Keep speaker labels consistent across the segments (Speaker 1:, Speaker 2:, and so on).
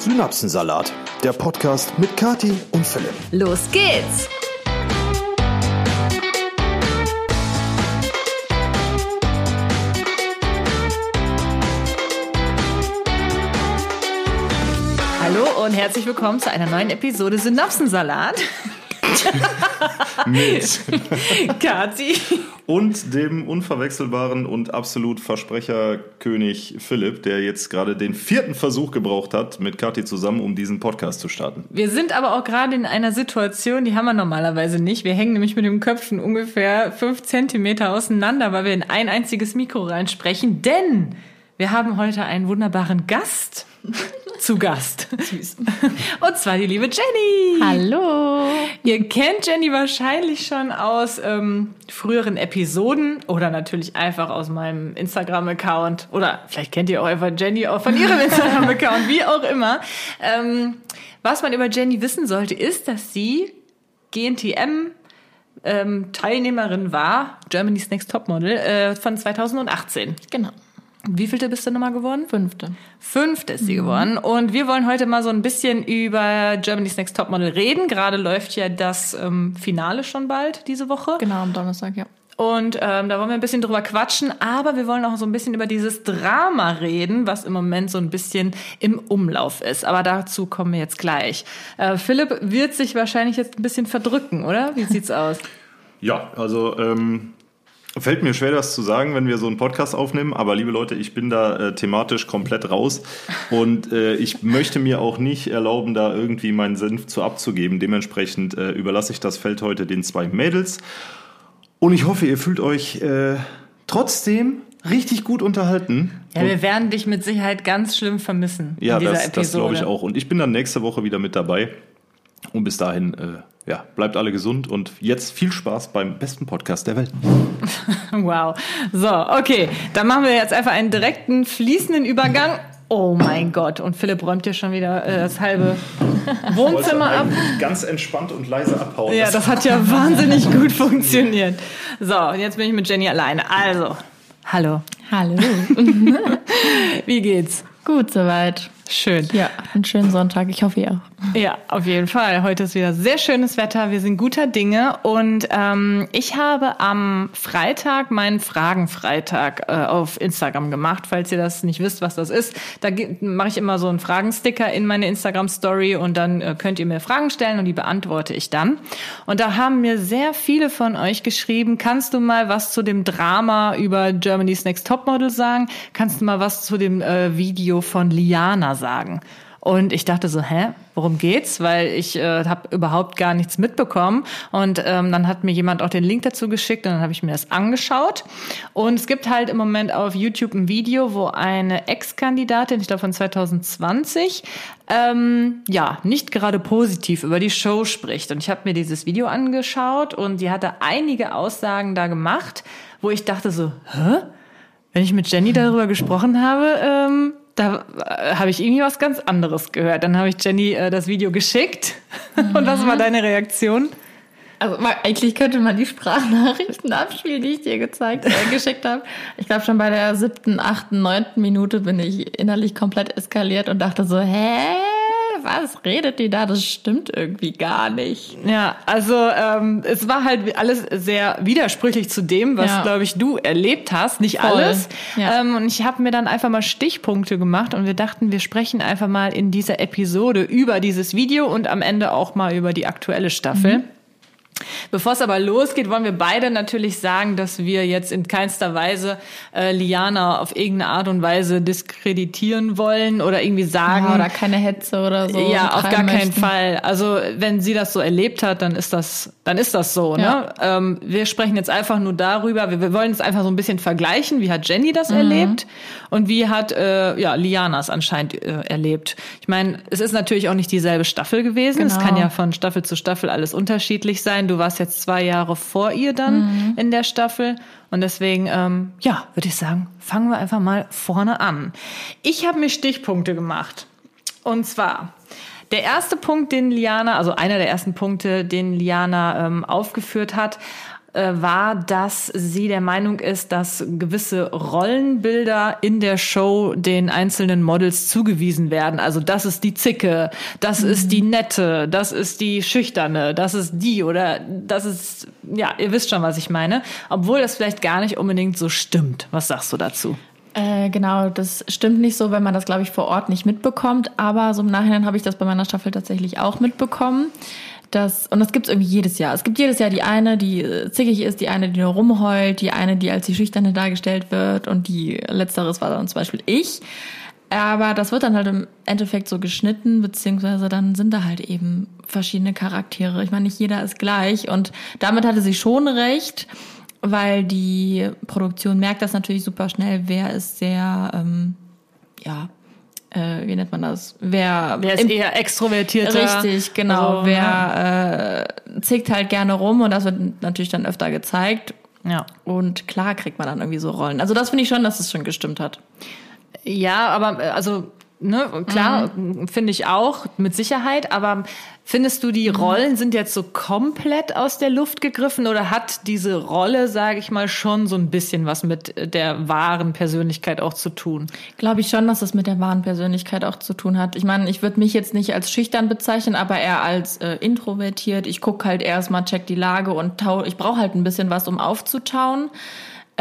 Speaker 1: Synapsensalat, der Podcast mit Kati und Philipp.
Speaker 2: Los geht's! Hallo und herzlich willkommen zu einer neuen Episode Synapsensalat.
Speaker 3: mit
Speaker 2: Kati.
Speaker 3: und dem unverwechselbaren und absolut Versprecherkönig Philipp, der jetzt gerade den vierten Versuch gebraucht hat, mit Kathi zusammen, um diesen Podcast zu starten.
Speaker 2: Wir sind aber auch gerade in einer Situation, die haben wir normalerweise nicht. Wir hängen nämlich mit den Köpfen ungefähr fünf Zentimeter auseinander, weil wir in ein einziges Mikro reinsprechen, denn wir haben heute einen wunderbaren Gast zu Gast. Süß. Und zwar die liebe Jenny.
Speaker 4: Hallo.
Speaker 2: Ihr kennt Jenny wahrscheinlich schon aus ähm, früheren Episoden oder natürlich einfach aus meinem Instagram-Account oder vielleicht kennt ihr auch einfach Jenny auch von ihrem Instagram-Account, wie auch immer. Ähm, was man über Jenny wissen sollte, ist, dass sie GNTM ähm, Teilnehmerin war, Germany's Next Topmodel, äh, von 2018.
Speaker 4: Genau.
Speaker 2: Wie vielte bist du nochmal geworden?
Speaker 4: Fünfte.
Speaker 2: Fünfte ist sie geworden. Und wir wollen heute mal so ein bisschen über Germany's Next Topmodel reden. Gerade läuft ja das ähm, Finale schon bald diese Woche.
Speaker 4: Genau, am Donnerstag, ja.
Speaker 2: Und ähm, da wollen wir ein bisschen drüber quatschen, aber wir wollen auch so ein bisschen über dieses Drama reden, was im Moment so ein bisschen im Umlauf ist. Aber dazu kommen wir jetzt gleich. Äh, Philipp wird sich wahrscheinlich jetzt ein bisschen verdrücken, oder? Wie sieht's aus?
Speaker 3: Ja, also ähm, fällt mir schwer, das zu sagen, wenn wir so einen Podcast aufnehmen. Aber liebe Leute, ich bin da äh, thematisch komplett raus und äh, ich möchte mir auch nicht erlauben, da irgendwie meinen Senf zu abzugeben. Dementsprechend äh, überlasse ich das Feld heute den zwei Mädels. Und ich hoffe, ihr fühlt euch äh, trotzdem richtig gut unterhalten.
Speaker 2: Ja, wir werden dich mit Sicherheit ganz schlimm vermissen
Speaker 3: Ja,
Speaker 2: in dieser
Speaker 3: das,
Speaker 2: Episode.
Speaker 3: das glaube ich auch. Und ich bin dann nächste Woche wieder mit dabei. Und bis dahin, äh, ja, bleibt alle gesund und jetzt viel Spaß beim besten Podcast der Welt.
Speaker 2: Wow. So, okay. Dann machen wir jetzt einfach einen direkten, fließenden Übergang. Oh mein Gott. Und Philipp räumt hier schon wieder äh, das halbe Wohnzimmer ab.
Speaker 3: Ganz entspannt und leise abhauen.
Speaker 2: Ja, das hat ja wahnsinnig gut funktioniert. So, und jetzt bin ich mit Jenny alleine. Also, hallo.
Speaker 4: Hallo.
Speaker 2: Wie geht's?
Speaker 4: Gut soweit.
Speaker 2: Schön.
Speaker 4: Ja, einen schönen Sonntag. Ich hoffe, ihr auch.
Speaker 2: Ja, auf jeden Fall. Heute ist wieder sehr schönes Wetter. Wir sind guter Dinge. Und ähm, ich habe am Freitag meinen Fragenfreitag äh, auf Instagram gemacht. Falls ihr das nicht wisst, was das ist, da mache ich immer so einen Fragensticker in meine Instagram-Story und dann äh, könnt ihr mir Fragen stellen und die beantworte ich dann. Und da haben mir sehr viele von euch geschrieben, kannst du mal was zu dem Drama über Germany's Next Topmodel sagen? Kannst du mal was zu dem äh, Video von Liana sagen? Und ich dachte so, hä, worum geht's? Weil ich äh, habe überhaupt gar nichts mitbekommen. Und ähm, dann hat mir jemand auch den Link dazu geschickt und dann habe ich mir das angeschaut. Und es gibt halt im Moment auf YouTube ein Video, wo eine Ex-Kandidatin, ich glaube von 2020, ähm, ja, nicht gerade positiv über die Show spricht. Und ich habe mir dieses Video angeschaut und die hatte einige Aussagen da gemacht, wo ich dachte so, hä? Wenn ich mit Jenny darüber gesprochen habe, ähm, da äh, habe ich irgendwie was ganz anderes gehört. Dann habe ich Jenny äh, das Video geschickt. Und was war deine Reaktion?
Speaker 4: Also eigentlich könnte man die Sprachnachrichten abspielen, die ich dir gezeigt, äh, geschickt habe. Ich glaube schon bei der siebten, achten, neunten Minute bin ich innerlich komplett eskaliert und dachte so, hä? Was redet die da? Das stimmt irgendwie gar nicht.
Speaker 2: Ja, also ähm, es war halt alles sehr widersprüchlich zu dem, was,
Speaker 4: Ja.
Speaker 2: glaube ich, du erlebt hast. Nicht
Speaker 4: Voll.
Speaker 2: alles.
Speaker 4: Ja.
Speaker 2: Ähm, und ich habe mir dann einfach mal Stichpunkte gemacht und wir dachten, wir sprechen einfach mal in dieser Episode über dieses Video und am Ende auch mal über die aktuelle Staffel. Bevor es aber losgeht, wollen wir beide natürlich sagen, dass wir jetzt in keinster Weise äh, Liana auf irgendeine Art und Weise diskreditieren wollen oder irgendwie sagen,
Speaker 4: Ja, oder keine Hetze oder so.
Speaker 2: ja, auf gar
Speaker 4: betreiben
Speaker 2: keinen
Speaker 4: möchten.
Speaker 2: Fall. Also wenn sie das so erlebt hat, dann ist das, dann ist das so. Ne?
Speaker 4: Ja.
Speaker 2: Ähm, wir sprechen jetzt einfach nur darüber. Wir, wir wollen es einfach so ein bisschen vergleichen. Wie hat Jenny
Speaker 4: Mhm.
Speaker 2: das erlebt und wie hat äh, ja Lianas anscheinend äh, erlebt? Ich meine, es ist natürlich auch nicht dieselbe Staffel gewesen. Es
Speaker 4: Genau.
Speaker 2: kann ja von Staffel zu Staffel alles unterschiedlich sein. Du warst jetzt zwei Jahre vor ihr dann
Speaker 4: Mhm.
Speaker 2: in der Staffel. Und deswegen, ähm, ja, würde ich sagen, fangen wir einfach mal vorne an. Ich habe mir Stichpunkte gemacht. Und zwar, der erste Punkt, den Liana, also einer der ersten Punkte, den Liana ähm, aufgeführt hat, war, dass sie der Meinung ist, dass gewisse Rollenbilder in der Show den einzelnen Models zugewiesen werden. Also das ist die Zicke, das mhm. ist die Nette, das ist die Schüchterne, das ist die oder das ist, ja, ihr wisst schon, was ich meine. Obwohl das vielleicht gar nicht unbedingt so stimmt. Was sagst du dazu?
Speaker 4: Äh, genau, das stimmt nicht so, wenn man das, glaube ich, vor Ort nicht mitbekommt. Aber so im Nachhinein habe ich das bei meiner Staffel tatsächlich auch mitbekommen. Das, und das gibt's irgendwie jedes Jahr. Es gibt jedes Jahr die eine, die äh, zickig ist, die eine, die nur rumheult, die eine, die als die Schüchterne dargestellt wird und die letzteres war dann zum Beispiel ich. Aber das wird dann halt im Endeffekt so geschnitten, beziehungsweise dann sind da halt eben verschiedene Charaktere. Ich meine, nicht jeder ist gleich und damit hatte sie schon recht, weil die Produktion merkt das natürlich super schnell, wer ist sehr, ähm, ja, äh, wie nennt man das? Wer,
Speaker 2: wer ist eher extrovertierter?
Speaker 4: Richtig, genau. Also, wer äh, zickt halt gerne rum und das wird natürlich dann öfter gezeigt.
Speaker 2: Ja.
Speaker 4: Und klar kriegt man dann irgendwie so Rollen. Also das finde ich schon, dass es schon gestimmt hat.
Speaker 2: Ja, aber äh, also Ne, klar, mhm. finde ich auch, mit Sicherheit. Aber findest du, die mhm. Rollen sind jetzt so komplett aus der Luft gegriffen oder hat diese Rolle, sage ich mal, schon so ein bisschen was mit der wahren Persönlichkeit auch zu tun?
Speaker 4: Glaube ich schon, dass das mit der wahren Persönlichkeit auch zu tun hat. Ich meine, ich würde mich jetzt nicht als schüchtern bezeichnen, aber eher als äh, introvertiert. Ich gucke halt erstmal, check die Lage und tau ich brauche halt ein bisschen was, um aufzutauen.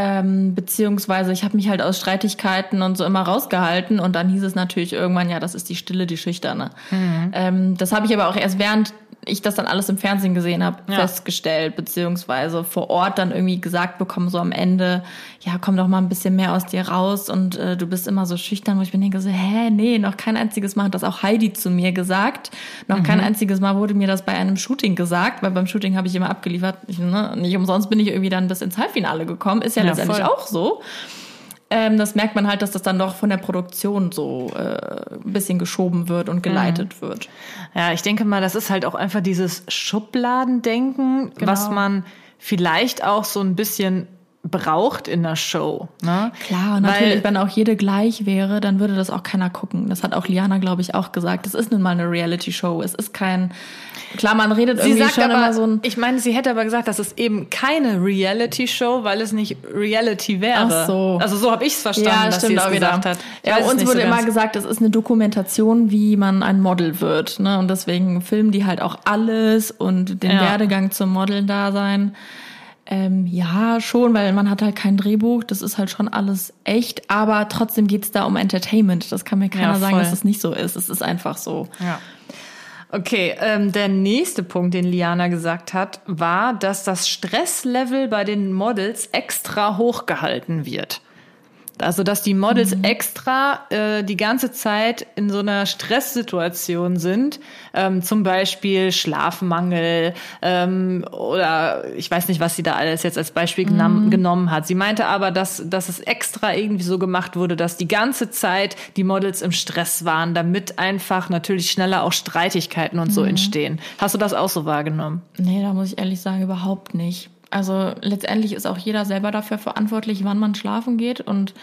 Speaker 4: Ähm, beziehungsweise ich habe mich halt aus Streitigkeiten und so immer rausgehalten und dann hieß es natürlich irgendwann, ja, das ist die Stille, die Schüchterne. Mhm. Ähm, das habe ich aber auch erst während ich das dann alles im Fernsehen gesehen habe, ja. festgestellt, beziehungsweise vor Ort dann irgendwie gesagt bekommen, so am Ende, ja, komm doch mal ein bisschen mehr aus dir raus und äh, du bist immer so schüchtern, wo ich mir denke so, hä, nee, noch kein einziges Mal hat das auch Heidi zu mir gesagt. Noch mhm. kein einziges Mal wurde mir das bei einem Shooting gesagt, weil beim Shooting habe ich immer abgeliefert. Ich, ne, nicht umsonst bin ich irgendwie dann bis ins Halbfinale gekommen, ist ja, ja letztendlich voll. auch so. Ähm, das merkt man halt, dass das dann doch von der Produktion so äh, ein bisschen geschoben wird und geleitet mhm. wird.
Speaker 2: Ja, ich denke mal, das ist halt auch einfach dieses Schubladendenken, genau. was man vielleicht auch so ein bisschen braucht in der Show. Ne?
Speaker 4: Klar, natürlich, Weil, wenn auch jede gleich wäre, dann würde das auch keiner gucken. Das hat auch Liana, glaube ich, auch gesagt. Es ist nun mal eine Reality-Show. Es ist kein, klar, man redet sie irgendwie schon aber, immer so ein...
Speaker 2: Ich meine, sie hätte aber gesagt, das ist eben keine Reality-Show, weil es nicht Reality wäre.
Speaker 4: Ach so.
Speaker 2: Also so habe ich es verstanden, ja, dass sie es gesagt hat.
Speaker 4: ja, uns wurde so immer gesagt, es ist eine Dokumentation, wie man ein Model wird. Ne? Und deswegen filmen die halt auch alles und den ja. Werdegang zum Modeln da sein. Ähm, ja, schon, weil man hat halt kein Drehbuch, das ist halt schon alles echt, aber trotzdem geht's da um Entertainment. Das kann mir keiner ja, sagen, dass es das nicht so ist. Es ist einfach so.
Speaker 2: Ja. Okay, ähm, der nächste Punkt, den Liana gesagt hat, war, dass das Stresslevel bei den Models extra hochgehalten wird. Also, dass die Models mhm. extra äh, die ganze Zeit in so einer Stresssituation sind, ähm, zum Beispiel Schlafmangel ähm, oder ich weiß nicht, was sie da alles jetzt als Beispiel mhm. genommen hat. Sie meinte aber, dass, dass es extra irgendwie so gemacht wurde, dass die ganze Zeit die Models im Stress waren, damit einfach natürlich schneller auch Streitigkeiten und mhm. so entstehen. Hast du das auch so wahrgenommen?
Speaker 4: Nee, da muss ich ehrlich sagen, überhaupt nicht. Also letztendlich ist auch jeder selber dafür verantwortlich, wann man schlafen geht. Und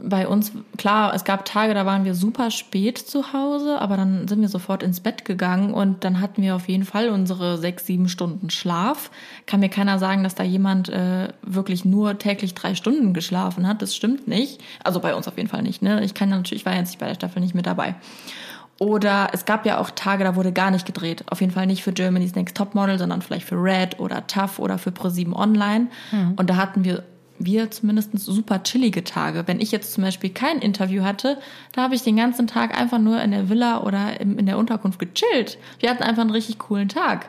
Speaker 4: bei uns, klar, es gab Tage, da waren wir super spät zu Hause, aber dann sind wir sofort ins Bett gegangen und dann hatten wir auf jeden Fall unsere sechs, sieben Stunden Schlaf. Kann mir keiner sagen, dass da jemand äh, wirklich nur täglich drei Stunden geschlafen hat. Das stimmt nicht. Also bei uns auf jeden Fall nicht. Ne? Ich kann natürlich, ich war jetzt bei der Staffel nicht mit dabei. Oder es gab ja auch Tage, da wurde gar nicht gedreht. Auf jeden Fall nicht für Germany's Next Topmodel, sondern vielleicht für Red oder Tough oder für ProSieben Online. Mhm. Und da hatten wir, wir zumindest super chillige Tage. Wenn ich jetzt zum Beispiel kein Interview hatte, da habe ich den ganzen Tag einfach nur in der Villa oder in der Unterkunft gechillt. Wir hatten einfach einen richtig coolen Tag.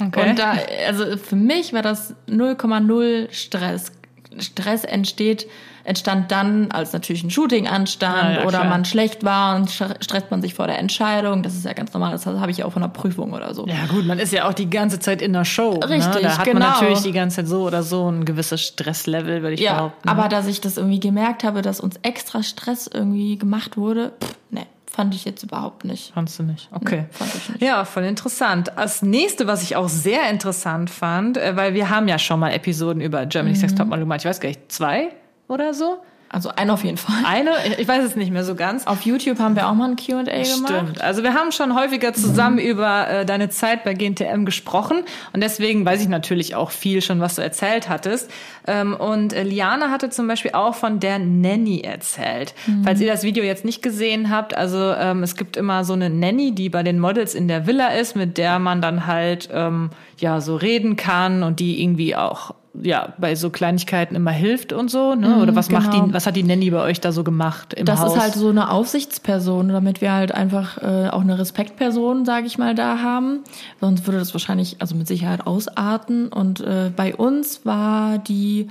Speaker 4: Okay. Und da, also für mich war das 0,0 Stress. Stress entsteht entstand dann, als natürlich ein Shooting anstand ja, ja, oder klar. man schlecht war und stresst man sich vor der Entscheidung. Das ist ja ganz normal. Das habe ich ja auch von der Prüfung oder so.
Speaker 2: Ja gut, man ist ja auch die ganze Zeit in der Show. Ne?
Speaker 4: Richtig, ne?
Speaker 2: Da hat
Speaker 4: genau.
Speaker 2: man natürlich die ganze Zeit so oder so ein gewisses Stresslevel, würde ich ja, behaupten.
Speaker 4: Aber dass ich das irgendwie gemerkt habe, dass uns extra Stress irgendwie gemacht wurde, pff, nee. Fand ich jetzt überhaupt nicht.
Speaker 2: Fandst du nicht? Okay. Nee,
Speaker 4: fand ich nicht.
Speaker 2: Ja, voll interessant. Das nächste, was ich auch sehr interessant fand, äh, weil wir haben ja schon mal Episoden über Germany's mhm. Next Topmodel gemacht. Ich weiß gar nicht, zwei oder so?
Speaker 4: Also ein auf jeden Fall.
Speaker 2: Eine, ich weiß es nicht mehr so ganz.
Speaker 4: Auf YouTube haben wir auch mal ein Q&A gemacht.
Speaker 2: Stimmt. Also wir haben schon häufiger zusammen mhm. über äh, deine Zeit bei GNTM gesprochen und deswegen weiß ich natürlich auch viel schon, was du erzählt hattest. Ähm, und äh, Liana hatte zum Beispiel auch von der Nanny erzählt. Mhm. Falls ihr das Video jetzt nicht gesehen habt, also ähm, es gibt immer so eine Nanny, die bei den Models in der Villa ist, mit der man dann halt ähm, ja so reden kann und die irgendwie auch ja bei so Kleinigkeiten immer hilft und so, ne? Oder was genau. macht die, genau. was hat die Nanny bei euch da so gemacht im
Speaker 4: das
Speaker 2: Haus?
Speaker 4: Das ist halt so eine Aufsichtsperson, damit wir halt einfach äh, auch eine Respektperson, sage ich mal, da haben. Sonst würde das wahrscheinlich also mit Sicherheit ausarten. Und äh, bei uns war die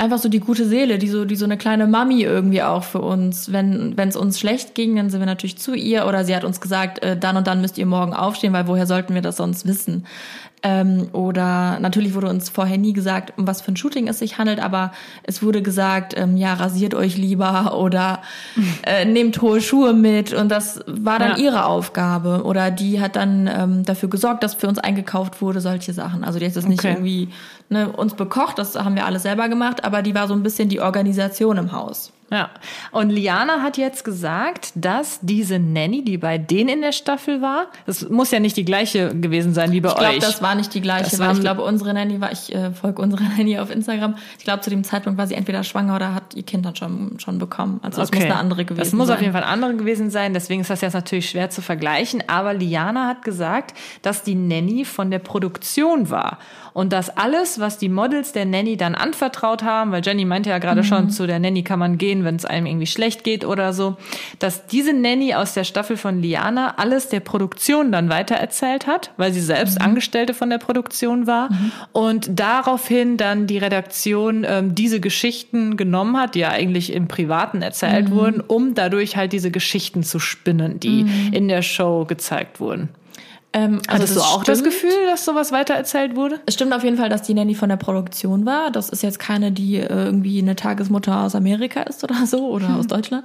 Speaker 4: einfach so die gute Seele, die so, die so eine kleine Mami irgendwie auch für uns. Wenn wenn es uns schlecht ging, dann sind wir natürlich zu ihr oder sie hat uns gesagt, äh, dann und dann müsst ihr morgen aufstehen, weil woher sollten wir das sonst wissen? Ähm, oder natürlich wurde uns vorher nie gesagt, um was für ein Shooting es sich handelt, aber es wurde gesagt, ähm, ja, rasiert euch lieber oder äh, nehmt hohe Schuhe mit. Und das war dann ja. ihre Aufgabe. Oder die hat dann ähm, dafür gesorgt, dass für uns eingekauft wurde, solche Sachen. Also die hat das nicht okay. irgendwie ne, uns bekocht, das haben wir alles selber gemacht, aber die war so ein bisschen die Organisation im Haus.
Speaker 2: Ja. Und Liana hat jetzt gesagt, dass diese Nanny, die bei denen in der Staffel war, das muss ja nicht die gleiche gewesen sein wie bei
Speaker 4: ich
Speaker 2: glaub,
Speaker 4: euch. Ich glaube, das war nicht die gleiche, weil ich glaube, unsere Nanny war, ich äh, folge unserer Nanny auf Instagram. Ich glaube, zu dem Zeitpunkt war sie entweder schwanger oder hat ihr Kind dann schon, schon bekommen. Also das okay. muss eine andere gewesen sein.
Speaker 2: Das muss sein. auf jeden Fall eine andere gewesen sein. Deswegen ist das jetzt natürlich schwer zu vergleichen. Aber Liana hat gesagt, dass die Nanny von der Produktion war. Und dass alles, was die Models der Nanny dann anvertraut haben, weil Jenny meinte ja gerade mhm. schon, zu der Nanny kann man gehen, wenn es einem irgendwie schlecht geht oder so, dass diese Nanny aus der Staffel von Liana alles der Produktion dann weitererzählt hat, weil sie selbst mhm. Angestellte von der Produktion war mhm. und daraufhin dann die Redaktion ähm, diese Geschichten genommen hat, die ja eigentlich im Privaten erzählt mhm. wurden, um dadurch halt diese Geschichten zu spinnen, die mhm. in der Show gezeigt wurden.
Speaker 4: Ähm, also
Speaker 2: Hattest du auch
Speaker 4: stimmt.
Speaker 2: das Gefühl, dass sowas weitererzählt wurde?
Speaker 4: Es stimmt auf jeden Fall, dass die Nanny von der Produktion war. Das ist jetzt keine, die äh, irgendwie eine Tagesmutter aus Amerika ist oder so oder hm. aus Deutschland.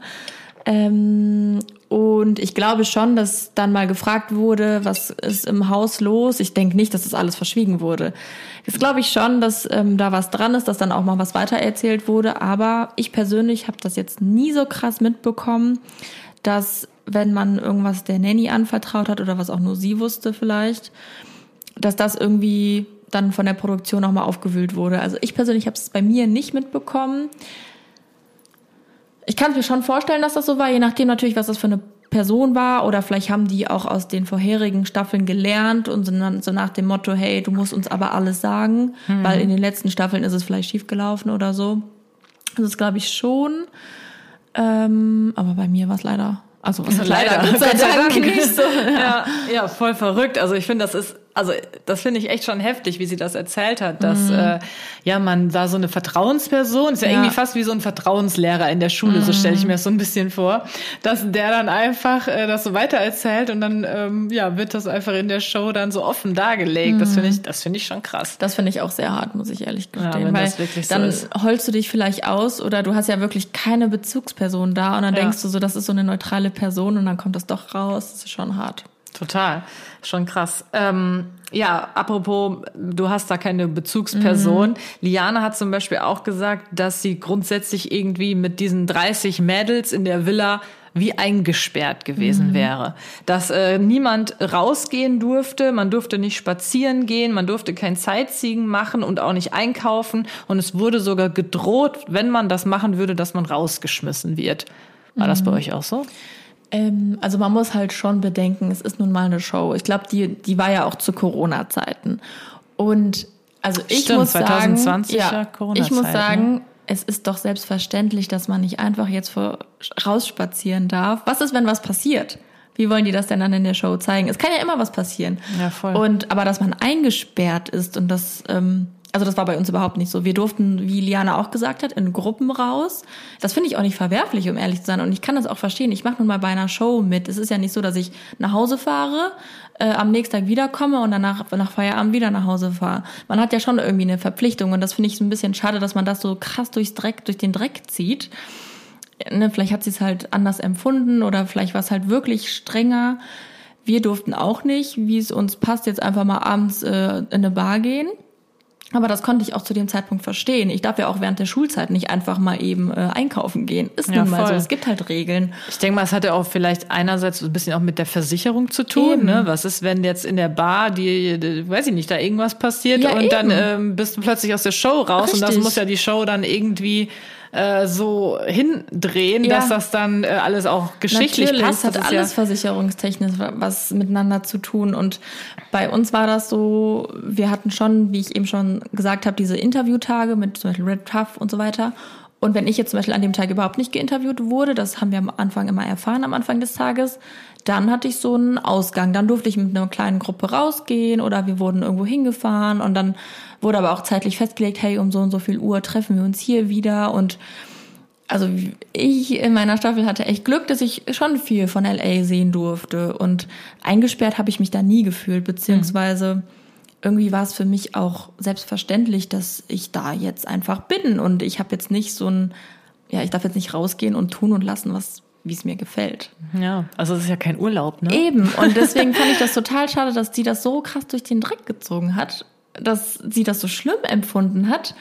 Speaker 4: Ähm, und ich glaube schon, dass dann mal gefragt wurde, was ist im Haus los. Ich denke nicht, dass das alles verschwiegen wurde. Jetzt glaube ich schon, dass ähm, da was dran ist, dass dann auch mal was weitererzählt wurde. Aber ich persönlich habe das jetzt nie so krass mitbekommen, dass wenn man irgendwas der Nanny anvertraut hat oder was auch nur sie wusste vielleicht, dass das irgendwie dann von der Produktion nochmal aufgewühlt wurde. Also ich persönlich habe es bei mir nicht mitbekommen. Ich kann es mir schon vorstellen, dass das so war, je nachdem natürlich, was das für eine Person war oder vielleicht haben die auch aus den vorherigen Staffeln gelernt und sind dann so nach dem Motto, hey, du musst uns aber alles sagen, mhm. weil in den letzten Staffeln ist es vielleicht schiefgelaufen oder so. Das ist glaube ich schon. Ähm, aber bei mir war es leider also was leider,
Speaker 2: leider Gott sei Dank nicht so. Ja, ja, voll verrückt. Also ich finde, das ist also das finde ich echt schon heftig, wie sie das erzählt hat, dass mhm. äh, ja man da so eine Vertrauensperson, ist ja, ja, irgendwie fast wie so ein Vertrauenslehrer in der Schule, mhm. so stelle ich mir das so ein bisschen vor, dass der dann einfach äh, das so weitererzählt und dann ähm, ja wird das einfach in der Show dann so offen dargelegt. Mhm. Das finde ich, das finde ich schon krass.
Speaker 4: Das finde ich auch sehr hart, muss ich ehrlich gestehen, ja, weil dann so holst du dich vielleicht aus oder du hast ja wirklich keine Bezugsperson da und dann ja. denkst du so, das ist so eine neutrale Person und dann kommt das doch raus. Das ist schon hart.
Speaker 2: Total, schon krass. Ähm, ja, apropos, du hast da keine Bezugsperson. Mhm. Liane hat zum Beispiel auch gesagt, dass sie grundsätzlich irgendwie mit diesen 30 Mädels in der Villa wie eingesperrt gewesen mhm. wäre. Dass äh, niemand rausgehen durfte, man durfte nicht spazieren gehen, man durfte kein Sightseeing machen und auch nicht einkaufen. Und es wurde sogar gedroht, wenn man das machen würde, dass man rausgeschmissen wird. War mhm. das bei euch auch so?
Speaker 4: Ähm, also man muss halt schon bedenken, es ist nun mal eine Show. Ich glaube, die, die war ja auch zu Corona-Zeiten. Und also ich
Speaker 2: Stimmt,
Speaker 4: muss
Speaker 2: 2020
Speaker 4: sagen,
Speaker 2: ja,
Speaker 4: ich muss sagen, es ist doch selbstverständlich, dass man nicht einfach jetzt rausspazieren darf. Was ist, wenn was passiert? Wie wollen die das denn dann in der Show zeigen? Es kann ja immer was passieren.
Speaker 2: Ja, voll.
Speaker 4: Und aber dass man eingesperrt ist und das ähm, also das war bei uns überhaupt nicht so. Wir durften, wie Liana auch gesagt hat, in Gruppen raus. Das finde ich auch nicht verwerflich, um ehrlich zu sein. Und ich kann das auch verstehen. Ich mache nun mal bei einer Show mit. Es ist ja nicht so, dass ich nach Hause fahre, äh, am nächsten Tag wiederkomme und danach nach Feierabend wieder nach Hause fahre. Man hat ja schon irgendwie eine Verpflichtung und das finde ich so ein bisschen schade, dass man das so krass durchs Dreck, durch den Dreck zieht. Ne, vielleicht hat sie es halt anders empfunden oder vielleicht war es halt wirklich strenger. Wir durften auch nicht, wie es uns passt, jetzt einfach mal abends äh, in eine Bar gehen Aber das konnte ich auch zu dem Zeitpunkt verstehen. Ich darf ja auch während der Schulzeit nicht einfach mal eben äh, einkaufen gehen. Ist
Speaker 2: Ja,
Speaker 4: nun mal so. Es gibt halt Regeln.
Speaker 2: Ich denke mal, es hatte auch vielleicht einerseits ein bisschen auch mit der Versicherung zu tun.
Speaker 4: Eben.
Speaker 2: Ne? Was ist, wenn jetzt in der Bar, die, die weiß ich nicht, da irgendwas passiert
Speaker 4: Ja,
Speaker 2: und dann
Speaker 4: eben.
Speaker 2: ähm, bist du plötzlich aus der Show raus und das
Speaker 4: Richtig.
Speaker 2: muss ja die Show dann irgendwie äh, so hindrehen,
Speaker 4: Ja.
Speaker 2: dass das dann äh, alles auch geschichtlich
Speaker 4: Natürlich,
Speaker 2: passt.
Speaker 4: hat
Speaker 2: Das ist
Speaker 4: alles
Speaker 2: ja,
Speaker 4: versicherungstechnisch was miteinander zu tun. Und bei uns war das so, wir hatten schon, wie ich eben schon gesagt habe, diese Interviewtage mit zum Beispiel Red Tough und so weiter. Und wenn ich jetzt zum Beispiel an dem Tag überhaupt nicht geinterviewt wurde, das haben wir am Anfang immer erfahren, am Anfang des Tages, dann hatte ich so einen Ausgang. Dann durfte ich mit einer kleinen Gruppe rausgehen oder wir wurden irgendwo hingefahren und dann wurde aber auch zeitlich festgelegt, hey, um so und so viel Uhr treffen wir uns hier wieder. Und also ich in meiner Staffel hatte echt Glück, dass ich schon viel von LA sehen durfte. Und eingesperrt habe ich mich da nie gefühlt, beziehungsweise irgendwie war es für mich auch selbstverständlich, dass ich da jetzt einfach bin. Und ich habe jetzt nicht so ein, ja, ich darf jetzt nicht rausgehen und tun und lassen, was wie es mir gefällt.
Speaker 2: ja, also es ist ja kein Urlaub, ne?
Speaker 4: Eben. Und deswegen fand ich das total schade, dass die das so krass durch den Dreck gezogen hat, dass sie das so schlimm empfunden hat.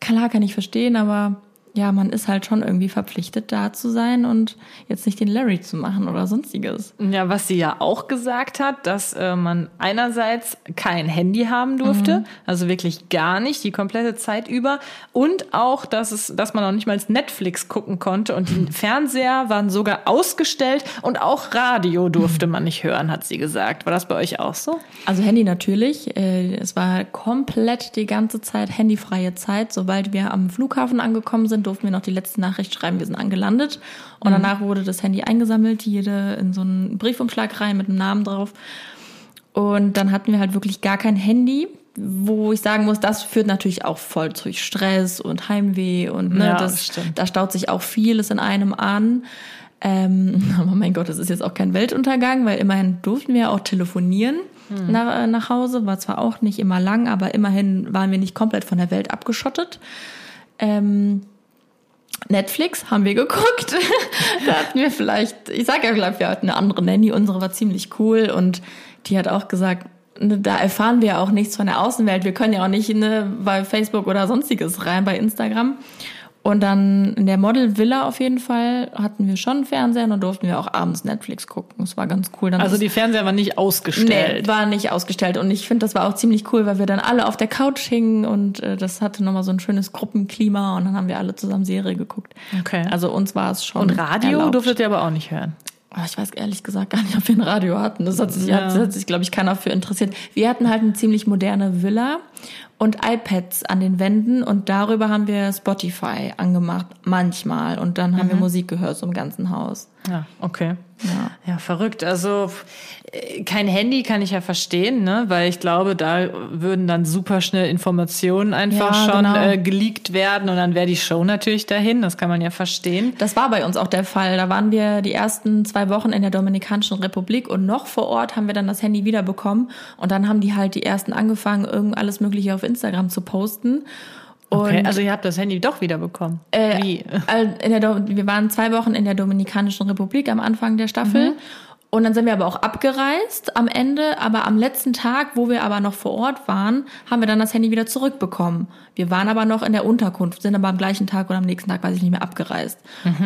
Speaker 4: Klar kann ich verstehen, aber ja, man ist halt schon irgendwie verpflichtet, da zu sein und jetzt nicht den Larry zu machen oder sonstiges.
Speaker 2: Ja, was sie ja auch gesagt hat, dass äh, man einerseits kein Handy haben durfte, also wirklich gar nicht, die komplette Zeit über, und auch, dass es, dass man auch nicht mal Netflix gucken konnte und die Fernseher waren sogar ausgestellt und auch Radio durfte man nicht hören, hat sie gesagt. War das bei euch auch so?
Speaker 4: Also Handy natürlich. Äh, Es war komplett die ganze Zeit handyfreie Zeit. Sobald wir am Flughafen angekommen sind, durften wir noch die letzte Nachricht schreiben, wir sind angelandet. Und danach wurde das Handy eingesammelt, jede in so einen Briefumschlag rein mit einem Namen drauf. Und dann hatten wir halt wirklich gar kein Handy, wo ich sagen muss, das führt natürlich auch voll zu Stress und Heimweh und ne,
Speaker 2: Ja,
Speaker 4: das,
Speaker 2: das
Speaker 4: da staut sich auch vieles in einem an. Ähm, aber mein Gott, das ist jetzt auch kein Weltuntergang, weil immerhin durften wir auch telefonieren
Speaker 2: Hm.
Speaker 4: nach, äh, nach Hause. War zwar auch nicht immer lang, aber immerhin waren wir nicht komplett von der Welt abgeschottet. Ähm, Netflix haben wir geguckt. da hatten wir vielleicht, ich sag ja, glaube wir hatten eine andere Nanny, unsere war ziemlich cool und die hat auch gesagt, ne, da erfahren wir auch nichts von der Außenwelt. Wir können ja auch nicht ne, bei Facebook oder sonstiges rein, bei Instagram. Und dann in der Model Villa auf jeden Fall hatten wir schon einen Fernseher und dann durften wir auch abends Netflix gucken. Das war ganz cool. Dann
Speaker 2: Also die Fernseher waren nicht
Speaker 4: Nee,
Speaker 2: ausgestellt.
Speaker 4: war nicht ausgestellt. Und ich finde, das war auch ziemlich cool, weil wir dann alle auf der Couch hingen und äh, das hatte nochmal so ein schönes Gruppenklima und dann haben wir alle zusammen Serie geguckt.
Speaker 2: Okay.
Speaker 4: Also uns war es schon.
Speaker 2: und Radio
Speaker 4: erlaubt.
Speaker 2: durftet ihr aber auch nicht hören.
Speaker 4: Aber ich weiß ehrlich gesagt gar nicht, ob wir ein Radio hatten. Das hat sich,
Speaker 2: Ja.
Speaker 4: hat, sich glaube ich, keiner für interessiert. Wir hatten halt eine ziemlich moderne Villa und iPads an den Wänden und darüber haben wir Spotify angemacht, manchmal. Und dann haben wir Musik gehört so im ganzen Haus.
Speaker 2: Ja, okay.
Speaker 4: Ja.
Speaker 2: Ja, verrückt. Also kein Handy kann ich ja verstehen, ne? weil ich glaube, da würden dann super schnell Informationen einfach
Speaker 4: Ja,
Speaker 2: schon
Speaker 4: genau.
Speaker 2: äh, geleakt werden und dann wäre die Show natürlich dahin. Das kann man ja verstehen.
Speaker 4: Das war bei uns auch der Fall. Da waren wir die ersten zwei Wochen in der Dominikanischen Republik und noch vor Ort haben wir dann das Handy wiederbekommen. Und dann haben die halt die ersten angefangen, irgend alles Mögliche auf Instagram zu posten. Und
Speaker 2: Okay, also ihr habt das Handy doch wieder bekommen.
Speaker 4: Äh,
Speaker 2: Wie?
Speaker 4: also In der, wir waren zwei Wochen in der Dominikanischen Republik am Anfang der Staffel. Und dann sind wir aber auch abgereist am Ende. Aber am letzten Tag, wo wir aber noch vor Ort waren, haben wir dann das Handy wieder zurückbekommen. Wir waren aber noch in der Unterkunft, sind aber am gleichen Tag oder am nächsten Tag, weiß ich nicht mehr, abgereist.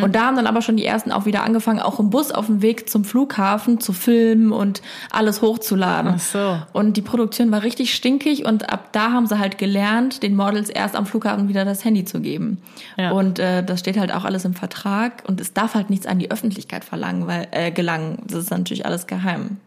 Speaker 4: Und da haben dann aber schon die ersten auch wieder angefangen, auch im Bus auf dem Weg zum Flughafen zu filmen und alles hochzuladen.
Speaker 2: Ach so.
Speaker 4: Und die Produktion war richtig stinkig und ab da haben sie halt gelernt, den Models erst am Flughafen wieder das Handy zu geben.
Speaker 2: Ja.
Speaker 4: Und äh, das steht halt auch alles im Vertrag und es darf halt nichts an die Öffentlichkeit verlangen, weil äh, gelangen. Das ist natürlich alles geheim.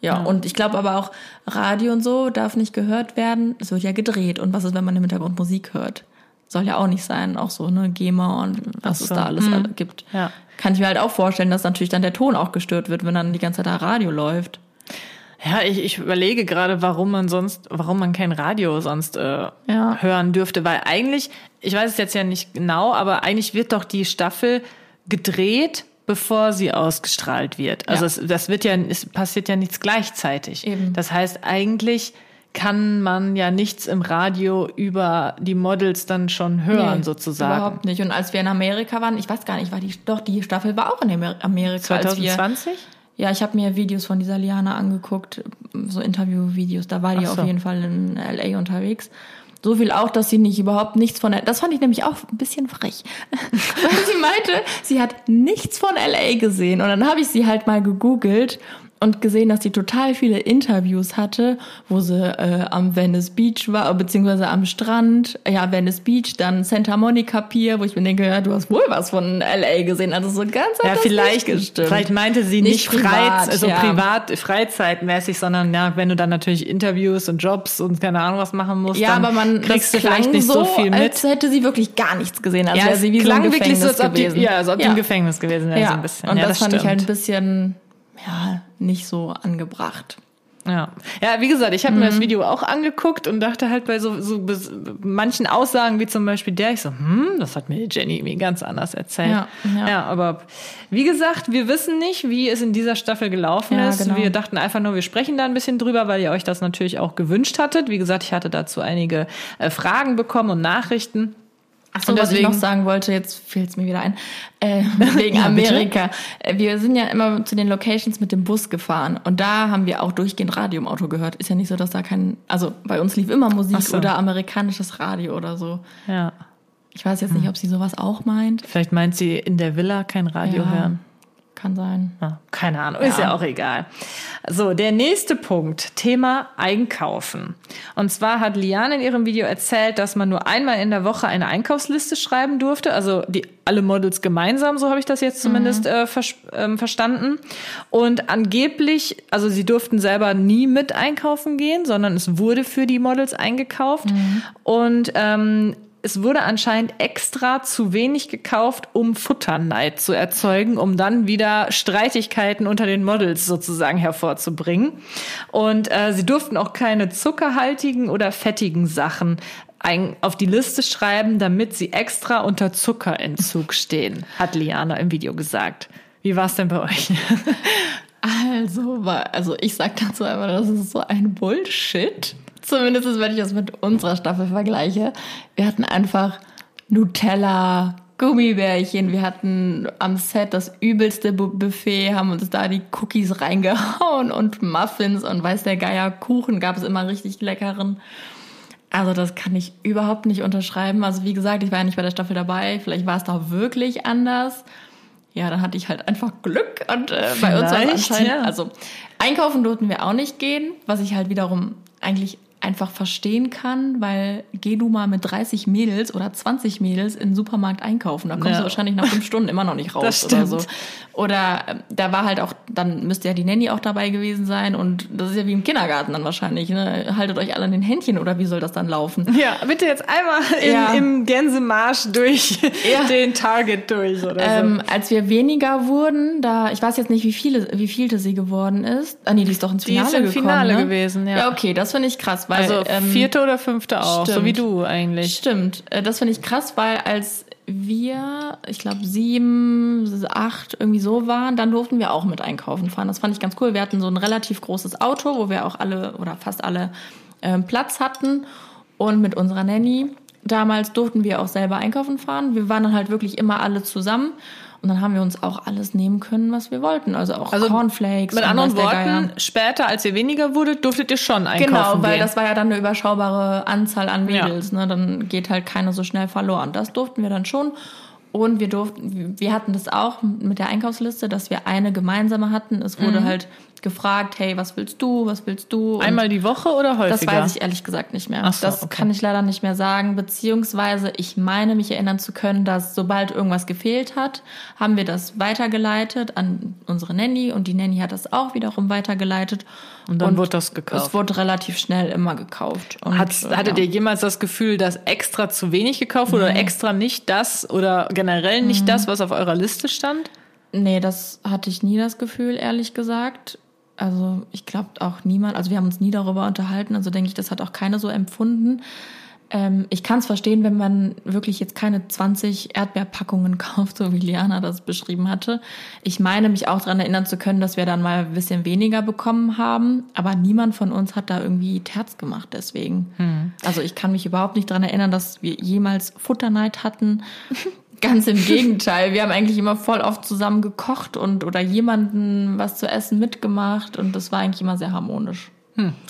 Speaker 4: Ja, und ich glaube aber auch, Radio und so darf nicht gehört werden. Es wird ja gedreht. Und was ist, wenn man im Hintergrund Musik hört? Soll ja auch nicht sein. Auch so, ne, GEMA und was
Speaker 2: Ach
Speaker 4: es
Speaker 2: so.
Speaker 4: da alles
Speaker 2: Mhm.
Speaker 4: alle gibt.
Speaker 2: Ja.
Speaker 4: Kann ich mir halt auch vorstellen, dass natürlich dann der Ton auch gestört wird, wenn dann die ganze Zeit da Radio läuft.
Speaker 2: Ja, ich, ich überlege gerade, warum man sonst, warum man kein Radio sonst äh,
Speaker 4: Ja.
Speaker 2: hören dürfte, weil eigentlich, ich weiß es jetzt ja nicht genau, aber eigentlich wird doch die Staffel gedreht, bevor sie ausgestrahlt wird. Also
Speaker 4: Ja.
Speaker 2: es, das wird ja, es passiert ja nichts gleichzeitig.
Speaker 4: Eben.
Speaker 2: Das heißt, eigentlich kann man ja nichts im Radio über die Models dann schon hören,
Speaker 4: Nee,
Speaker 2: sozusagen.
Speaker 4: Überhaupt nicht. Und als wir in Amerika waren, ich weiß gar nicht, war die, doch, die Staffel war auch in Amer- Amerika. Als wir,
Speaker 2: 2020?
Speaker 4: ja, ich habe mir Videos von dieser Liana angeguckt, so Interviewvideos. Da war die
Speaker 2: so.
Speaker 4: auf jeden Fall in L.A. unterwegs. So viel auch, dass sie nicht überhaupt nichts von, das fand ich nämlich auch ein bisschen frech. Weil sie meinte, sie hat nichts von LA gesehen. Und dann habe ich sie halt mal gegoogelt und gesehen, dass sie total viele Interviews hatte, wo sie äh, am Venice Beach war, beziehungsweise am Strand, ja, Venice Beach, dann Santa Monica Pier, wo ich mir denke, ja, du hast wohl was von LA gesehen. Also so ganz
Speaker 2: Ja,
Speaker 4: das
Speaker 2: vielleicht,
Speaker 4: gestimmt.
Speaker 2: vielleicht meinte sie nicht,
Speaker 4: Nicht
Speaker 2: frei,
Speaker 4: privat,
Speaker 2: also
Speaker 4: ja.
Speaker 2: privat, freizeitmäßig, sondern ja, wenn du dann natürlich Interviews und Jobs und keine Ahnung was machen musst,
Speaker 4: ja,
Speaker 2: dann
Speaker 4: aber man
Speaker 2: kriegst du
Speaker 4: das
Speaker 2: vielleicht nicht so, viel mit.
Speaker 4: als hätte sie wirklich gar nichts gesehen. Also
Speaker 2: ja,
Speaker 4: wäre sie wie
Speaker 2: klang
Speaker 4: so ein
Speaker 2: wirklich so,
Speaker 4: Gefängnis
Speaker 2: als ob die,
Speaker 4: gewesen.
Speaker 2: ja, als ob die im Gefängnis gewesen wäre,
Speaker 4: ja.
Speaker 2: so ein bisschen.
Speaker 4: Und
Speaker 2: ja,
Speaker 4: das, fand ich halt ein
Speaker 2: stimmt.
Speaker 4: bisschen, ja, nicht so angebracht.
Speaker 2: Ja. ja, wie gesagt, ich habe mir
Speaker 4: Mhm.
Speaker 2: das Video auch angeguckt und dachte halt bei so, so manchen Aussagen, wie zum Beispiel der, ich so, hm, das hat mir Jenny irgendwie ganz anders erzählt.
Speaker 4: Ja, ja.
Speaker 2: aber wie gesagt, wir wissen nicht, wie es in dieser Staffel gelaufen
Speaker 4: Ja,
Speaker 2: ist.
Speaker 4: genau.
Speaker 2: Wir dachten einfach nur, wir sprechen da ein bisschen drüber, weil ihr euch das natürlich auch gewünscht hattet. Wie gesagt, ich hatte dazu einige äh, Fragen bekommen und Nachrichten.
Speaker 4: Ach so,
Speaker 2: Und
Speaker 4: was ich noch sagen wollte, jetzt fällt es mir wieder ein, äh, wegen
Speaker 2: Ja, bitte.
Speaker 4: Amerika. Äh, Wir sind ja immer zu den Locations mit dem Bus gefahren und da haben wir auch durchgehend Radio im Auto gehört. Ist ja nicht so, dass da kein, also bei uns lief immer Musik
Speaker 2: so.
Speaker 4: oder amerikanisches Radio oder so.
Speaker 2: Ja.
Speaker 4: Ich weiß jetzt nicht, ob sie sowas auch meint.
Speaker 2: Vielleicht meint sie in der Villa kein Radio
Speaker 4: Ja.
Speaker 2: hören.
Speaker 4: Kann sein.
Speaker 2: Ja, keine Ahnung, ist
Speaker 4: Ja.
Speaker 2: ja auch egal. So, der nächste Punkt, Thema Einkaufen. Und zwar hat Liane in ihrem Video erzählt, dass man nur einmal in der Woche eine Einkaufsliste schreiben durfte, also die alle Models gemeinsam, so habe ich das jetzt zumindest äh, vers ähm, verstanden. Und angeblich, also sie durften selber nie mit einkaufen gehen, sondern es wurde für die Models eingekauft. Und ähm, es wurde anscheinend extra zu wenig gekauft, um Futterneid zu erzeugen, um dann wieder Streitigkeiten unter den Models sozusagen hervorzubringen. Und äh, sie durften auch keine zuckerhaltigen oder fettigen Sachen ein, auf die Liste schreiben, damit sie extra unter Zuckerentzug stehen, hat Liana im Video gesagt. Wie war es denn bei euch?
Speaker 4: Also, also ich sag dazu einfach, das ist so ein Bullshit. Zumindest wenn ich das mit unserer Staffel vergleiche. Wir hatten einfach Nutella, Gummibärchen, wir hatten am Set das übelste Bu- Buffet, haben uns da die Cookies reingehauen und Muffins und weiß der Geier, Kuchen gab es immer richtig leckeren. Also das kann ich überhaupt nicht unterschreiben. Also wie gesagt, ich war ja nicht bei der Staffel dabei. Vielleicht war es da wirklich anders. Ja, dann hatte ich halt einfach Glück und äh, bei uns war es anscheinend.
Speaker 2: ja.
Speaker 4: Also einkaufen durften wir auch nicht gehen, was ich halt wiederum eigentlich einfach verstehen kann, weil geh du mal mit 30 Mädels oder 20 Mädels in den Supermarkt einkaufen. Da kommst
Speaker 2: Ja.
Speaker 4: du wahrscheinlich nach fünf Stunden immer noch nicht raus oder so. Oder äh, da war halt auch, dann müsste ja die Nanny auch dabei gewesen sein und das ist ja wie im Kindergarten dann wahrscheinlich. Ne? Haltet euch alle an den Händchen oder wie soll das dann laufen?
Speaker 2: Ja, bitte jetzt einmal in,
Speaker 4: Ja.
Speaker 2: im Gänsemarsch durch
Speaker 4: Ja.
Speaker 2: den Target durch oder
Speaker 4: Ähm, als wir weniger wurden, da, ich weiß jetzt nicht, wie viele, wie vielte sie geworden ist. Ah nee, die ist doch ins
Speaker 2: Die ist
Speaker 4: Finale
Speaker 2: im
Speaker 4: gekommen.
Speaker 2: Finale
Speaker 4: ne?
Speaker 2: gewesen, ja.
Speaker 4: Ja, okay, das finde ich krass, weil
Speaker 2: so. Also
Speaker 4: ähm,
Speaker 2: vierte oder fünfte auch, so
Speaker 4: stimmt.
Speaker 2: wie du eigentlich.
Speaker 4: Stimmt, äh, das finde ich krass, weil als wir, ich glaube sieben, acht irgendwie so waren, dann durften wir auch mit einkaufen fahren. Das fand ich ganz cool. Wir hatten so ein relativ großes Auto, wo wir auch alle oder fast alle ähm, Platz hatten und mit unserer Nanny. Damals durften wir auch selber einkaufen fahren. Wir waren dann halt wirklich immer alle zusammen. Und dann haben wir uns auch alles nehmen können, was wir wollten. Also auch
Speaker 2: Also
Speaker 4: Cornflakes.
Speaker 2: Mit anderen Worten, später, als ihr weniger wurdet, durftet ihr schon einkaufen
Speaker 4: Genau, weil
Speaker 2: gehen.
Speaker 4: das war ja dann eine überschaubare Anzahl an
Speaker 2: Ja.
Speaker 4: Mädels. Ne? Dann geht halt keiner so schnell verloren. Das durften wir dann schon. Und wir durften, wir hatten das auch mit der Einkaufsliste, dass wir eine gemeinsame hatten. Es wurde halt gefragt, hey, was willst du, was willst du? Und
Speaker 2: Einmal die Woche oder häufiger?
Speaker 4: das weiß ich ehrlich gesagt nicht mehr.
Speaker 2: So,
Speaker 4: das
Speaker 2: okay.
Speaker 4: kann ich leider nicht mehr sagen. Beziehungsweise ich meine, mich erinnern zu können, dass sobald irgendwas gefehlt hat, haben wir das weitergeleitet an unsere Nanny und die Nanny hat das auch wiederum weitergeleitet.
Speaker 2: Und dann wurde das gekauft.
Speaker 4: Es wurde relativ schnell immer gekauft. Und,
Speaker 2: Hat's,
Speaker 4: äh,
Speaker 2: hattet
Speaker 4: ja.
Speaker 2: ihr jemals das Gefühl, dass extra zu wenig gekauft wurde oder extra nicht das oder generell nicht
Speaker 4: Mhm.
Speaker 2: das, was auf eurer Liste stand?
Speaker 4: Nee, das hatte ich nie das Gefühl, ehrlich gesagt. Also ich glaube auch niemand, also wir haben uns nie darüber unterhalten, also denke ich, das hat auch keiner so empfunden. Ähm, ich kann es verstehen, wenn man wirklich jetzt keine 20 Erdbeerpackungen kauft, so wie Liana das beschrieben hatte. Ich meine, mich auch daran erinnern zu können, dass wir dann mal ein bisschen weniger bekommen haben, aber niemand von uns hat da irgendwie Terz gemacht deswegen. Also ich kann mich überhaupt nicht daran erinnern, dass wir jemals Futterneid hatten. Ganz im Gegenteil. Wir haben eigentlich immer voll oft zusammen gekocht und oder jemanden was zu essen mitgemacht und das war eigentlich immer sehr harmonisch.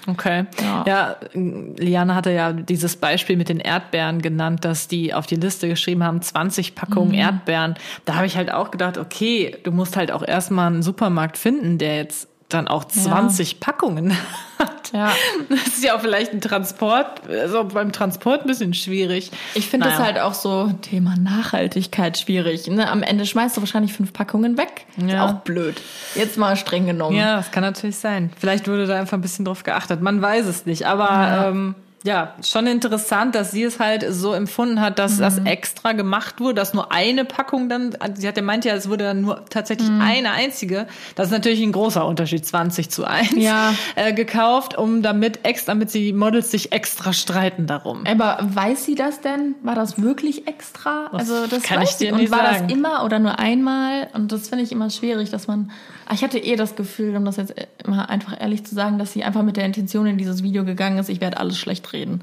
Speaker 2: Okay. Ja.
Speaker 4: Ja.
Speaker 2: Liane hatte ja dieses Beispiel mit den Erdbeeren genannt, dass die auf die Liste geschrieben haben, 20 Packungen Erdbeeren. Da habe ich halt auch gedacht, okay, du musst halt auch erstmal einen Supermarkt finden, der jetzt dann auch 20 Packungen hat.
Speaker 4: Ja.
Speaker 2: Das ist ja auch vielleicht ein Transport, also beim Transport ein bisschen schwierig.
Speaker 4: Ich finde
Speaker 2: Naja.
Speaker 4: das halt auch so Thema Nachhaltigkeit schwierig. Ne? Am Ende schmeißt du wahrscheinlich fünf Packungen weg. Ist
Speaker 2: Ja.
Speaker 4: auch blöd. Jetzt mal streng genommen.
Speaker 2: Ja, das kann natürlich sein. Vielleicht wurde da einfach ein bisschen drauf geachtet. Man weiß es nicht. Aber ja, ähm, ja schon interessant, dass sie es halt so empfunden hat, dass
Speaker 4: Mhm.
Speaker 2: das extra gemacht wurde, dass nur eine Packung dann, sie hat ja meint ja, es wurde dann nur tatsächlich
Speaker 4: Mhm.
Speaker 2: eine einzige. Das ist natürlich ein großer Unterschied, 20 zu 1,
Speaker 4: Ja.
Speaker 2: äh, gekauft, um damit extra, damit die Models sich extra streiten darum.
Speaker 4: Aber weiß sie das denn? War das wirklich extra?
Speaker 2: Das
Speaker 4: also das
Speaker 2: kann
Speaker 4: weiß
Speaker 2: ich dir
Speaker 4: sie. Und
Speaker 2: nicht
Speaker 4: war
Speaker 2: sagen.
Speaker 4: das immer oder nur einmal? Und das finde ich immer schwierig, dass man. Ah, Ich hatte eh das Gefühl, um das jetzt immer einfach ehrlich zu sagen, dass sie einfach mit der Intention in dieses Video gegangen ist, ich werde alles schlecht reden.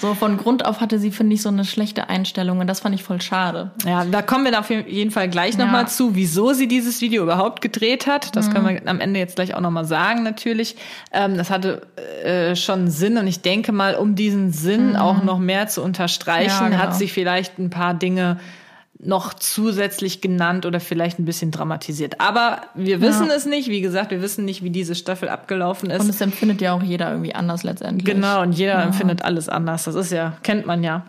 Speaker 4: So von Grund auf hatte sie, finde ich, so eine schlechte Einstellung und das fand ich voll schade.
Speaker 2: Ja, da kommen wir auf jeden Fall gleich
Speaker 4: Ja.
Speaker 2: nochmal zu, wieso sie dieses Video überhaupt gedreht hat. Das können wir am Ende jetzt gleich auch nochmal sagen, natürlich. Ähm, das hatte äh, schon Sinn und ich denke mal, um diesen Sinn auch noch mehr zu unterstreichen,
Speaker 4: Ja, genau.
Speaker 2: hat sie vielleicht ein paar Dinge noch zusätzlich genannt oder vielleicht ein bisschen dramatisiert. Aber wir wissen es nicht. Wie gesagt, wir wissen nicht, wie diese Staffel abgelaufen ist.
Speaker 4: Und es empfindet ja auch jeder irgendwie anders letztendlich.
Speaker 2: Genau, und jeder empfindet alles anders. Das ist ja, kennt man ja.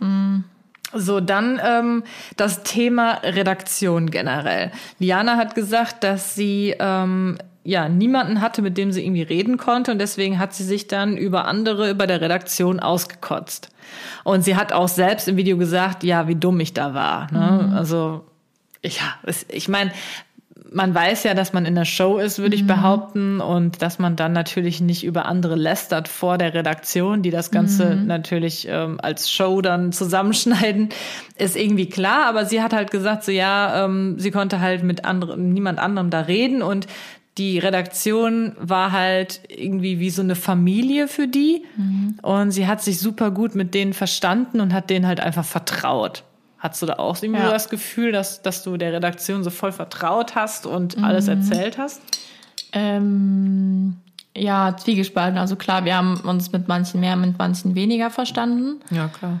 Speaker 2: So, dann ähm, das Thema Redaktion generell. Liana hat gesagt, dass sie ähm, ja niemanden hatte, mit dem sie irgendwie reden konnte und deswegen hat sie sich dann über andere über der Redaktion ausgekotzt. Und sie hat auch selbst im Video gesagt, ja, wie dumm ich da war. Ne? Also ja, es, ich meine, man weiß ja, dass man in der Show ist, würde ich behaupten, und dass man dann natürlich nicht über andere lästert vor der Redaktion, die das Ganze natürlich ähm, als Show dann zusammenschneiden, ist irgendwie klar. Aber sie hat halt gesagt, so ja, ähm, sie konnte halt mit anderen, niemand anderem da reden und die Redaktion war halt irgendwie wie so eine Familie für die und sie hat sich super gut mit denen verstanden und hat denen halt einfach vertraut. Hattest du da auch irgendwie
Speaker 4: Ja.
Speaker 2: so das Gefühl, dass, dass du der Redaktion so voll vertraut hast und alles erzählt hast?
Speaker 4: Ähm, ja, zwiegespalten. Also klar, wir haben uns mit manchen mehr, mit manchen weniger verstanden.
Speaker 2: Ja, klar.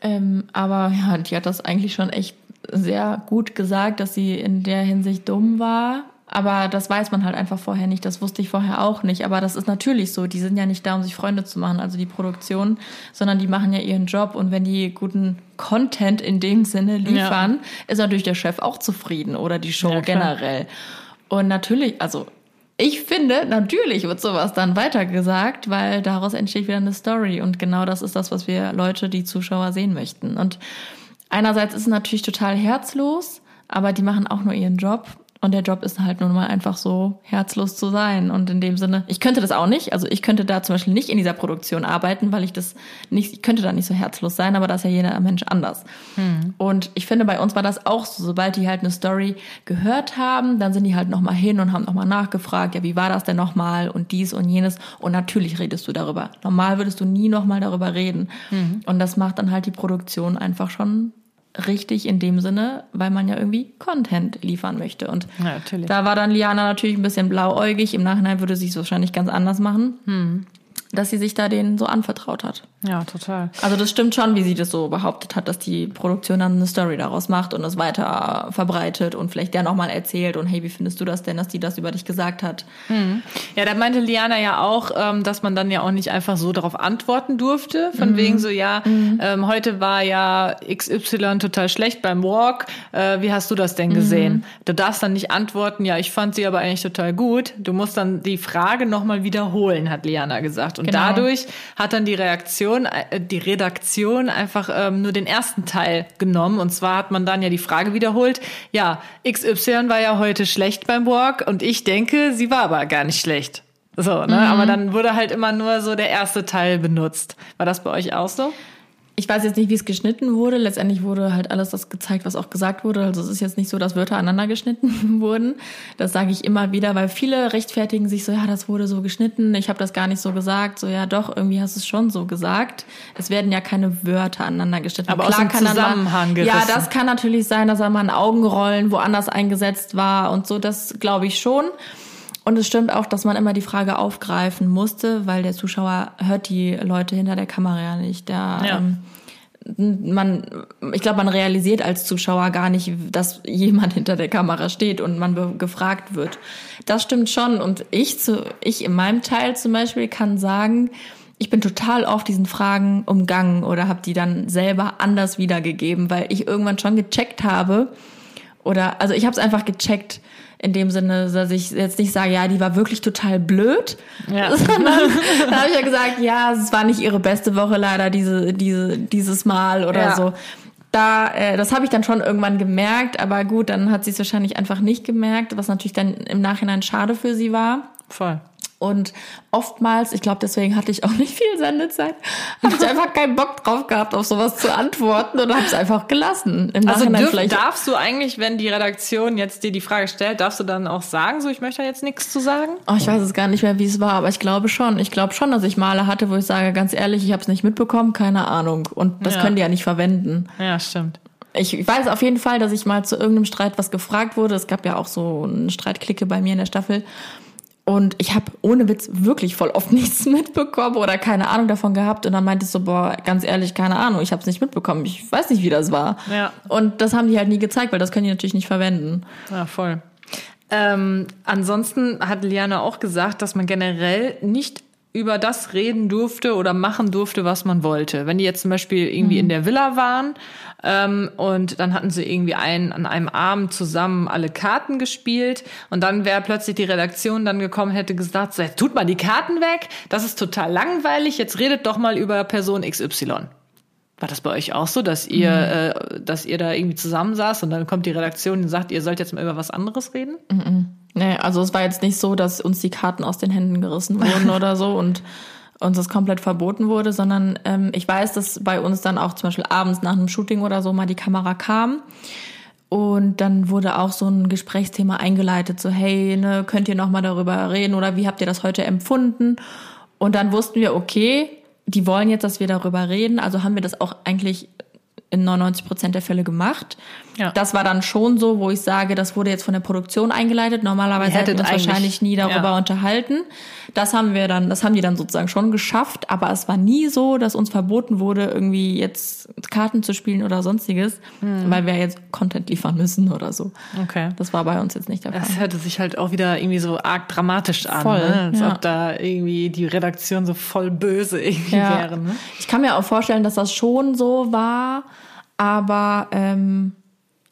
Speaker 4: Ähm, aber ja, die hat das eigentlich schon echt sehr gut gesagt, dass sie in der Hinsicht dumm war. Aber das weiß man halt einfach vorher nicht. Das wusste ich vorher auch nicht. Aber das ist natürlich so. Die sind ja nicht da, um sich Freunde zu machen, also die Produktion, sondern die machen ja ihren Job. Und wenn die guten Content in dem Sinne liefern, ist natürlich der Chef auch zufrieden oder die Show
Speaker 2: Ja,
Speaker 4: generell. Und natürlich, also ich finde, natürlich wird sowas dann weitergesagt, weil daraus entsteht wieder eine Story. Und genau das ist das, was wir Leute, die Zuschauer sehen möchten. Und einerseits ist es natürlich total herzlos, aber die machen auch nur ihren Job. Und der Job ist halt nun mal einfach so herzlos zu sein. Und in dem Sinne, ich könnte das auch nicht. Also ich könnte da zum Beispiel nicht in dieser Produktion arbeiten, weil ich das nicht, ich könnte da nicht so herzlos sein, aber da ist ja jeder Mensch anders. Und ich finde, bei uns war das auch so. Sobald die halt eine Story gehört haben, dann sind die halt nochmal hin und haben nochmal nachgefragt, ja, wie war das denn nochmal und dies und jenes. Und natürlich redest du darüber. Normal würdest du nie nochmal darüber reden. Und das macht dann halt die Produktion einfach schon richtig in dem Sinne, weil man ja irgendwie Content liefern möchte. Und
Speaker 2: Ja,
Speaker 4: da war dann Liana natürlich ein bisschen blauäugig. Im Nachhinein würde sie es wahrscheinlich ganz anders machen, dass sie sich da denen so anvertraut hat.
Speaker 2: Ja, total.
Speaker 4: Also das stimmt schon, wie sie das so behauptet hat, dass die Produktion dann eine Story daraus macht und es weiter verbreitet und vielleicht der nochmal erzählt und hey, wie findest du das denn, dass die das über dich gesagt hat?
Speaker 2: Ja, da meinte Liana ja auch, ähm, dass man dann ja auch nicht einfach so darauf antworten durfte. Von wegen so, ja, ähm, heute war ja XY total schlecht beim Walk. Äh, wie hast du das denn gesehen? Du darfst dann nicht antworten, ja, ich fand sie aber eigentlich total gut. Du musst dann die Frage nochmal wiederholen, hat Liana gesagt. Und
Speaker 4: Genau.
Speaker 2: dadurch hat dann die Reaktion, äh, die Redaktion einfach ähm, nur den ersten Teil genommen. Und zwar hat man dann ja die Frage wiederholt, ja, XY war ja heute schlecht beim Walk und ich denke, sie war aber gar nicht schlecht. So, ne? Aber dann wurde halt immer nur so der erste Teil benutzt. War das bei euch auch so?
Speaker 4: Ich weiß jetzt nicht, wie es geschnitten wurde. Letztendlich wurde halt alles das gezeigt, was auch gesagt wurde. Also es ist jetzt nicht so, dass Wörter aneinander geschnitten wurden. Das sage ich immer wieder, weil viele rechtfertigen sich so, ja, das wurde so geschnitten, ich habe das gar nicht so gesagt. So, ja doch, irgendwie hast du es schon so gesagt. Es werden ja keine Wörter aneinander geschnitten.
Speaker 2: Aber aus dem
Speaker 4: kann
Speaker 2: Zusammenhang
Speaker 4: mal, Ja, das kann natürlich sein, dass er mal ein Augenrollen woanders eingesetzt war und so, das glaube ich schon. Und es stimmt auch, dass man immer die Frage aufgreifen musste, weil der Zuschauer hört die Leute hinter der Kamera ja nicht. Der,
Speaker 2: Ja.
Speaker 4: ähm, man, ich glaube, man realisiert als Zuschauer gar nicht, dass jemand hinter der Kamera steht und man gefragt wird. Das stimmt schon. Und ich zu, ich in meinem Teil zum Beispiel kann sagen, ich bin total auf diesen Fragen umgangen oder habe die dann selber anders wiedergegeben, weil ich irgendwann schon gecheckt habe oder also ich habe es einfach gecheckt in dem Sinne, dass ich jetzt nicht sage, ja, die war wirklich total blöd,
Speaker 2: Ja.
Speaker 4: sondern da habe ich ja gesagt, ja, es war nicht ihre beste Woche leider diese diese dieses Mal oder
Speaker 2: Ja.
Speaker 4: so. Da, äh, das habe ich dann schon irgendwann gemerkt, aber gut, dann hat sie es wahrscheinlich einfach nicht gemerkt, was natürlich dann im Nachhinein schade für sie war.
Speaker 2: Voll.
Speaker 4: Und oftmals, ich glaube, deswegen hatte ich auch nicht viel Sendezeit, habe ich einfach keinen Bock drauf gehabt, auf sowas zu antworten und habe es einfach gelassen. Im
Speaker 2: Also dürf,
Speaker 4: vielleicht.
Speaker 2: darfst du eigentlich, wenn die Redaktion jetzt dir die Frage stellt, darfst du dann auch sagen, so ich möchte jetzt nichts zu sagen?
Speaker 4: Oh, ich weiß es gar nicht mehr, wie es war, aber ich glaube schon. Ich glaube schon, dass ich Male hatte, wo ich sage, ganz ehrlich, ich habe es nicht mitbekommen, keine Ahnung. Und das
Speaker 2: Ja.
Speaker 4: können die ja nicht verwenden.
Speaker 2: Ja, stimmt.
Speaker 4: Ich weiß auf jeden Fall, dass ich mal zu irgendeinem Streit was gefragt wurde. Es gab ja auch so eine Streitklicke bei mir in der Staffel. Und ich habe ohne Witz wirklich voll oft nichts mitbekommen oder keine Ahnung davon gehabt. Und dann meinte ich so, boah, ganz ehrlich, keine Ahnung, ich habe es nicht mitbekommen. Ich weiß nicht, wie das war.
Speaker 2: Ja.
Speaker 4: Und das haben die halt nie gezeigt, weil das können die natürlich nicht verwenden.
Speaker 2: Ja, voll. Ähm, ansonsten hat Liana auch gesagt, dass man generell nicht über das reden durfte oder machen durfte, was man wollte. Wenn die jetzt zum Beispiel irgendwie in der Villa waren ähm, und dann hatten sie irgendwie einen, an einem Abend zusammen alle Karten gespielt und dann wäre plötzlich die Redaktion dann gekommen, hätte gesagt, tut mal die Karten weg, das ist total langweilig, jetzt redet doch mal über Person XY. War das bei euch auch so, dass ihr, äh, dass ihr da irgendwie zusammensaßt und dann kommt die Redaktion und sagt, ihr sollt jetzt mal über was anderes reden?
Speaker 4: Nee, also es war jetzt nicht so, dass uns die Karten aus den Händen gerissen wurden oder so und uns das komplett verboten wurde, sondern ähm, ich weiß, dass bei uns dann auch zum Beispiel abends nach einem Shooting oder so mal die Kamera kam. Und dann wurde auch so ein Gesprächsthema eingeleitet, so hey, ne, könnt ihr noch mal darüber reden oder wie habt ihr das heute empfunden? Und dann wussten wir, okay, die wollen jetzt, dass wir darüber reden, also haben wir das auch eigentlich in 99 Prozent der Fälle gemacht.
Speaker 2: Ja.
Speaker 4: Das war dann schon so, wo ich sage, das wurde jetzt von der Produktion eingeleitet. Normalerweise hätten wir uns wahrscheinlich nie darüber
Speaker 2: ja.
Speaker 4: unterhalten. Das haben wir dann, das haben die dann sozusagen schon geschafft, aber es war nie so, dass uns verboten wurde, irgendwie jetzt Karten zu spielen oder sonstiges,
Speaker 2: Hm.
Speaker 4: weil wir jetzt Content liefern müssen oder so.
Speaker 2: Okay.
Speaker 4: Das war bei uns jetzt nicht der Fall.
Speaker 2: Das hörte sich halt auch wieder irgendwie so arg dramatisch an,
Speaker 4: Voll,
Speaker 2: ne? als
Speaker 4: ja.
Speaker 2: ob da irgendwie die Redaktion so voll böse irgendwie wäre. Ne?
Speaker 4: Ich kann mir auch vorstellen, dass das schon so war, aber ähm,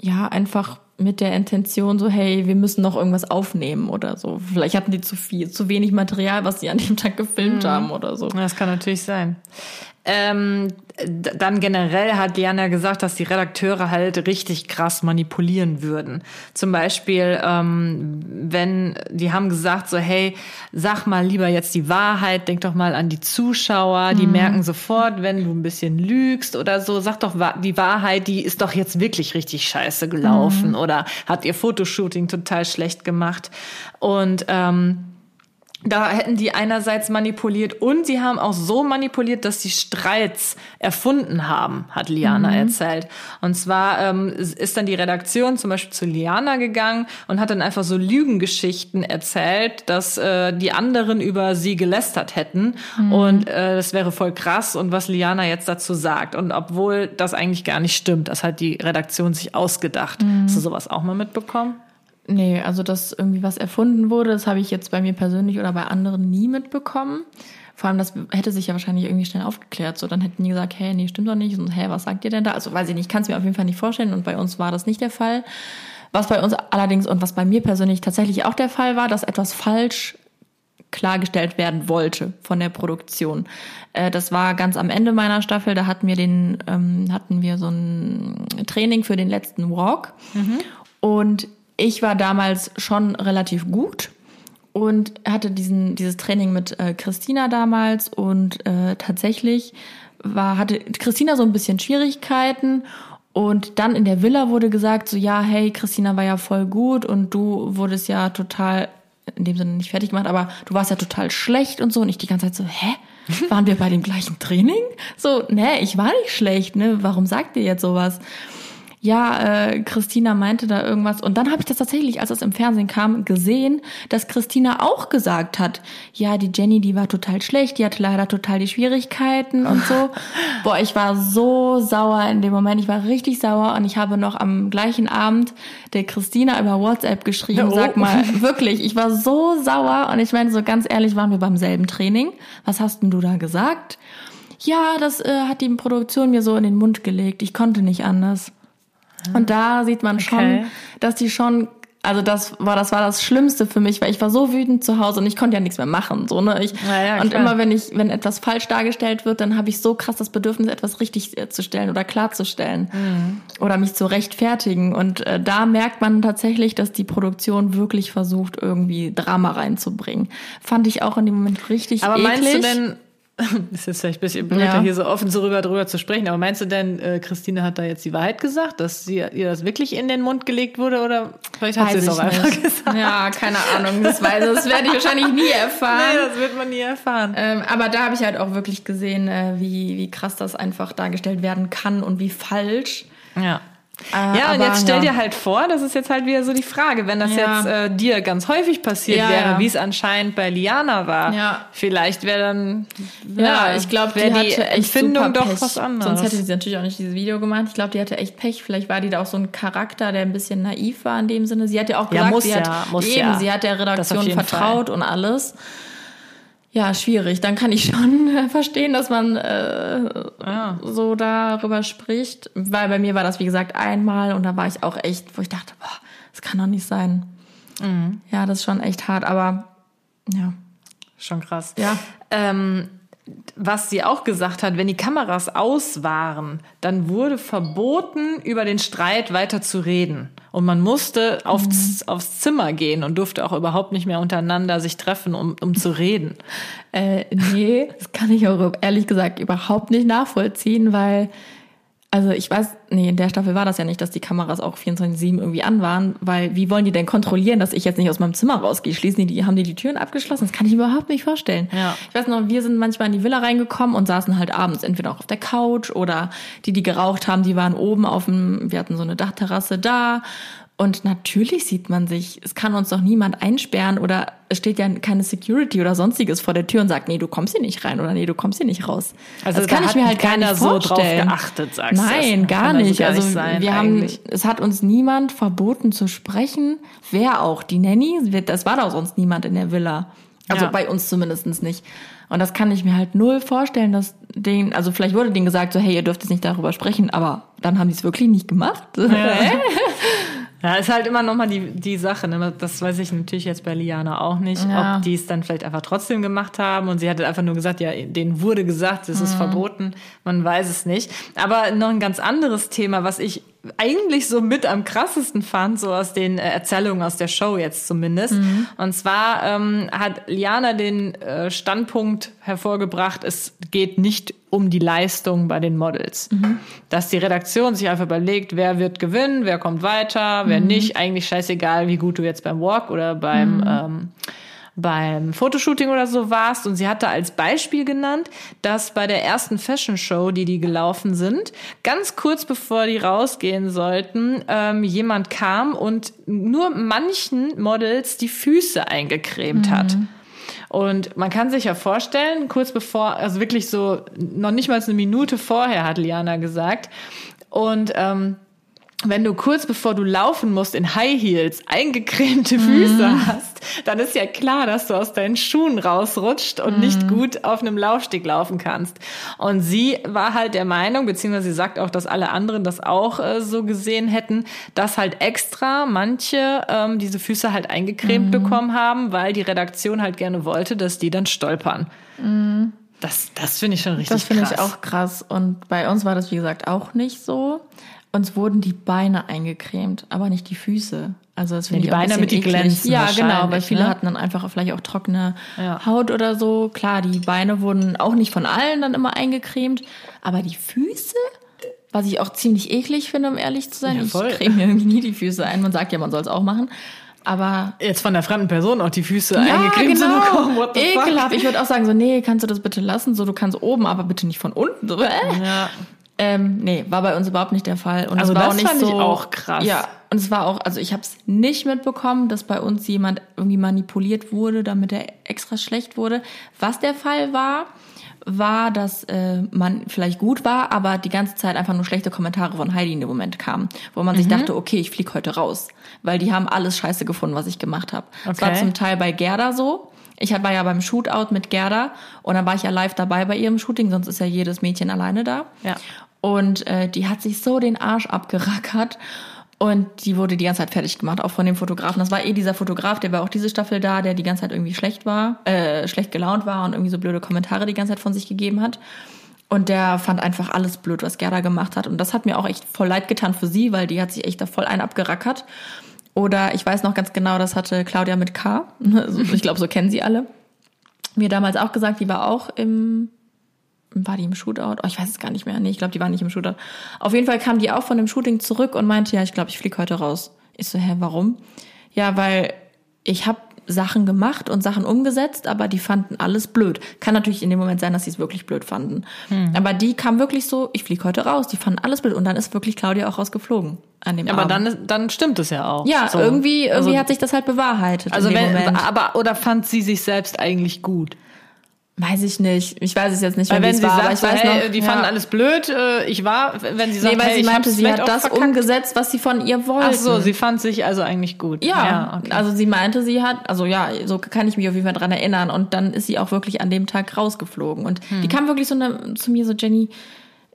Speaker 4: ja, einfach mit der Intention so, hey, wir müssen noch irgendwas aufnehmen oder so. Vielleicht hatten die zu viel, zu wenig Material, was sie an dem Tag gefilmt haben oder so.
Speaker 2: Das kann natürlich sein. Ähm, dann generell hat Diana gesagt, dass die Redakteure halt richtig krass manipulieren würden. Zum Beispiel, ähm, wenn die haben gesagt so, hey, sag mal lieber jetzt die Wahrheit, denk doch mal an die Zuschauer, die merken sofort, wenn du ein bisschen lügst oder so, sag doch die Wahrheit, die ist doch jetzt wirklich richtig scheiße gelaufen oder hat ihr Fotoshooting total schlecht gemacht. Und ähm, da hätten die einerseits manipuliert und sie haben auch so manipuliert, dass sie Streits erfunden haben, hat Liana erzählt. Und zwar ähm, ist dann die Redaktion zum Beispiel zu Liana gegangen und hat dann einfach so Lügengeschichten erzählt, dass äh, die anderen über sie gelästert hätten und äh, das wäre voll krass und was Liana jetzt dazu sagt. Und obwohl das eigentlich gar nicht stimmt, das hat die Redaktion sich ausgedacht. Hast du sowas auch mal mitbekommen?
Speaker 4: Nee, also dass irgendwie was erfunden wurde, das habe ich jetzt bei mir persönlich oder bei anderen nie mitbekommen. Vor allem, das hätte sich ja wahrscheinlich irgendwie schnell aufgeklärt. So, dann hätten die gesagt, hey, nee, stimmt doch nicht. Und hä, was sagt ihr denn da? Also weiß ich nicht, kann es mir auf jeden Fall nicht vorstellen. Und bei uns war das nicht der Fall. Was bei uns allerdings und was bei mir persönlich tatsächlich auch der Fall war, dass etwas falsch klargestellt werden wollte von der Produktion. Äh, das war ganz am Ende meiner Staffel. Da hatten wir den, ähm, hatten wir so ein Training für den letzten Walk. Und ich war damals schon relativ gut und hatte diesen, dieses Training mit äh, Christina damals und äh, tatsächlich war, hatte Christina so ein bisschen Schwierigkeiten und dann in der Villa wurde gesagt, so ja, hey, Christina war ja voll gut und du wurdest ja total, in dem Sinne nicht fertig gemacht, aber du warst ja total schlecht und so und ich die ganze Zeit so, hä? Waren wir bei dem gleichen Training? So, ne, ich war nicht schlecht, ne? Warum sagt ihr jetzt sowas? Ja, äh, Christina meinte da irgendwas. Und dann habe ich das tatsächlich, als das im Fernsehen kam, gesehen, dass Christina auch gesagt hat, ja, die Jenny, die war total schlecht, die hatte leider total die Schwierigkeiten und so. Boah, ich war so sauer in dem Moment. Ich war richtig sauer und ich habe noch am gleichen Abend der Christina über WhatsApp geschrieben,
Speaker 2: Oh.
Speaker 4: sag mal, wirklich, ich war so sauer und ich meine, so ganz ehrlich, waren wir beim selben Training. Was hast denn du da gesagt? Ja, das äh, hat die Produktion mir so in den Mund gelegt. Ich konnte nicht anders. Und da sieht man schon,
Speaker 2: Okay.
Speaker 4: dass die schon, also das war das war das Schlimmste für mich, weil ich war so wütend zu Hause und ich konnte ja nichts mehr machen, so ne. Ich,
Speaker 2: Ja, ja,
Speaker 4: und
Speaker 2: klar.
Speaker 4: immer wenn ich, wenn etwas falsch dargestellt wird, dann habe ich so krass das Bedürfnis, etwas richtig äh, zu stellen oder klarzustellen
Speaker 2: Mhm.
Speaker 4: oder mich zu rechtfertigen. Und äh, da merkt man tatsächlich, dass die Produktion wirklich versucht, irgendwie Drama reinzubringen. Fand ich auch in dem Moment richtig
Speaker 2: Aber
Speaker 4: eklig.
Speaker 2: meinst du denn, ist jetzt vielleicht ein bisschen blöd,
Speaker 4: Ja.
Speaker 2: hier so offen so rüber drüber zu sprechen, aber meinst du denn, äh, Christine hat da jetzt die Wahrheit gesagt, dass sie, ihr das wirklich in den Mund gelegt wurde oder vielleicht hat sie es auch einfach
Speaker 4: nicht.
Speaker 2: gesagt?
Speaker 4: Ja, keine Ahnung. Das, weiß, das werde ich wahrscheinlich nie erfahren.
Speaker 2: Nee, das wird man nie erfahren.
Speaker 4: Ähm, aber da habe ich halt auch wirklich gesehen, äh, wie, wie krass das einfach dargestellt werden kann und wie falsch.
Speaker 2: Ja.
Speaker 4: Äh,
Speaker 2: Ja, und jetzt stell dir halt vor, das ist jetzt halt wieder so die Frage, wenn das
Speaker 4: Ja.
Speaker 2: jetzt äh, dir ganz häufig passiert
Speaker 4: Ja,
Speaker 2: wäre,
Speaker 4: ja.
Speaker 2: wie es anscheinend bei Liana war,
Speaker 4: Ja.
Speaker 2: vielleicht wäre dann
Speaker 4: Ja, ich glaube, die echt
Speaker 2: Empfindung doch
Speaker 4: Pech.
Speaker 2: was anderes.
Speaker 4: Sonst hätte sie natürlich auch nicht dieses Video gemacht. Ich glaube, die hatte echt Pech. Vielleicht war die da auch so ein Charakter, der ein bisschen naiv war in dem Sinne. Sie hat ja auch gesagt, sie hat eben,
Speaker 2: ja.
Speaker 4: sie hat der Redaktion vertraut und alles. Ja, schwierig. Dann kann ich schon äh, verstehen, dass man äh,
Speaker 2: Ja.
Speaker 4: so darüber spricht. Weil bei mir war das, wie gesagt, einmal und da war ich auch echt, wo ich dachte, boah, das kann doch nicht sein.
Speaker 2: Mhm.
Speaker 4: Ja, das ist schon echt hart, aber ja.
Speaker 2: Schon krass.
Speaker 4: Ja.
Speaker 2: Ähm, was sie auch gesagt hat, wenn die Kameras aus waren, dann wurde verboten, über den Streit weiter zu reden. Und man musste aufs, aufs Zimmer gehen und durfte auch überhaupt nicht mehr untereinander sich treffen, um, um zu reden.
Speaker 4: Äh, nee, das kann ich auch ehrlich gesagt überhaupt nicht nachvollziehen, weil, also ich weiß, nee, in der Staffel war das ja nicht, dass die Kameras auch 24-7 irgendwie an waren, weil wie wollen die denn kontrollieren, dass ich jetzt nicht aus meinem Zimmer rausgehe? Schließen die, die, haben die die Türen abgeschlossen? Das kann ich mir überhaupt nicht vorstellen.
Speaker 2: Ja.
Speaker 4: Ich weiß noch, wir sind manchmal in die Villa reingekommen und saßen halt abends entweder auch auf der Couch oder die, die geraucht haben, die waren oben auf dem, wir hatten so eine Dachterrasse da. Und natürlich sieht man sich, es kann uns doch niemand einsperren oder es steht ja keine Security oder sonstiges vor der Tür und sagt, nee, du kommst hier nicht rein oder nee, du kommst hier nicht raus.
Speaker 2: Also
Speaker 4: das kann
Speaker 2: da
Speaker 4: ich mir halt gar
Speaker 2: keiner
Speaker 4: nicht
Speaker 2: so drauf
Speaker 4: vorstellen.
Speaker 2: geachtet, sagst du.
Speaker 4: Nein,
Speaker 2: Das
Speaker 4: gar
Speaker 2: kann also
Speaker 4: nicht.
Speaker 2: gar
Speaker 4: also
Speaker 2: nicht sein,
Speaker 4: wir
Speaker 2: eigentlich.
Speaker 4: haben, es hat uns niemand verboten zu sprechen. Wer auch? Die Nanny? Das war doch sonst niemand in der Villa. Also
Speaker 2: Ja.
Speaker 4: bei uns zumindest nicht. Und das kann ich mir halt null vorstellen, dass denen, also vielleicht wurde denen gesagt, so, hey, ihr dürft jetzt nicht darüber sprechen, aber dann haben die es wirklich nicht gemacht. Hä?
Speaker 2: Ja, ist halt immer nochmal die, die Sache. Ne? Das weiß ich natürlich jetzt bei Liana auch nicht,
Speaker 4: Ja.
Speaker 2: ob die es dann vielleicht einfach trotzdem gemacht haben. Und sie hatte einfach nur gesagt, ja, denen wurde gesagt, es
Speaker 4: Mhm.
Speaker 2: ist verboten. Man weiß es nicht. Aber noch ein ganz anderes Thema, was ich eigentlich so mit am krassesten fand, so aus den äh, Erzählungen aus der Show jetzt zumindest.
Speaker 4: Mhm.
Speaker 2: Und zwar ähm, hat Liana den äh, Standpunkt hervorgebracht, es geht nicht um die Leistung bei den Models.
Speaker 4: Mhm.
Speaker 2: Dass die Redaktion sich einfach überlegt, wer wird gewinnen, wer kommt weiter, wer
Speaker 4: Mhm.
Speaker 2: nicht. Eigentlich scheißegal, wie gut du jetzt beim Walk oder beim,
Speaker 4: Mhm.
Speaker 2: ähm, beim Fotoshooting oder so warst. Und sie hatte als Beispiel genannt, dass bei der ersten Fashion Show, die die gelaufen sind, ganz kurz bevor die rausgehen sollten, ähm, jemand kam und nur manchen Models die Füße eingecremt hat. Und man kann sich ja vorstellen, kurz bevor, also wirklich so, noch nicht mal eine Minute vorher, hat Liana gesagt. Und ähm, wenn du kurz bevor du laufen musst in High Heels eingecremte Füße hast, dann ist ja klar, dass du aus deinen Schuhen rausrutscht und nicht gut auf einem Laufsteg laufen kannst. Und sie war halt der Meinung, beziehungsweise sie sagt auch, dass alle anderen das auch äh, so gesehen hätten, dass halt extra manche ähm, diese Füße halt eingecremt bekommen haben, weil die Redaktion halt gerne wollte, dass die dann stolpern. Das, das finde ich schon richtig
Speaker 4: Das finde ich
Speaker 2: krass.
Speaker 4: auch krass. Und bei uns war das, wie gesagt, auch nicht so. Uns wurden die Beine eingecremt, aber nicht die Füße. Also das finde
Speaker 2: die Beine, damit die glänzen
Speaker 4: Ja, genau, weil viele
Speaker 2: ne?
Speaker 4: hatten dann einfach vielleicht auch trockene
Speaker 2: Ja.
Speaker 4: Haut oder so. Klar, die Beine wurden auch nicht von allen dann immer eingecremt, aber die Füße, was ich auch ziemlich eklig finde, um ehrlich zu sein.
Speaker 2: Ja, voll.
Speaker 4: ich creme mir irgendwie nie die Füße ein. Man sagt ja, man soll es auch machen. Aber
Speaker 2: Jetzt von der fremden Person auch die Füße eingecremt zu bekommen. What the fuck?
Speaker 4: genau. Ekelhaft. Ich würde auch sagen, so, nee, kannst du das bitte lassen? So, du kannst oben, aber bitte nicht von unten. So, äh.
Speaker 2: Ja.
Speaker 4: Ähm, nee, war bei uns überhaupt nicht der Fall. Und
Speaker 2: Also
Speaker 4: es war
Speaker 2: das
Speaker 4: auch nicht
Speaker 2: fand ich
Speaker 4: so,
Speaker 2: auch krass.
Speaker 4: Ja, und es war auch, also ich habe es nicht mitbekommen, dass bei uns jemand irgendwie manipuliert wurde, damit er extra schlecht wurde. Was der Fall war, war, dass äh, man vielleicht gut war, aber die ganze Zeit einfach nur schlechte Kommentare von Heidi in dem Moment kamen, wo man
Speaker 2: Mhm.
Speaker 4: sich dachte, okay, ich flieg heute raus, weil die haben alles scheiße gefunden, was ich gemacht habe. Das war
Speaker 2: Okay.
Speaker 4: zum Teil bei Gerda so. Ich war ja beim Shootout mit Gerda und dann war ich ja live dabei bei ihrem Shooting, sonst ist ja jedes Mädchen alleine da.
Speaker 2: Ja.
Speaker 4: Und äh, die hat sich so den Arsch abgerackert. Und die wurde die ganze Zeit fertig gemacht, auch von dem Fotografen. Das war eh dieser Fotograf, der war auch diese Staffel da, der die ganze Zeit irgendwie schlecht war, äh, schlecht gelaunt war und irgendwie so blöde Kommentare die ganze Zeit von sich gegeben hat. Und der fand einfach alles blöd, was Gerda gemacht hat. Und das hat mir auch echt voll leid getan für sie, weil die hat sich echt da voll ein abgerackert. Oder ich weiß noch ganz genau, das hatte Claudia mit K. Also ich glaube, so kennen sie alle. Mir damals auch gesagt, die war auch im war die im Shootout? Oh, ich weiß es gar nicht mehr. Nee, ich glaube, die war nicht im Shootout. Auf jeden Fall kam die auch von dem Shooting zurück und meinte, ja, ich glaube, ich fliege heute raus. Ich so, hä, warum? Ja, weil ich habe Sachen gemacht und Sachen umgesetzt, aber die fanden alles blöd. Kann natürlich in dem Moment sein, dass sie es wirklich blöd fanden. Aber die kam wirklich so, ich fliege heute raus. Die fanden alles blöd. Und dann ist wirklich Claudia auch rausgeflogen an dem
Speaker 2: Aber
Speaker 4: Abend.
Speaker 2: dann, ist- dann stimmt es ja auch.
Speaker 4: ja,
Speaker 2: So.
Speaker 4: irgendwie, irgendwie
Speaker 2: Also-
Speaker 4: hat sich das halt bewahrheitet.
Speaker 2: Also wenn,
Speaker 4: Moment.
Speaker 2: aber oder fand sie sich selbst eigentlich gut?
Speaker 4: Weiß ich nicht. Ich weiß es jetzt nicht, mehr,
Speaker 2: wenn
Speaker 4: wie
Speaker 2: sie
Speaker 4: es war,
Speaker 2: sagt,
Speaker 4: aber ich
Speaker 2: so,
Speaker 4: weiß
Speaker 2: hey,
Speaker 4: noch,
Speaker 2: die
Speaker 4: ja.
Speaker 2: fanden alles blöd, äh, ich war, wenn sie sagt,
Speaker 4: Nee, weil
Speaker 2: hey,
Speaker 4: sie meinte, sie hat das
Speaker 2: verkackt.
Speaker 4: umgesetzt, was sie von ihr wollte.
Speaker 2: Ach so, sie fand sich also eigentlich gut.
Speaker 4: Ja,
Speaker 2: okay.
Speaker 4: also sie meinte, sie hat, also ja, so kann ich mich auf jeden Fall dran erinnern. Und dann ist sie auch wirklich an dem Tag rausgeflogen. Und
Speaker 2: Hm.
Speaker 4: die kam wirklich so eine, zu mir so, Jenny,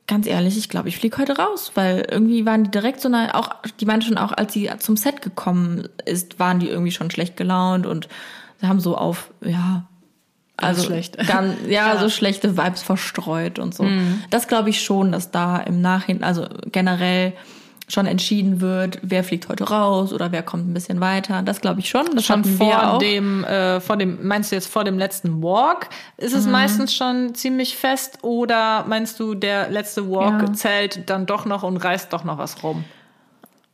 Speaker 4: ganz ehrlich, ich glaube, ich fliege heute raus, weil irgendwie waren die direkt so eine, auch, die meinte schon auch, als sie zum Set gekommen ist, waren die irgendwie schon schlecht gelaunt und sie haben so auf, ja, also
Speaker 2: schlecht.
Speaker 4: Ganz, ja, so schlechte Vibes verstreut und so.
Speaker 2: Mhm.
Speaker 4: Das glaube ich schon, dass da im Nachhinein, also generell schon entschieden wird, wer fliegt heute raus oder wer kommt ein bisschen weiter. Das glaube ich schon. Das
Speaker 2: schon vor dem, äh, vor dem, meinst du jetzt vor dem letzten Walk? Ist
Speaker 4: Mhm.
Speaker 2: es meistens schon ziemlich fest oder meinst du, der letzte Walk
Speaker 4: Ja.
Speaker 2: zählt dann doch noch und reißt doch noch was rum?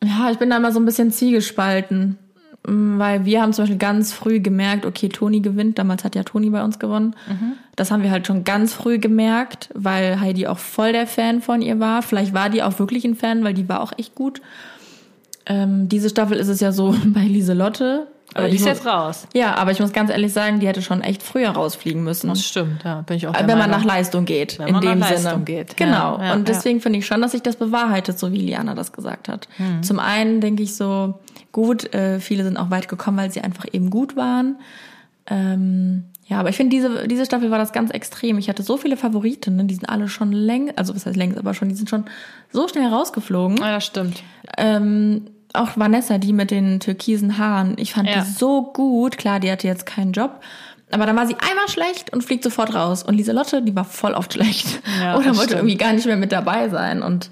Speaker 4: Ja, ich bin da immer so ein bisschen zwiegespalten. Mm, Weil wir haben zum Beispiel ganz früh gemerkt, okay, Toni gewinnt. Damals hat ja Toni bei uns gewonnen. Das haben wir halt schon ganz früh gemerkt, weil Heidi auch voll der Fan von ihr war. Vielleicht war die auch wirklich ein Fan, weil die war auch echt gut. Ähm, diese Staffel ist es ja so bei Lieselotte.
Speaker 2: Aber
Speaker 4: Äh,
Speaker 2: die ist jetzt raus.
Speaker 4: Ja, aber ich muss ganz ehrlich sagen, die hätte schon echt früher rausfliegen müssen.
Speaker 2: Das stimmt, ja, bin ich auch der
Speaker 4: Wenn man
Speaker 2: Meinung.
Speaker 4: nach Leistung geht,
Speaker 2: Wenn
Speaker 4: in
Speaker 2: man nach
Speaker 4: dem
Speaker 2: Leistung
Speaker 4: Sinne.
Speaker 2: geht,
Speaker 4: Genau.
Speaker 2: ja, ja,
Speaker 4: und
Speaker 2: ja.
Speaker 4: deswegen finde ich schon, dass sich das bewahrheitet, so wie Liana das gesagt hat.
Speaker 2: Hm.
Speaker 4: Zum einen denke ich so, gut, äh, viele sind auch weit gekommen, weil sie einfach eben gut waren. Ähm, ja, aber ich finde, diese, diese Staffel war das ganz extrem. Ich hatte so viele Favoriten, ne? die sind alle schon längst, also was heißt längst, aber schon, die sind schon so schnell rausgeflogen.
Speaker 2: Ja, das stimmt.
Speaker 4: Ähm, auch Vanessa, die mit den türkisen Haaren, ich fand
Speaker 2: Ja.
Speaker 4: die so gut. Klar, die hatte jetzt keinen Job. Aber dann war sie einmal schlecht und fliegt sofort raus. Und Lieselotte, die war voll oft schlecht.
Speaker 2: Ja,
Speaker 4: Oder wollte
Speaker 2: stimmt.
Speaker 4: irgendwie gar nicht mehr mit dabei sein. Und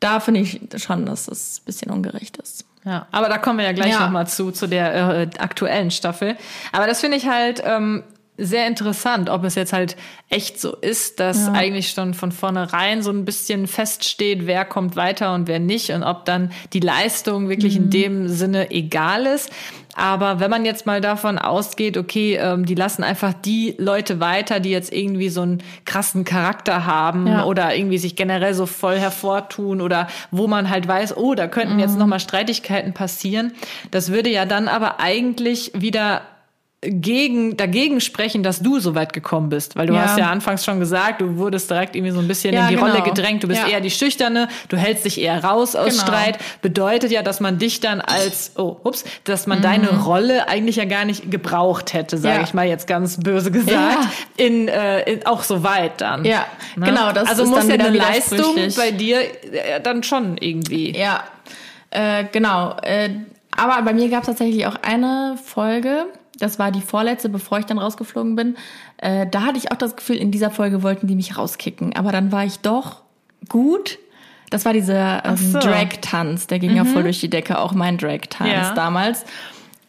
Speaker 4: da finde ich schon, dass das ein bisschen ungerecht ist.
Speaker 2: Ja, aber da kommen wir ja gleich
Speaker 4: Ja.
Speaker 2: noch mal zu, zu der äh, aktuellen Staffel. Aber das finde ich halt ähm, sehr interessant, ob es jetzt halt echt so ist, dass
Speaker 4: Ja.
Speaker 2: eigentlich schon von vornherein so ein bisschen feststeht, wer kommt weiter und wer nicht und ob dann die Leistung wirklich
Speaker 4: Mhm.
Speaker 2: in dem Sinne egal ist. Aber wenn man jetzt mal davon ausgeht, okay, ähm, die lassen einfach die Leute weiter, die jetzt irgendwie so einen krassen Charakter haben
Speaker 4: Ja.
Speaker 2: oder irgendwie sich generell so voll hervortun oder wo man halt weiß, oh, da könnten jetzt noch mal Streitigkeiten passieren. Das würde ja dann aber eigentlich wieder gegen, dagegen sprechen, dass du so weit gekommen bist. Weil du
Speaker 4: Ja.
Speaker 2: hast ja anfangs schon gesagt, du wurdest direkt irgendwie so ein bisschen
Speaker 4: Ja,
Speaker 2: in die
Speaker 4: genau.
Speaker 2: Rolle gedrängt. Du bist
Speaker 4: Ja.
Speaker 2: eher die Schüchterne, du hältst dich eher raus aus
Speaker 4: Genau.
Speaker 2: Streit. Bedeutet ja, dass man dich dann als, oh, ups, dass man
Speaker 4: Mhm.
Speaker 2: deine Rolle eigentlich ja gar nicht gebraucht hätte, sage ich mal jetzt ganz böse gesagt. In, äh, in, auch so weit dann.
Speaker 4: Ja, genau, das
Speaker 2: also
Speaker 4: ist
Speaker 2: muss ja eine Leistung bei dir äh, dann schon irgendwie.
Speaker 4: Ja, äh, genau. Äh, aber bei mir gab es tatsächlich auch eine Folge, das war die vorletzte, bevor ich dann rausgeflogen bin. Äh, da hatte ich auch das Gefühl, in dieser Folge wollten die mich rauskicken. Aber dann war ich doch gut. Das war dieser ähm,
Speaker 2: so. Mhm.
Speaker 4: Drag-Tanz, der ging ja voll durch die Decke, auch mein Drag-Tanz
Speaker 2: Ja.
Speaker 4: damals.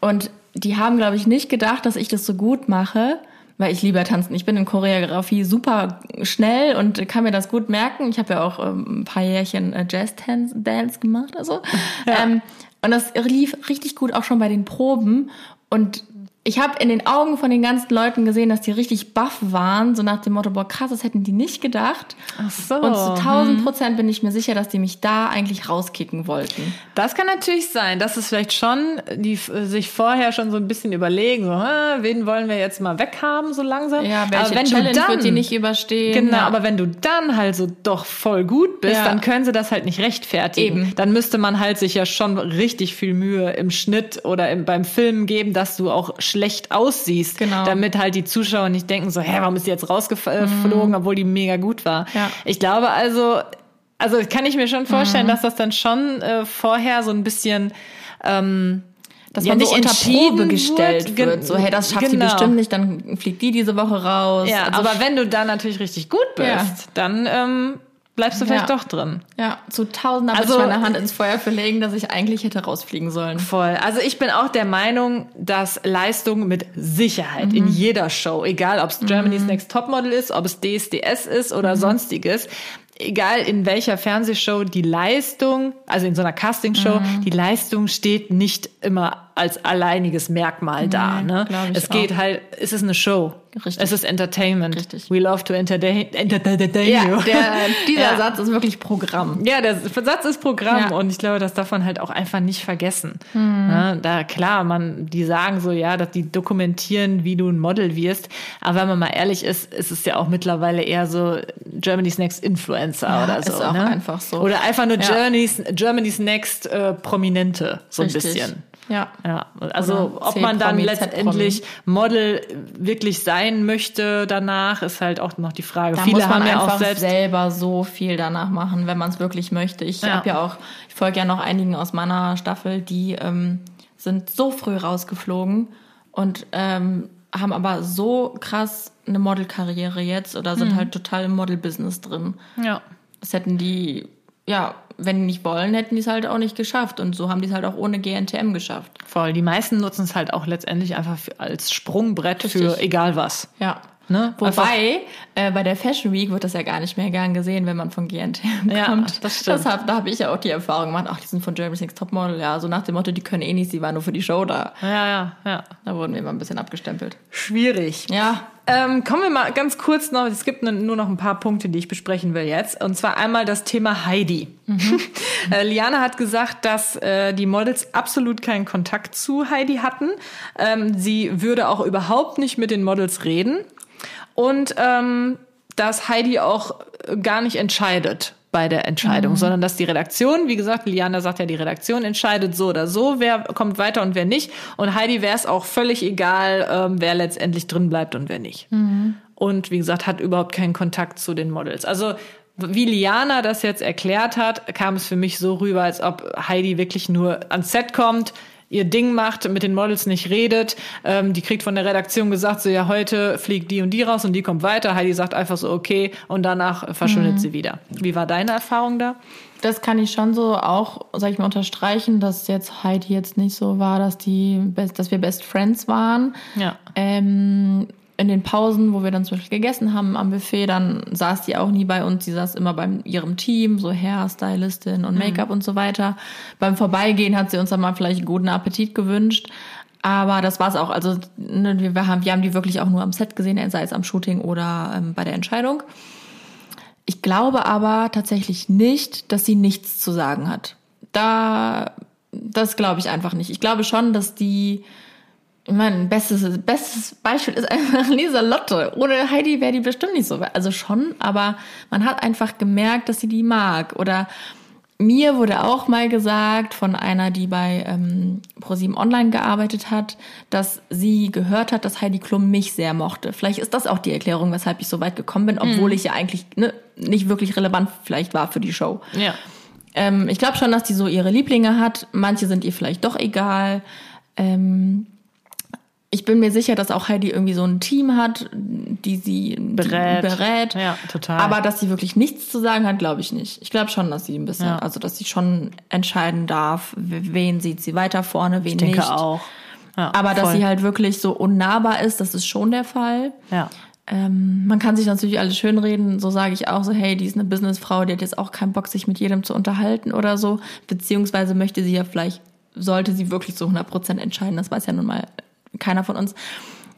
Speaker 4: Und die haben, glaube ich, nicht gedacht, dass ich das so gut mache, weil ich liebe Tanzen. Ich bin in Choreografie super schnell und kann mir das gut merken. Ich habe ja auch ähm, ein paar Jährchen äh, Jazz-Dance gemacht, also. Ähm, und das lief richtig gut auch schon bei den Proben. Und ich habe in den Augen von den ganzen Leuten gesehen, dass die richtig baff waren, so nach dem Motto, boah, krass, das hätten die nicht gedacht.
Speaker 2: Ach so.
Speaker 4: Und zu 1000 Prozent bin ich mir sicher, dass die mich da eigentlich rauskicken wollten.
Speaker 2: Das kann natürlich sein, dass es vielleicht schon, die f- sich vorher schon so ein bisschen überlegen, so, "Hä, wen wollen wir jetzt mal weghaben, so langsam.
Speaker 4: Ja, welche
Speaker 2: aber wenn
Speaker 4: Challenge
Speaker 2: du dann,
Speaker 4: wird die nicht überstehen?
Speaker 2: Genau,
Speaker 4: ja.
Speaker 2: aber wenn du dann halt so doch voll gut bist,
Speaker 4: Ja.
Speaker 2: dann können sie das halt nicht rechtfertigen.
Speaker 4: Eben.
Speaker 2: Dann müsste man halt sich ja schon richtig viel Mühe im Schnitt oder im, beim Filmen geben, dass du auch schlecht aussiehst,
Speaker 4: Genau.
Speaker 2: damit halt die Zuschauer nicht denken so, hä, warum ist die jetzt rausgeflogen, obwohl die mega gut war.
Speaker 4: Ja.
Speaker 2: Ich glaube also, also kann ich mir schon vorstellen,
Speaker 4: Mhm.
Speaker 2: dass das dann schon äh, vorher so ein bisschen ähm,
Speaker 4: dass
Speaker 2: ja,
Speaker 4: man so
Speaker 2: nicht
Speaker 4: unter
Speaker 2: entschieden
Speaker 4: Probe gestellt
Speaker 2: wird.
Speaker 4: wird. So, hey, das schafft
Speaker 2: Genau.
Speaker 4: die bestimmt nicht, dann fliegt die diese Woche raus.
Speaker 2: Ja,
Speaker 4: Also
Speaker 2: aber wenn du dann natürlich richtig gut bist,
Speaker 4: Ja.
Speaker 2: dann ähm, bleibst du vielleicht
Speaker 4: Ja.
Speaker 2: doch drin.
Speaker 4: Ja, zu tausender
Speaker 2: Also-
Speaker 4: würde ich meine Hand ins Feuer für legen, dass ich eigentlich hätte rausfliegen sollen.
Speaker 2: Voll. Also ich bin auch der Meinung, dass Leistung mit Sicherheit
Speaker 4: Mhm.
Speaker 2: in jeder Show, egal ob es Germany's Next Topmodel ist, ob es DSDS ist oder
Speaker 4: Mhm.
Speaker 2: sonstiges, egal in welcher Fernsehshow, die Leistung, also in so einer Castingshow,
Speaker 4: Mhm.
Speaker 2: die Leistung steht nicht immer als alleiniges Merkmal da. Ne?
Speaker 4: glaub ich
Speaker 2: Es geht
Speaker 4: auch.
Speaker 2: halt, es ist eine Show.
Speaker 4: Richtig.
Speaker 2: Es ist Entertainment.
Speaker 4: Richtig.
Speaker 2: We love to entertain, entertain
Speaker 4: Ja,
Speaker 2: you.
Speaker 4: der, dieser
Speaker 2: Ja.
Speaker 4: Satz ist wirklich Programm.
Speaker 2: Ja, der Satz ist Programm
Speaker 4: Ja.
Speaker 2: und ich glaube, das darf man halt auch einfach nicht vergessen. Ja, da klar, man, die sagen so, ja, dass die dokumentieren, wie du ein Model wirst. Aber wenn man mal ehrlich ist, ist es ja auch mittlerweile eher so Germany's Next Influencer
Speaker 4: Ja,
Speaker 2: oder so.
Speaker 4: ist auch
Speaker 2: ne?
Speaker 4: einfach so.
Speaker 2: Oder einfach nur. Germany's, Germany's Next äh, Prominente, so ein
Speaker 4: Richtig.
Speaker 2: bisschen.
Speaker 4: Ja.
Speaker 2: Ja, also
Speaker 4: Oder
Speaker 2: ob man dann letztendlich Model wirklich sein möchte danach, ist halt auch noch die Frage.
Speaker 4: Da
Speaker 2: Viele
Speaker 4: muss man
Speaker 2: haben ja
Speaker 4: einfach
Speaker 2: auch selbst
Speaker 4: selber so viel danach machen, wenn man es wirklich möchte. Ich
Speaker 2: Ja.
Speaker 4: habe ja auch, ich folge ja noch einigen aus meiner Staffel, die ähm, sind so früh rausgeflogen und ähm, haben aber so krass eine Modelkarriere jetzt oder sind halt total im Model-Business drin.
Speaker 2: ja.
Speaker 4: Das hätten die, ja, wenn die nicht wollen, hätten die es halt auch nicht geschafft. Und so haben die es halt auch ohne GNTM geschafft.
Speaker 2: Voll. Die meisten nutzen es halt auch letztendlich einfach für, als Sprungbrett für
Speaker 4: Richtig.
Speaker 2: egal was.
Speaker 4: Ja.
Speaker 2: Ne?
Speaker 4: Wobei, äh, bei der Fashion Week wird das ja gar nicht mehr gern gesehen, wenn man von GNTM
Speaker 2: Ja,
Speaker 4: kommt.
Speaker 2: das stimmt.
Speaker 4: hab, da habe ich ja auch die Erfahrung gemacht, ach, die sind von Germany's Next Topmodel, ja, so nach dem Motto, die können eh nichts, die waren nur für die Show da.
Speaker 2: Ja, ja, ja.
Speaker 4: Da wurden wir immer ein bisschen abgestempelt.
Speaker 2: Schwierig.
Speaker 4: Ja,
Speaker 2: Ähm, kommen wir mal ganz kurz noch, es gibt nur noch ein paar Punkte, die ich besprechen will jetzt. Und zwar einmal das Thema Heidi. äh, Liana hat gesagt, dass äh, die Models absolut keinen Kontakt zu Heidi hatten. Ähm, sie würde auch überhaupt nicht mit den Models reden. Und ähm, dass Heidi auch gar nicht entscheidet bei der Entscheidung, sondern dass die Redaktion, wie gesagt, Liana sagt ja, die Redaktion entscheidet so oder so, wer kommt weiter und wer nicht. Und Heidi wäre es auch völlig egal, ähm, wer letztendlich drin bleibt und wer nicht. Und wie gesagt, hat überhaupt keinen Kontakt zu den Models. Also wie Liana das jetzt erklärt hat, kam es für mich so rüber, als ob Heidi wirklich nur ans Set kommt, ihr Ding macht, mit den Models nicht redet. Ähm, die kriegt von der Redaktion gesagt, so ja, heute fliegt die und die raus und die kommt weiter. Heidi sagt einfach so, okay, und danach verschwindet sie wieder. Wie war deine Erfahrung da?
Speaker 4: das kann ich schon so auch, sag ich mal, unterstreichen, dass jetzt Heidi jetzt nicht so war, dass die, dass wir Best Friends waren.
Speaker 2: Ja.
Speaker 4: Ähm, in den Pausen, wo wir dann zum Beispiel gegessen haben am Buffet, dann saß die auch nie bei uns. Sie saß immer bei ihrem Team, so Hairstylistin und Make-up und so weiter. Beim Vorbeigehen hat sie uns dann mal vielleicht guten Appetit gewünscht. Aber das war's auch. Also ne, wir, haben, wir haben die wirklich auch nur am Set gesehen, sei es am Shooting oder ähm, bei der Entscheidung. Ich glaube aber tatsächlich nicht, dass sie nichts zu sagen hat. Da, das glaube ich einfach nicht. Ich glaube schon, dass die, ich meine, bestes, bestes Beispiel ist einfach Lisa Lotte. Ohne Heidi wäre die bestimmt nicht so. Also schon, aber man hat einfach gemerkt, dass sie die mag. Oder mir wurde auch mal gesagt von einer, die bei ähm, ProSieben Online gearbeitet hat, dass sie gehört hat, dass Heidi Klum mich sehr mochte. Vielleicht ist das auch die Erklärung, weshalb ich so weit gekommen bin, obwohl ich ja eigentlich ne, nicht wirklich relevant vielleicht war für die Show.
Speaker 2: Ja.
Speaker 4: Ähm, ich glaube schon, dass die so ihre Lieblinge hat. Manche sind ihr vielleicht doch egal. Ähm, ich bin mir sicher, dass auch Heidi irgendwie so ein Team hat, die sie
Speaker 2: Berät.
Speaker 4: Die berät.
Speaker 2: Ja, total.
Speaker 4: Aber dass sie wirklich nichts zu sagen hat, glaube ich nicht. Ich glaube schon, dass sie ein bisschen,
Speaker 2: Ja.
Speaker 4: also dass sie schon entscheiden darf, wen sieht sie weiter vorne, wen
Speaker 2: ich denke
Speaker 4: nicht.
Speaker 2: auch. Ja,
Speaker 4: Aber dass
Speaker 2: voll.
Speaker 4: sie halt wirklich so unnahbar ist, das ist schon der Fall.
Speaker 2: Ja.
Speaker 4: Ähm, man kann sich natürlich alles schönreden, so sage ich auch so, hey, die ist eine Businessfrau, die hat jetzt auch keinen Bock, sich mit jedem zu unterhalten oder so. Beziehungsweise möchte sie ja vielleicht, sollte sie wirklich zu 100% entscheiden, das weiß ja nun mal keiner von uns,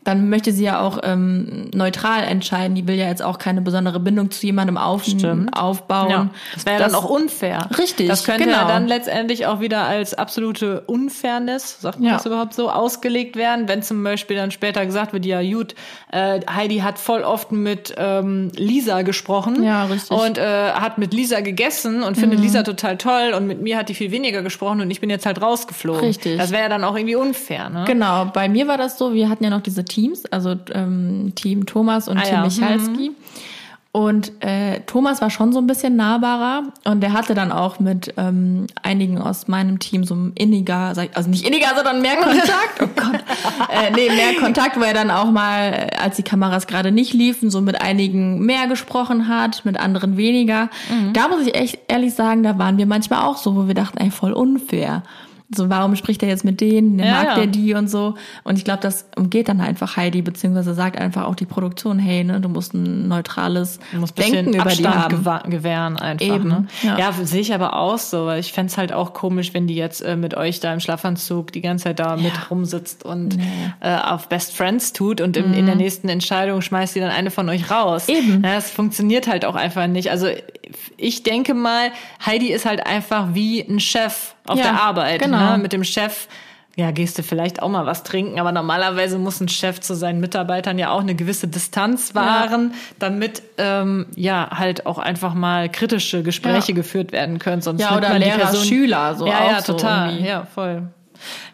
Speaker 4: dann möchte sie ja auch ähm, neutral entscheiden. Die will ja jetzt auch keine besondere Bindung zu jemandem auf, aufbauen.
Speaker 2: Ja, das wäre ja dann auch unfair.
Speaker 4: Richtig,
Speaker 2: Das könnte
Speaker 4: genau.
Speaker 2: ja dann letztendlich auch wieder als absolute Unfairness, sagt man
Speaker 4: Ja.
Speaker 2: das überhaupt so, ausgelegt werden, wenn zum Beispiel dann später gesagt wird, ja gut, äh, Heidi hat voll oft mit ähm, Lisa gesprochen
Speaker 4: Ja, richtig. Mhm.
Speaker 2: und äh, hat mit Lisa gegessen und findet Lisa total toll und mit mir hat die viel weniger gesprochen und ich bin jetzt halt rausgeflogen.
Speaker 4: Richtig.
Speaker 2: Das wäre ja dann auch irgendwie unfair, ne?
Speaker 4: Genau, bei mir war das so, wir hatten ja noch diese Teams, also ähm, Team Thomas und
Speaker 2: Ah,
Speaker 4: Team
Speaker 2: ja.
Speaker 4: Michalski. Und äh, Thomas war schon so ein bisschen nahbarer und der hatte dann auch mit ähm, einigen aus meinem Team so ein inniger, also nicht inniger, sondern mehr Kontakt. Oh Gott. äh, nee, mehr Kontakt, wo er dann auch mal, äh, als die Kameras gerade nicht liefen, so mit einigen mehr gesprochen hat, mit anderen weniger. Da muss ich echt ehrlich sagen, da waren wir manchmal auch so, wo wir dachten, ey, voll unfair. So, warum spricht er jetzt mit denen?
Speaker 2: Ja,
Speaker 4: mag
Speaker 2: ja.
Speaker 4: der die und so. Und ich glaube, das umgeht dann einfach Heidi, beziehungsweise sagt einfach auch die Produktion, hey, ne, du musst ein neutrales
Speaker 2: Du musst ein
Speaker 4: Denken
Speaker 2: bisschen
Speaker 4: über die
Speaker 2: Abstand
Speaker 4: haben.
Speaker 2: gewa- gewähren einfach.
Speaker 4: Eben,
Speaker 2: ne?
Speaker 4: ja.
Speaker 2: ja. sehe ich aber auch so, weil ich fänd's halt auch komisch, wenn die jetzt äh, mit euch da im Schlafanzug die ganze Zeit da mit rumsitzt und äh, auf Best Friends tut und in, in der nächsten Entscheidung schmeißt die dann eine von euch raus.
Speaker 4: Mhm. Eben.
Speaker 2: Ja, das funktioniert halt auch einfach nicht. Also ich denke mal, Heidi ist halt einfach wie ein Chef auf
Speaker 4: Ja,
Speaker 2: der Arbeit.
Speaker 4: genau.
Speaker 2: Ne? Mit dem Chef ja, gehst du vielleicht auch mal was trinken, aber normalerweise muss ein Chef zu seinen Mitarbeitern ja auch eine gewisse Distanz wahren, damit ähm, ja halt auch einfach mal kritische Gespräche
Speaker 4: Ja.
Speaker 2: geführt werden können. Sonst
Speaker 4: Ja, oder
Speaker 2: man die
Speaker 4: Lehrer,
Speaker 2: Person-
Speaker 4: Schüler, so
Speaker 2: ja,
Speaker 4: auch
Speaker 2: ja,
Speaker 4: so
Speaker 2: total,
Speaker 4: irgendwie.
Speaker 2: ja, voll.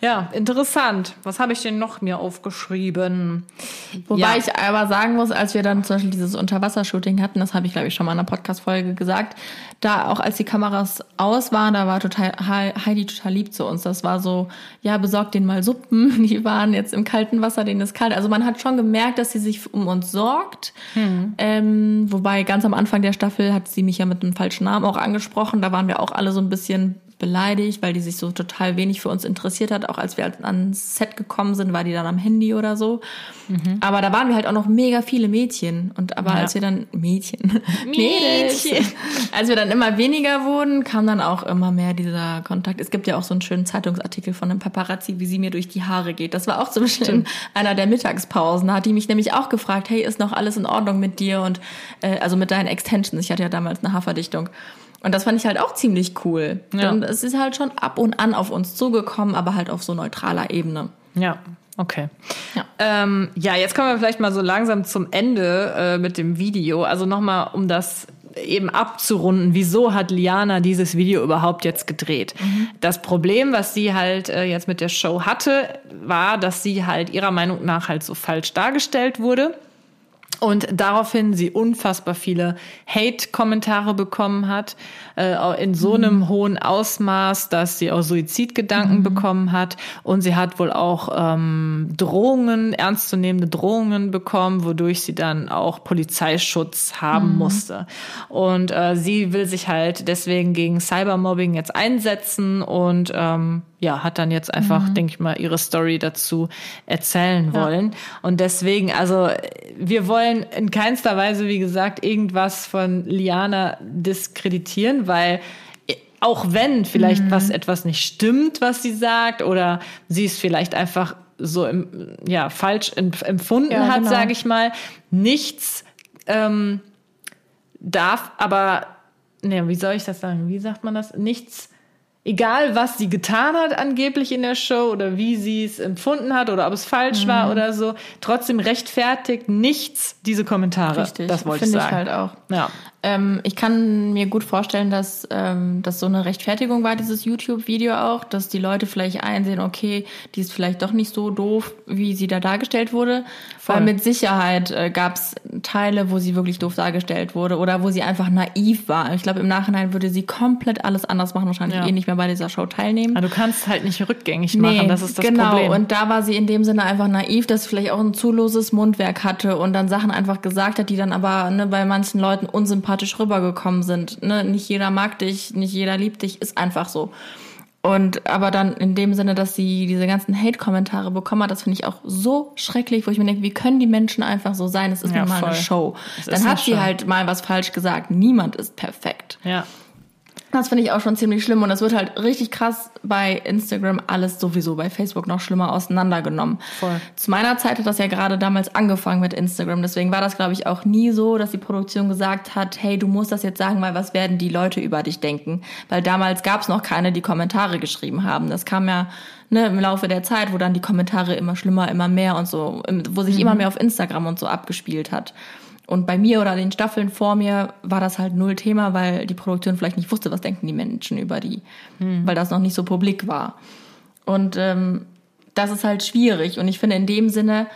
Speaker 2: Ja, interessant. Was habe ich denn noch mir aufgeschrieben?
Speaker 4: Wobei
Speaker 2: Ja.
Speaker 4: ich aber sagen muss, als wir dann zum Beispiel dieses Unterwassershooting hatten, das habe ich glaube ich schon mal in einer Podcast-Folge gesagt, da auch als die Kameras aus waren, da war total He- Heidi total lieb zu uns. Das war so, ja, besorgt denen mal Suppen, die waren jetzt im kalten Wasser, denen ist kalt. Also man hat schon gemerkt, dass sie sich um uns sorgt. Ähm, wobei ganz am Anfang der Staffel hat sie mich ja mit einem falschen Namen auch angesprochen. Da waren wir auch alle so ein bisschen beleidigt, weil die sich so total wenig für uns interessiert hat. Auch als wir ans Set gekommen sind, war die dann am Handy oder so. Aber da waren wir halt auch noch mega viele Mädchen. Und aber
Speaker 2: Ja.
Speaker 4: als wir dann Mädchen, Mädels, als wir dann immer weniger wurden, kam dann auch immer mehr dieser Kontakt. Es gibt ja auch so einen schönen Zeitungsartikel von einem Paparazzi, wie sie mir durch die Haare geht. Das war auch zum Beispiel in einer der Mittagspausen. Da hat die mich nämlich auch gefragt, hey, ist noch alles in Ordnung mit dir und äh, also mit deinen Extensions. Ich hatte ja damals eine Haarverdichtung. Und das fand ich halt auch ziemlich cool.
Speaker 2: Ja.
Speaker 4: Und es ist halt schon ab und an auf uns zugekommen, aber halt auf so neutraler Ebene.
Speaker 2: Ja, okay.
Speaker 4: Ja.
Speaker 2: Ähm, ja, jetzt kommen wir vielleicht mal so langsam zum Ende äh, mit dem Video. Also nochmal, um das eben abzurunden, wieso hat Liana dieses Video überhaupt jetzt gedreht? Das Problem, was sie halt äh, jetzt mit der Show hatte, war, dass sie halt ihrer Meinung nach halt so falsch dargestellt wurde. Und daraufhin sie unfassbar viele Hate-Kommentare bekommen hat, äh, in so einem hohen Ausmaß, dass sie auch Suizidgedanken bekommen hat. Und sie hat wohl auch ähm, Drohungen, ernstzunehmende Drohungen bekommen, wodurch sie dann auch Polizeischutz haben musste. Und äh, sie will sich halt deswegen gegen Cybermobbing jetzt einsetzen und ähm, ja, hat dann jetzt einfach, denke ich mal, ihre Story dazu erzählen wollen. Und deswegen, also wir wollen in keinster Weise, wie gesagt, irgendwas von Liana diskreditieren, weil auch wenn vielleicht was etwas nicht stimmt, was sie sagt, oder sie es vielleicht einfach so im, ja, falsch em- empfunden
Speaker 4: Ja,
Speaker 2: hat,
Speaker 4: genau.
Speaker 2: sage ich mal, nichts ähm, darf aber, ne, wie soll ich das sagen? Wie sagt man das? Nichts, egal was sie getan hat angeblich in der Show oder wie sie es empfunden hat oder ob es falsch
Speaker 4: Mhm.
Speaker 2: war oder so, trotzdem rechtfertigt nichts diese Kommentare.
Speaker 4: Richtig,
Speaker 2: das wollte ich
Speaker 4: finde ich
Speaker 2: sagen.
Speaker 4: halt auch.
Speaker 2: Ja.
Speaker 4: Ähm, ich kann mir gut vorstellen, dass ähm, das so eine Rechtfertigung war, dieses YouTube-Video auch, dass die Leute vielleicht einsehen, okay, die ist vielleicht doch nicht so doof, wie sie da dargestellt wurde.
Speaker 2: Voll.
Speaker 4: Weil mit Sicherheit äh, gab es Teile, wo sie wirklich doof dargestellt wurde oder wo sie einfach naiv war. Ich glaube, im Nachhinein würde sie komplett alles anders machen, wahrscheinlich
Speaker 2: Ja.
Speaker 4: eh nicht mehr bei dieser Show teilnehmen.
Speaker 2: Aber du kannst halt nicht rückgängig machen, das ist das
Speaker 4: genau.
Speaker 2: Problem.
Speaker 4: Und da war sie in dem Sinne einfach naiv, dass sie vielleicht auch ein zu loses Mundwerk hatte und dann Sachen einfach gesagt hat, die dann aber ne, bei manchen Leuten unsympathisch rübergekommen sind. Ne? Nicht jeder mag dich, nicht jeder liebt dich, ist einfach so. Und aber dann in dem Sinne, dass sie diese ganzen Hate-Kommentare bekommen hat, das finde ich auch so schrecklich, wo ich mir denke, wie können die Menschen einfach so sein? Es ist
Speaker 2: Ja,
Speaker 4: nun mal
Speaker 2: voll.
Speaker 4: eine Show.
Speaker 2: Es
Speaker 4: Dann hat sie
Speaker 2: Show.
Speaker 4: halt mal was falsch gesagt. Niemand ist perfekt.
Speaker 2: ja.
Speaker 4: Das finde ich auch schon ziemlich schlimm und es wird halt richtig krass bei Instagram alles sowieso bei Facebook noch schlimmer auseinandergenommen.
Speaker 2: Voll.
Speaker 4: Zu meiner Zeit hat das ja gerade damals angefangen mit Instagram, deswegen war das glaube ich auch nie so, dass die Produktion gesagt hat, hey, du musst das jetzt sagen, weil was werden die Leute über dich denken? Weil damals gab es noch keine, die Kommentare geschrieben haben. Das kam ja ne, im Laufe der Zeit, wo dann die Kommentare immer schlimmer, immer mehr und so, wo sich immer mehr auf Instagram und so abgespielt hat. Und bei mir oder den Staffeln vor mir war das halt null Thema, weil die Produktion vielleicht nicht wusste, was denken die Menschen über die, weil das noch nicht so publik war. Und ähm, das ist halt schwierig. Und ich finde, in dem Sinne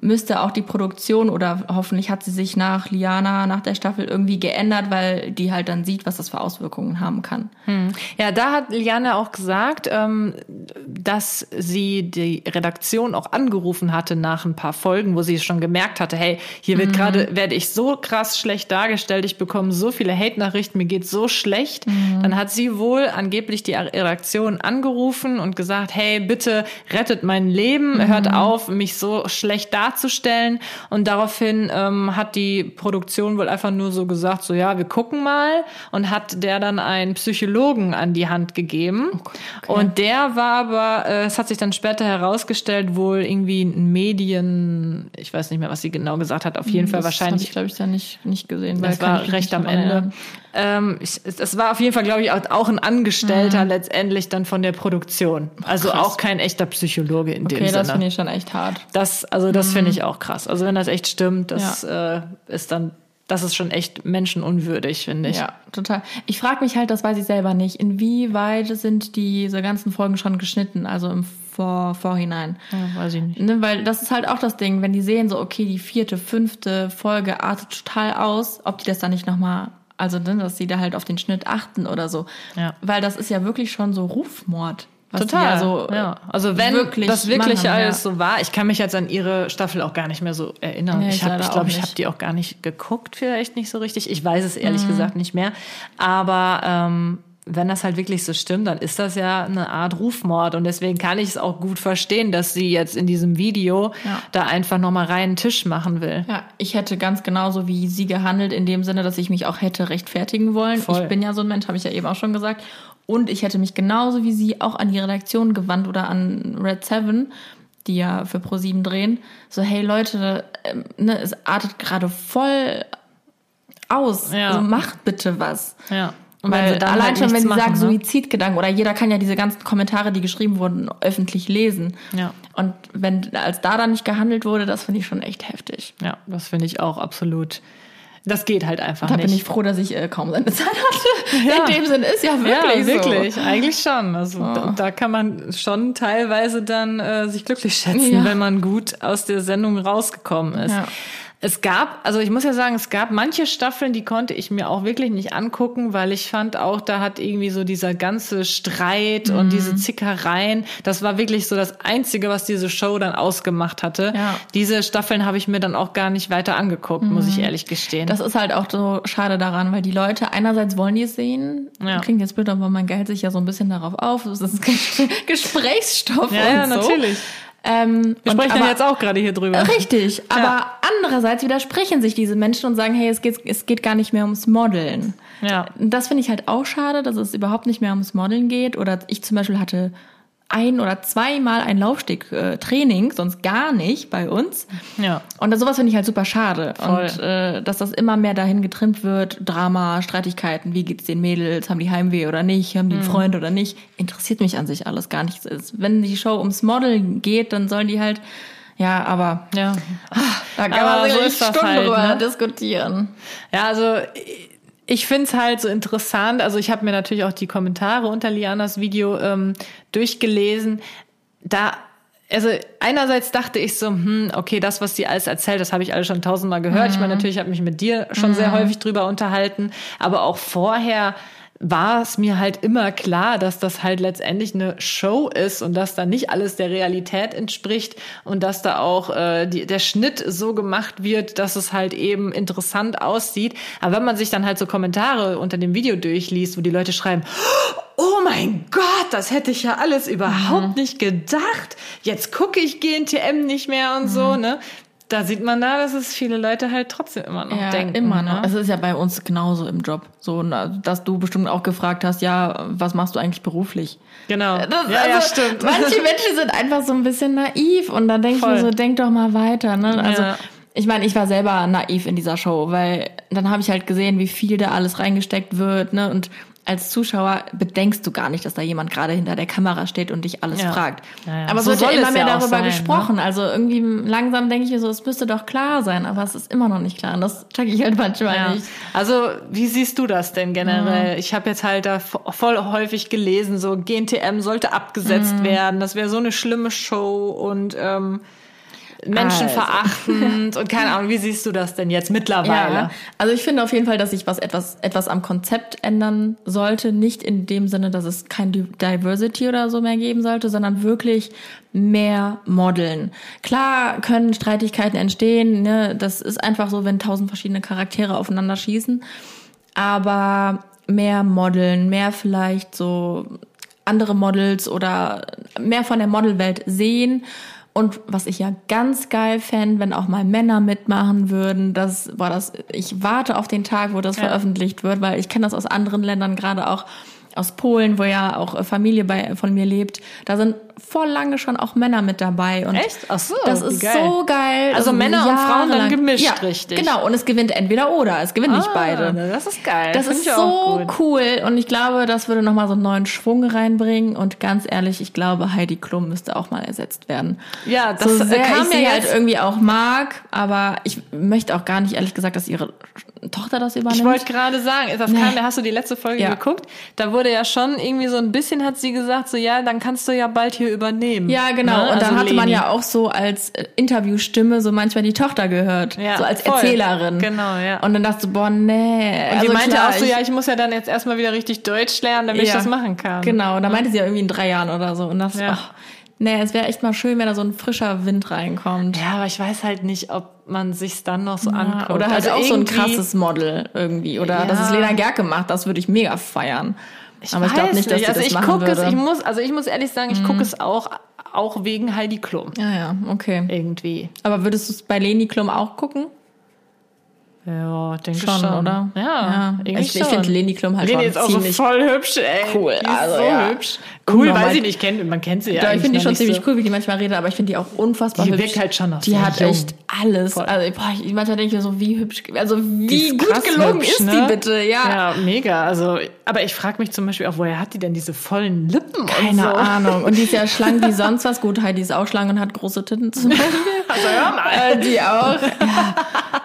Speaker 4: müsste auch die Produktion oder hoffentlich hat sie sich nach Liana, nach der Staffel irgendwie geändert, weil die halt dann sieht, was das für Auswirkungen haben kann.
Speaker 2: Ja, da hat Liane auch gesagt, ähm, dass sie die Redaktion auch angerufen hatte nach ein paar Folgen, wo sie schon gemerkt hatte, hey, hier wird gerade, werde ich so krass schlecht dargestellt, ich bekomme so viele Hate-Nachrichten, mir geht so schlecht. Dann hat sie wohl angeblich die Redaktion angerufen und gesagt, hey, bitte rettet mein Leben, hört auf, mich so schlecht darzustellen. Und daraufhin ähm, hat die Produktion wohl einfach nur so gesagt, so ja, wir gucken mal und hat der dann einen Psychologen an die Hand gegeben. Und der war aber, äh, es hat sich dann später herausgestellt, wohl irgendwie ein Medien, ich weiß nicht mehr, was sie genau gesagt hat, auf jeden Fall
Speaker 4: Das
Speaker 2: wahrscheinlich
Speaker 4: habe ich, glaube ich, da nicht, nicht gesehen.
Speaker 2: das war recht am Ende. Ähm, ich, es- das war auf jeden Fall, glaube ich, auch, ein Angestellter letztendlich dann von der Produktion. Also
Speaker 4: krass.
Speaker 2: auch kein echter Psychologe in dem
Speaker 4: Okay, das
Speaker 2: Sinne.
Speaker 4: finde ich schon echt hart.
Speaker 2: Das, also das finde ich auch krass. Also wenn das echt stimmt, das äh, ist dann, das ist schon echt menschenunwürdig, finde ich.
Speaker 4: Ja, total. Ich frage mich halt, das weiß ich selber nicht, inwieweit sind diese ganzen Folgen schon geschnitten, also im Vor Vorhinein.
Speaker 2: Ja, weiß ich nicht.
Speaker 4: Ne, weil das ist halt auch das Ding, wenn die sehen, so, okay, die vierte, fünfte Folge artet total aus, ob die das dann nicht nochmal, also ne, dass die da halt auf den Schnitt achten oder so.
Speaker 2: Ja.
Speaker 4: Weil das ist ja wirklich schon so Rufmord.
Speaker 2: Total.
Speaker 4: ja so,
Speaker 2: ja. Also wenn
Speaker 4: wirklich
Speaker 2: das wirklich
Speaker 4: machen,
Speaker 2: alles
Speaker 4: ja.
Speaker 2: so war, ich kann mich jetzt an ihre Staffel auch gar nicht mehr so erinnern.
Speaker 4: Nee,
Speaker 2: ich
Speaker 4: leider
Speaker 2: ich glaube,
Speaker 4: auch
Speaker 2: ich habe die auch gar nicht geguckt, vielleicht nicht so richtig. Ich weiß es ehrlich
Speaker 4: Mhm.
Speaker 2: gesagt nicht mehr. Aber ähm, wenn das halt wirklich so stimmt, dann ist das ja eine Art Rufmord und deswegen kann ich es auch gut verstehen, dass sie jetzt in diesem Video
Speaker 4: Ja.
Speaker 2: da einfach noch mal reinen Tisch machen will.
Speaker 4: Ja, ich hätte ganz genauso wie sie gehandelt, in dem Sinne, dass ich mich auch hätte rechtfertigen wollen.
Speaker 2: Voll.
Speaker 4: Ich bin ja so ein Mensch, habe ich ja eben auch schon gesagt. Und ich hätte mich genauso wie sie auch an die Redaktion gewandt oder an Red Seven, die ja für Pro7 drehen. So, hey Leute, ähm, ne, es artet gerade voll aus.
Speaker 2: Ja.
Speaker 4: Also macht bitte was.
Speaker 2: Ja. Und
Speaker 4: Weil
Speaker 2: sie dann
Speaker 4: allein
Speaker 2: halt
Speaker 4: schon, wenn sie
Speaker 2: machen,
Speaker 4: sagen
Speaker 2: ne?
Speaker 4: Suizidgedanken oder jeder kann ja diese ganzen Kommentare, die geschrieben wurden, öffentlich lesen.
Speaker 2: Ja.
Speaker 4: Und wenn als da dann nicht gehandelt wurde, das finde ich schon echt heftig.
Speaker 2: Ja, das finde ich auch absolut. Das geht halt einfach
Speaker 4: Da
Speaker 2: nicht.
Speaker 4: bin ich froh, dass ich äh, kaum seine Zeit hatte.
Speaker 2: Ja.
Speaker 4: In dem Sinn ist ja wirklich
Speaker 2: ja, wirklich,
Speaker 4: so.
Speaker 2: eigentlich schon. Also da, da kann man schon teilweise dann äh, sich glücklich schätzen,
Speaker 4: Ja.
Speaker 2: wenn man gut aus der Sendung rausgekommen ist.
Speaker 4: Ja.
Speaker 2: Es gab, also ich muss ja sagen, es gab manche Staffeln, die konnte ich mir auch wirklich nicht angucken, weil ich fand auch, da hat irgendwie so dieser ganze Streit
Speaker 4: Mhm.
Speaker 2: und diese Zickereien, das war wirklich so das Einzige, was diese Show dann ausgemacht hatte.
Speaker 4: Ja.
Speaker 2: Diese Staffeln habe ich mir dann auch gar nicht weiter angeguckt, muss ich ehrlich gestehen.
Speaker 4: Mhm. Das ist halt auch so schade daran, weil die Leute einerseits wollen die es sehen.
Speaker 2: Ja.
Speaker 4: Klingt jetzt blöd, aber man gehält sich ja so ein bisschen darauf auf. Das ist Ges- Gesprächsstoff
Speaker 2: ja, ja,
Speaker 4: und so.
Speaker 2: natürlich.
Speaker 4: Ähm,
Speaker 2: Wir sprechen ja
Speaker 4: aber-
Speaker 2: jetzt auch gerade hier drüber.
Speaker 4: Richtig, aber andererseits widersprechen sich diese Menschen und sagen, hey, es geht, es geht gar nicht mehr ums Modeln.
Speaker 2: Ja.
Speaker 4: Das finde ich halt auch schade, dass es überhaupt nicht mehr ums Modeln geht. Oder ich zum Beispiel hatte ein oder zweimal ein Laufsteg-Training, sonst gar nicht bei uns.
Speaker 2: Ja.
Speaker 4: Und sowas finde ich halt super schade.
Speaker 2: Voll.
Speaker 4: Und äh, dass das immer mehr dahin getrimmt wird, Drama, Streitigkeiten, wie geht's den Mädels, haben die Heimweh oder nicht, haben die einen
Speaker 2: Mhm.
Speaker 4: Freund oder nicht, interessiert mich an sich alles gar nicht. Es- Wenn die Show ums Modeln geht, dann sollen die halt, ja, aber
Speaker 2: Ja.
Speaker 4: da kann
Speaker 2: Aber
Speaker 4: man
Speaker 2: so
Speaker 4: Stunden
Speaker 2: halt,
Speaker 4: drüber
Speaker 2: ne?
Speaker 4: diskutieren.
Speaker 2: Ja, also ich find's halt so interessant. Also ich habe mir natürlich auch die Kommentare unter Lianas Video ähm, durchgelesen. Da, also einerseits dachte ich so, hm, okay, das, was sie alles erzählt, das habe ich alles schon tausendmal gehört. Ich meine, natürlich habe ich mich mit dir schon sehr häufig drüber unterhalten, aber auch vorher war es mir halt immer klar, dass das halt letztendlich eine Show ist und dass da nicht alles der Realität entspricht und dass da auch äh, die, der Schnitt so gemacht wird, dass es halt eben interessant aussieht. Aber wenn man sich dann halt so Kommentare unter dem Video durchliest, wo die Leute schreiben, oh mein Gott, das hätte ich ja alles überhaupt nicht gedacht. Jetzt gucke ich GNTM nicht mehr und so, ne? Da sieht man da, dass es viele Leute halt trotzdem immer noch
Speaker 4: Ja,
Speaker 2: denken.
Speaker 4: immer noch.
Speaker 2: Ne?
Speaker 4: Es ist ja bei uns genauso im Job. So, dass du bestimmt auch gefragt hast, ja, was machst du eigentlich beruflich?
Speaker 2: Genau.
Speaker 4: Das,
Speaker 2: ja,
Speaker 4: also,
Speaker 2: ja, stimmt.
Speaker 4: Manche Menschen sind einfach so ein bisschen naiv und dann denke ich mir so, denk doch mal weiter. Ne? Also
Speaker 2: Ja.
Speaker 4: ich meine, ich war selber naiv in dieser Show, weil dann habe ich halt gesehen, wie viel da alles reingesteckt wird. Ne? Und als Zuschauer bedenkst du gar nicht, dass da jemand gerade hinter der Kamera steht und dich alles
Speaker 2: Ja.
Speaker 4: fragt.
Speaker 2: Ja, ja.
Speaker 4: Aber es
Speaker 2: So
Speaker 4: wird ja immer
Speaker 2: es
Speaker 4: mehr darüber
Speaker 2: sein, ne?
Speaker 4: gesprochen. Also irgendwie langsam denke ich mir so, es müsste doch klar sein, aber es ist immer noch nicht klar. Und das check ich halt manchmal
Speaker 2: Ja.
Speaker 4: nicht.
Speaker 2: Also, wie siehst du das denn generell? Ich habe jetzt halt da vo- voll häufig gelesen, so GNTM sollte abgesetzt werden. Das wäre so eine schlimme Show und ähm, menschenverachtend und keine Ahnung. Wie siehst du das denn jetzt mittlerweile?
Speaker 4: Ja, also ich finde auf jeden Fall, dass sich was etwas etwas am Konzept ändern sollte, nicht in dem Sinne, dass es kein Di- Diversity oder so mehr geben sollte, sondern wirklich mehr Modeln. Klar können Streitigkeiten entstehen, ne? das ist einfach so, wenn tausend verschiedene Charaktere aufeinander schießen, aber mehr Modeln, mehr vielleicht so andere Models oder mehr von der Modelwelt sehen. Und was ich ja ganz geil fände, wenn auch mal Männer mitmachen würden, das war das, ich warte auf den Tag, wo das
Speaker 2: Ja.
Speaker 4: veröffentlicht wird, weil ich kenne das aus anderen Ländern, gerade auch aus Polen, wo ja auch Familie bei, von mir lebt. Da sind voll lange schon auch Männer mit dabei. Und
Speaker 2: Echt? Ach so,
Speaker 4: das ist
Speaker 2: geil.
Speaker 4: so geil.
Speaker 2: Also
Speaker 4: Das
Speaker 2: Männer und Frauen dann gemischt,
Speaker 4: ja,
Speaker 2: richtig.
Speaker 4: Genau, und es gewinnt entweder oder. Es gewinnen nicht
Speaker 2: Ah,
Speaker 4: beide.
Speaker 2: Das ist geil.
Speaker 4: Das
Speaker 2: Find
Speaker 4: ist so cool und ich glaube, das würde nochmal so einen neuen Schwung reinbringen und ganz ehrlich, ich glaube, Heidi Klum müsste auch mal ersetzt werden.
Speaker 2: Ja, das
Speaker 4: so sehr
Speaker 2: kam
Speaker 4: ich
Speaker 2: ja
Speaker 4: halt
Speaker 2: jetzt-
Speaker 4: irgendwie auch mag, aber ich möchte auch gar nicht ehrlich gesagt, dass ihre Tochter das übernimmt.
Speaker 2: Ich wollte gerade sagen, das
Speaker 4: Nee.
Speaker 2: kam, hast du die letzte Folge
Speaker 4: Ja.
Speaker 2: geguckt? Da wurde ja schon irgendwie so ein bisschen, hat sie gesagt, so ja, dann kannst du ja bald hier übernehmen.
Speaker 4: ja, genau.
Speaker 2: Ne?
Speaker 4: Und dann
Speaker 2: Also
Speaker 4: hatte man
Speaker 2: Leni.
Speaker 4: ja auch so als äh, Interviewstimme so manchmal die Tochter gehört.
Speaker 2: Ja,
Speaker 4: so als
Speaker 2: voll.
Speaker 4: Erzählerin.
Speaker 2: Genau, ja.
Speaker 4: Und dann dachte du, boah, nee.
Speaker 2: Und
Speaker 4: also
Speaker 2: die meinte
Speaker 4: klar,
Speaker 2: auch so,
Speaker 4: ich-
Speaker 2: ja, ich muss ja dann jetzt erstmal wieder richtig Deutsch lernen, damit ich
Speaker 4: Ja,
Speaker 2: das machen kann.
Speaker 4: Genau, und da meinte sie ja irgendwie in drei Jahren oder so. Und das,
Speaker 2: Ja.
Speaker 4: ach, nee, es wäre echt mal schön, wenn da so ein frischer Wind reinkommt.
Speaker 2: Ja, aber ich weiß halt nicht, ob man sich's dann noch so anguckt.
Speaker 4: Oder halt
Speaker 2: Also
Speaker 4: auch so ein krasses Model irgendwie. Oder
Speaker 2: Ja.
Speaker 4: dass es Lena Gerke macht, das würde ich mega feiern. Aber ich glaube nicht, dass sie
Speaker 2: also
Speaker 4: das
Speaker 2: ich
Speaker 4: machen
Speaker 2: guck
Speaker 4: würde. Mhm.
Speaker 2: es, ich muss, also ich muss ehrlich sagen, ich gucke es auch, auch wegen Heidi Klum.
Speaker 4: ja, ja, okay.
Speaker 2: Irgendwie.
Speaker 4: Aber würdest du es bei Leni Klum auch gucken?
Speaker 2: Ja, denke
Speaker 4: Schon,
Speaker 2: schon,
Speaker 4: oder?
Speaker 2: Ja,
Speaker 4: Ja.
Speaker 2: irgendwie
Speaker 4: Ich- ich finde Leni Klum halt
Speaker 2: Leni
Speaker 4: schon
Speaker 2: ist auch so voll hübsch, ey.
Speaker 4: cool.
Speaker 2: Die ist
Speaker 4: Also,
Speaker 2: so
Speaker 4: ja.
Speaker 2: hübsch. Cool, weiß ich nicht, kennt, man kennt sie ja
Speaker 4: Ja, ich finde die schon ziemlich
Speaker 2: so.
Speaker 4: cool, wie die manchmal redet, aber ich finde die auch unfassbar
Speaker 2: Die
Speaker 4: hübsch.
Speaker 2: wirkt halt schon noch
Speaker 4: Die hat
Speaker 2: jung.
Speaker 4: echt alles.
Speaker 2: Voll.
Speaker 4: Also, boah, ich, manchmal denke ich mir so, wie hübsch, also
Speaker 2: Die
Speaker 4: wie gut gelungen
Speaker 2: hübsch,
Speaker 4: ist
Speaker 2: ne?
Speaker 4: die bitte, ja.
Speaker 2: Ja, mega. Also, aber ich frage mich zum Beispiel auch, woher hat die denn diese vollen Lippen und
Speaker 4: Keine
Speaker 2: so?
Speaker 4: Ahnung. Und die ist ja schlank wie sonst was. Gut, Heidi ist auch schlank und hat große Titten zum Beispiel.
Speaker 2: Also hör mal.
Speaker 4: Äh, die auch. Ja.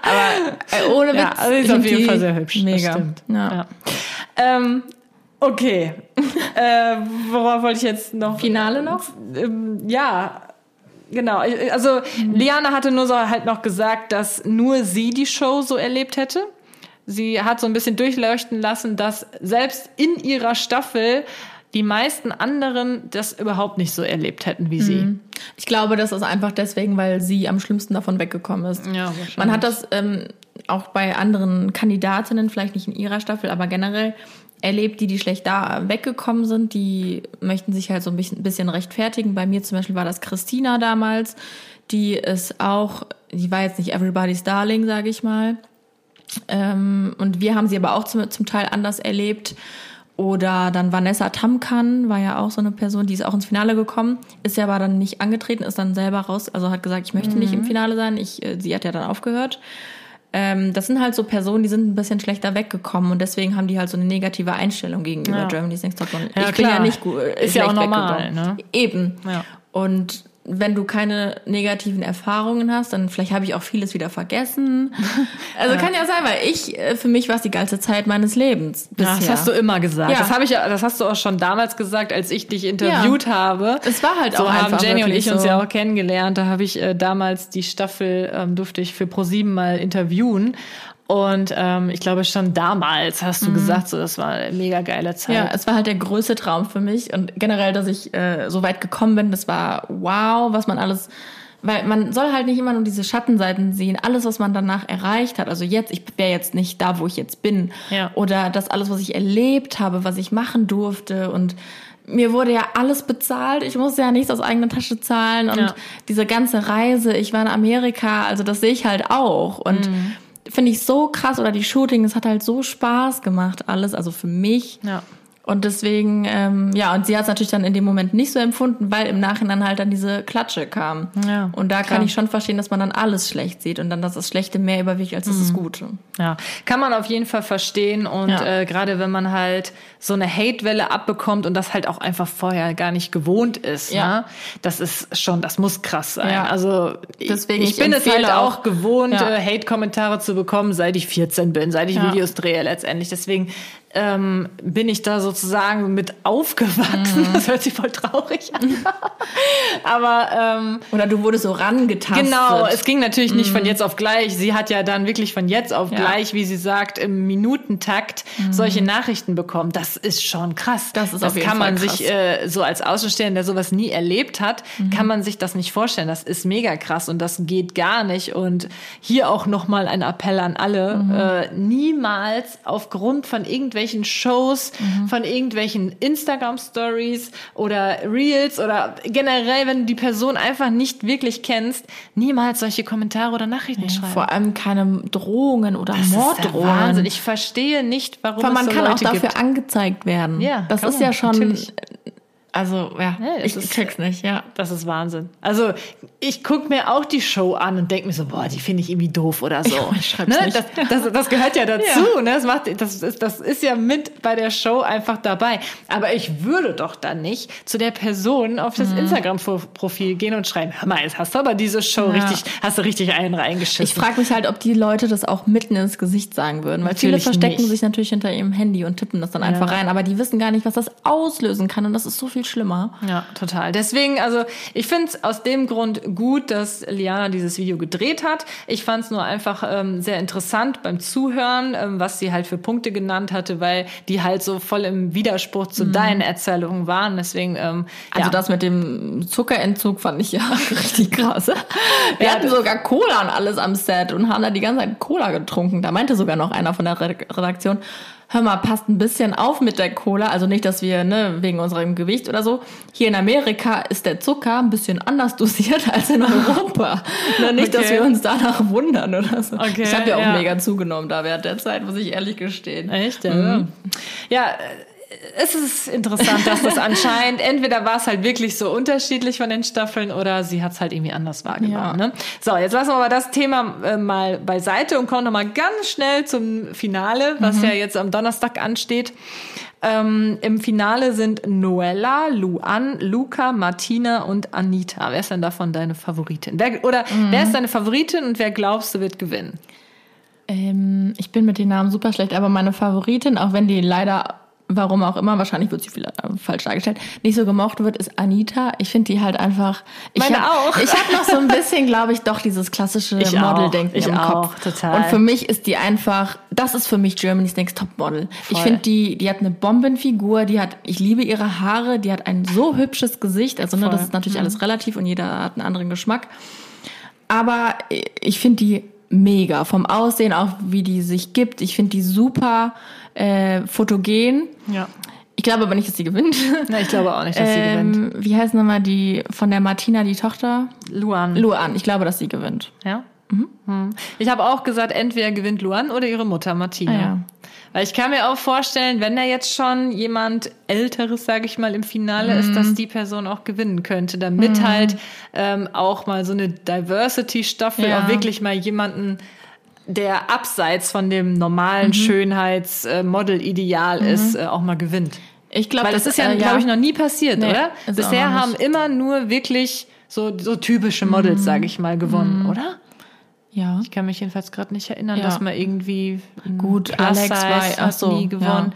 Speaker 4: Aber äh, ohne Witz.
Speaker 2: Ja, also die ist auf jeden
Speaker 4: die
Speaker 2: Fall sehr hübsch.
Speaker 4: Mega. Ja.
Speaker 2: Ja. Ähm, okay. äh, worauf wollte ich jetzt noch?
Speaker 4: Finale noch?
Speaker 2: Ähm, ja, genau. Also Liana hatte nur so halt noch gesagt, dass nur sie die Show so erlebt hätte. Sie hat so ein bisschen durchleuchten lassen, dass selbst in ihrer Staffel die meisten anderen das überhaupt nicht so erlebt hätten wie sie.
Speaker 4: Ich glaube, das ist einfach deswegen, weil sie am schlimmsten davon weggekommen ist.
Speaker 2: Ja, wahrscheinlich.
Speaker 4: Man hat das ähm, auch bei anderen Kandidatinnen, vielleicht nicht in ihrer Staffel, aber generell erlebt, die, die schlecht da weggekommen sind, die möchten sich halt so ein bisschen, rechtfertigen. Bei mir zum Beispiel war das Christina damals, die ist auch, die war jetzt nicht everybody's darling, sage ich mal. Ähm, und wir haben sie aber auch zum, zum Teil anders erlebt. Oder dann Vanessa Tamkan war ja auch so eine Person, die ist auch ins Finale gekommen, ist ja aber dann nicht angetreten, ist dann selber raus, also hat gesagt, ich möchte nicht im Finale sein. Ich, äh, sie hat ja dann aufgehört. Ähm, das sind halt so Personen, die sind ein bisschen schlechter weggekommen und deswegen haben die halt so eine negative Einstellung gegenüber
Speaker 2: Ja.
Speaker 4: Germany's Next Top Model.
Speaker 2: Ja,
Speaker 4: ich bin
Speaker 2: klar.
Speaker 4: ja nicht gut.
Speaker 2: Ist ja auch normal, ne?
Speaker 4: Eben.
Speaker 2: Ja.
Speaker 4: Und wenn du keine negativen Erfahrungen hast, dann vielleicht habe ich auch vieles wieder vergessen. Also kann ja sein, weil ich, äh, für mich war es die ganze Zeit meines Lebens.
Speaker 2: Ja,
Speaker 4: Bisher.
Speaker 2: das hast du immer gesagt.
Speaker 4: Ja.
Speaker 2: Das habe ich, ja- das hast du auch schon damals gesagt, als ich dich interviewt habe.
Speaker 4: Es war halt
Speaker 2: so
Speaker 4: auch
Speaker 2: haben Jenny und ich uns
Speaker 4: so.
Speaker 2: ja auch kennengelernt. Da habe ich äh, damals die Staffel ähm, durfte ich für ProSieben mal interviewen. Und ähm, ich glaube schon damals hast du gesagt, so das war eine mega geile Zeit.
Speaker 4: Mhm. Ja, es war halt der größte Traum für mich und generell, dass ich äh, so weit gekommen bin, das war wow, was man alles weil man soll halt nicht immer nur diese Schattenseiten sehen, alles, was man danach erreicht hat. Also jetzt, ich wäre jetzt nicht da, wo ich jetzt bin.
Speaker 2: Ja.
Speaker 4: Oder das alles, was ich erlebt habe, was ich machen durfte und mir wurde ja alles bezahlt. Ich musste ja nichts aus eigener Tasche zahlen und
Speaker 2: Ja.
Speaker 4: diese ganze Reise, ich war in Amerika, also das sehe ich halt auch und
Speaker 2: Mhm.
Speaker 4: Finde ich so krass oder die Shooting, es hat halt so Spaß gemacht alles, also für mich.
Speaker 2: Ja.
Speaker 4: Und deswegen, ähm, ja, und sie hat es natürlich dann in dem Moment nicht so empfunden, weil im Nachhinein halt dann diese Klatsche kam.
Speaker 2: Ja,
Speaker 4: und da
Speaker 2: klar.
Speaker 4: kann ich schon verstehen, dass man dann alles schlecht sieht und dann, dass das Schlechte mehr überwiegt als das Gute.
Speaker 2: Ja, kann man auf jeden Fall verstehen und
Speaker 4: Ja.
Speaker 2: äh, gerade wenn man halt so eine Hate-Welle abbekommt und das halt auch einfach vorher gar nicht gewohnt ist,
Speaker 4: Ja.
Speaker 2: ne? das ist schon, das muss krass sein.
Speaker 4: Ja.
Speaker 2: Also
Speaker 4: Deswegen,
Speaker 2: ich,
Speaker 4: ich
Speaker 2: bin es halt auch
Speaker 4: auch-
Speaker 2: gewohnt,
Speaker 4: Ja.
Speaker 2: äh, Hate-Kommentare zu bekommen, seit ich 14 bin, seit ich. Videos drehe letztendlich. Deswegen ähm, bin ich da sozusagen mit aufgewachsen.
Speaker 4: Mhm.
Speaker 2: Das hört sich voll traurig an. Aber ähm,
Speaker 4: Oder du wurdest so rangetastet.
Speaker 2: Genau, es ging natürlich nicht von jetzt auf gleich. Sie hat ja dann wirklich von jetzt auf
Speaker 4: Ja. Mhm.
Speaker 2: gleich, wie sie sagt, im Minutentakt solche Nachrichten bekommen. Das ist schon krass.
Speaker 4: Das ist
Speaker 2: das
Speaker 4: auf jeden
Speaker 2: kann man
Speaker 4: Fall
Speaker 2: sich
Speaker 4: krass.
Speaker 2: äh, so als Außenstehender, der sowas nie erlebt hat,
Speaker 4: Mhm.
Speaker 2: kann man sich das nicht vorstellen. Das ist mega krass und das geht gar nicht. Und hier auch noch mal ein Appell an alle:
Speaker 4: Mhm.
Speaker 2: äh, niemals aufgrund von irgendwelchen Shows,
Speaker 4: Mhm.
Speaker 2: von irgendwelchen Instagram Stories oder Reels oder generell, wenn du die Person einfach nicht wirklich kennst, niemals solche Kommentare oder Nachrichten schreiben.
Speaker 4: Vor allem keine Drohungen oder
Speaker 2: Das ist
Speaker 4: Morddrohungen.
Speaker 2: Wahnsinn. Ich verstehe nicht, warum
Speaker 4: Weil man
Speaker 2: es so
Speaker 4: kann auch
Speaker 2: Leute
Speaker 4: dafür
Speaker 2: gibt.
Speaker 4: angezeigt werden.
Speaker 2: Ja,
Speaker 4: das ist
Speaker 2: man,
Speaker 4: ja schon.
Speaker 2: natürlich.
Speaker 4: Also, ja,
Speaker 2: Ja, es
Speaker 4: ich
Speaker 2: ist-
Speaker 4: check's nicht, ja.
Speaker 2: Das ist Wahnsinn. Also ich guck mir auch die Show an und denk mir so, boah, die finde ich irgendwie doof oder so.
Speaker 4: Ja, ich schreib's
Speaker 2: ne?
Speaker 4: nicht.
Speaker 2: das, das, das gehört ja dazu. Ne? Das, macht, das, ist, das ist ja mit bei der Show einfach dabei. Aber ich würde doch dann nicht zu der Person auf
Speaker 4: Mhm.
Speaker 2: das Instagram-Profil gehen und schreiben, hör mal, jetzt hast du aber diese Show
Speaker 4: Ja.
Speaker 2: richtig, hast du richtig einen reingeschissen.
Speaker 4: Ich frage mich halt, ob die Leute das auch mitten ins Gesicht sagen würden, weil viele
Speaker 2: Natürlich
Speaker 4: verstecken
Speaker 2: nicht.
Speaker 4: sich natürlich hinter ihrem Handy und tippen das dann einfach rein, aber die wissen gar nicht, was das auslösen kann und das ist so viel schlimmer.
Speaker 2: Ja, total. Deswegen, also ich finde es aus dem Grund gut, dass Liana dieses Video gedreht hat. Ich fand es nur einfach ähm, sehr interessant beim Zuhören, ähm, was sie halt für Punkte genannt hatte, weil die halt so voll im Widerspruch zu deinen Erzählungen waren. Deswegen, ähm,
Speaker 4: Mhm. Also
Speaker 2: ja.
Speaker 4: das mit dem Zuckerentzug fand ich ja richtig krass. Wir
Speaker 2: Ja,
Speaker 4: hatten sogar Cola und alles am Set und haben da die ganze Zeit Cola getrunken. Da meinte sogar noch einer von der Red- Redaktion, hör mal, passt ein bisschen auf mit der Cola. Also nicht, dass wir, ne, wegen unserem Gewicht oder so. Hier in Amerika ist der Zucker ein bisschen anders dosiert als in Europa. ne, nicht, dass
Speaker 2: Okay.
Speaker 4: wir uns danach wundern oder so.
Speaker 2: Okay,
Speaker 4: ich habe ja auch
Speaker 2: ja.
Speaker 4: mega zugenommen da während der Zeit, muss ich ehrlich gestehen.
Speaker 2: Echt, ja. Ja, äh, es ist interessant, dass das anscheinend, entweder war es halt wirklich so unterschiedlich von den Staffeln oder sie hat es halt irgendwie anders wahrgenommen.
Speaker 4: Ja.
Speaker 2: Ne? So, jetzt lassen wir aber das Thema äh, mal beiseite und kommen nochmal ganz schnell zum Finale, was ja jetzt am Donnerstag ansteht. Ähm, Im Finale sind Noella, Luan, Luca, Martina und Anita. Wer ist denn davon deine Favoritin? Wer, oder wer ist deine Favoritin und wer glaubst du wird gewinnen?
Speaker 4: Ähm, ich bin mit den Namen super schlecht, aber meine Favoritin, auch wenn die leider, warum auch immer, wahrscheinlich wird sie viel, äh, falsch dargestellt, nicht so gemocht wird, ist Anita. Ich finde die halt einfach. Ich
Speaker 2: Meine
Speaker 4: hab,
Speaker 2: auch.
Speaker 4: Ich habe noch so ein bisschen, glaube ich, doch dieses klassische
Speaker 2: Ich
Speaker 4: Model-Denken.
Speaker 2: Ich
Speaker 4: im
Speaker 2: auch,
Speaker 4: Kopf.
Speaker 2: total.
Speaker 4: Und für mich ist die einfach, das ist für mich Germany's Next Topmodel. Ich
Speaker 2: Voll.
Speaker 4: finde die, die hat eine Bombenfigur, die hat, ich liebe ihre Haare, die hat ein so hübsches Gesicht. Also ne,
Speaker 2: Voll. Mhm.
Speaker 4: das ist natürlich alles relativ und jeder hat einen anderen Geschmack. Aber ich finde die mega. Vom Aussehen, auch wie die sich gibt. Ich finde die super äh, fotogen.
Speaker 2: Ja.
Speaker 4: Ich glaube aber nicht, dass sie gewinnt.
Speaker 2: Na, ich glaube auch nicht, dass sie gewinnt.
Speaker 4: Ähm, wie heißt nochmal die von der Martina, die Tochter?
Speaker 2: Luan.
Speaker 4: Luan. Ich glaube, dass sie gewinnt.
Speaker 2: Ja. Hm. Ich habe auch gesagt, entweder gewinnt Luan oder ihre Mutter Martina.
Speaker 4: Ah, ja.
Speaker 2: Weil ich kann mir auch vorstellen, wenn da jetzt schon jemand Älteres, sage ich mal, im Finale ist,
Speaker 4: Mhm.
Speaker 2: dass die Person auch gewinnen könnte, damit halt ähm, auch mal so eine Diversity-Staffel
Speaker 4: Ja.
Speaker 2: auch wirklich mal jemanden der abseits von dem normalen
Speaker 4: Mhm.
Speaker 2: Schönheits-Model-Ideal ist, äh, auch mal gewinnt.
Speaker 4: Ich glaube,
Speaker 2: Weil das ist ja,
Speaker 4: äh,
Speaker 2: glaube ich, noch nie passiert,
Speaker 4: Nee,
Speaker 2: oder?
Speaker 4: ist
Speaker 2: Bisher haben immer nur wirklich so, so typische Models, sage ich mal, gewonnen, oder?
Speaker 4: Ja.
Speaker 2: Ich kann mich jedenfalls gerade nicht erinnern,
Speaker 4: Ja.
Speaker 2: dass man irgendwie
Speaker 4: Gut, Alex
Speaker 2: Size
Speaker 4: war- so,
Speaker 2: nie gewonnen.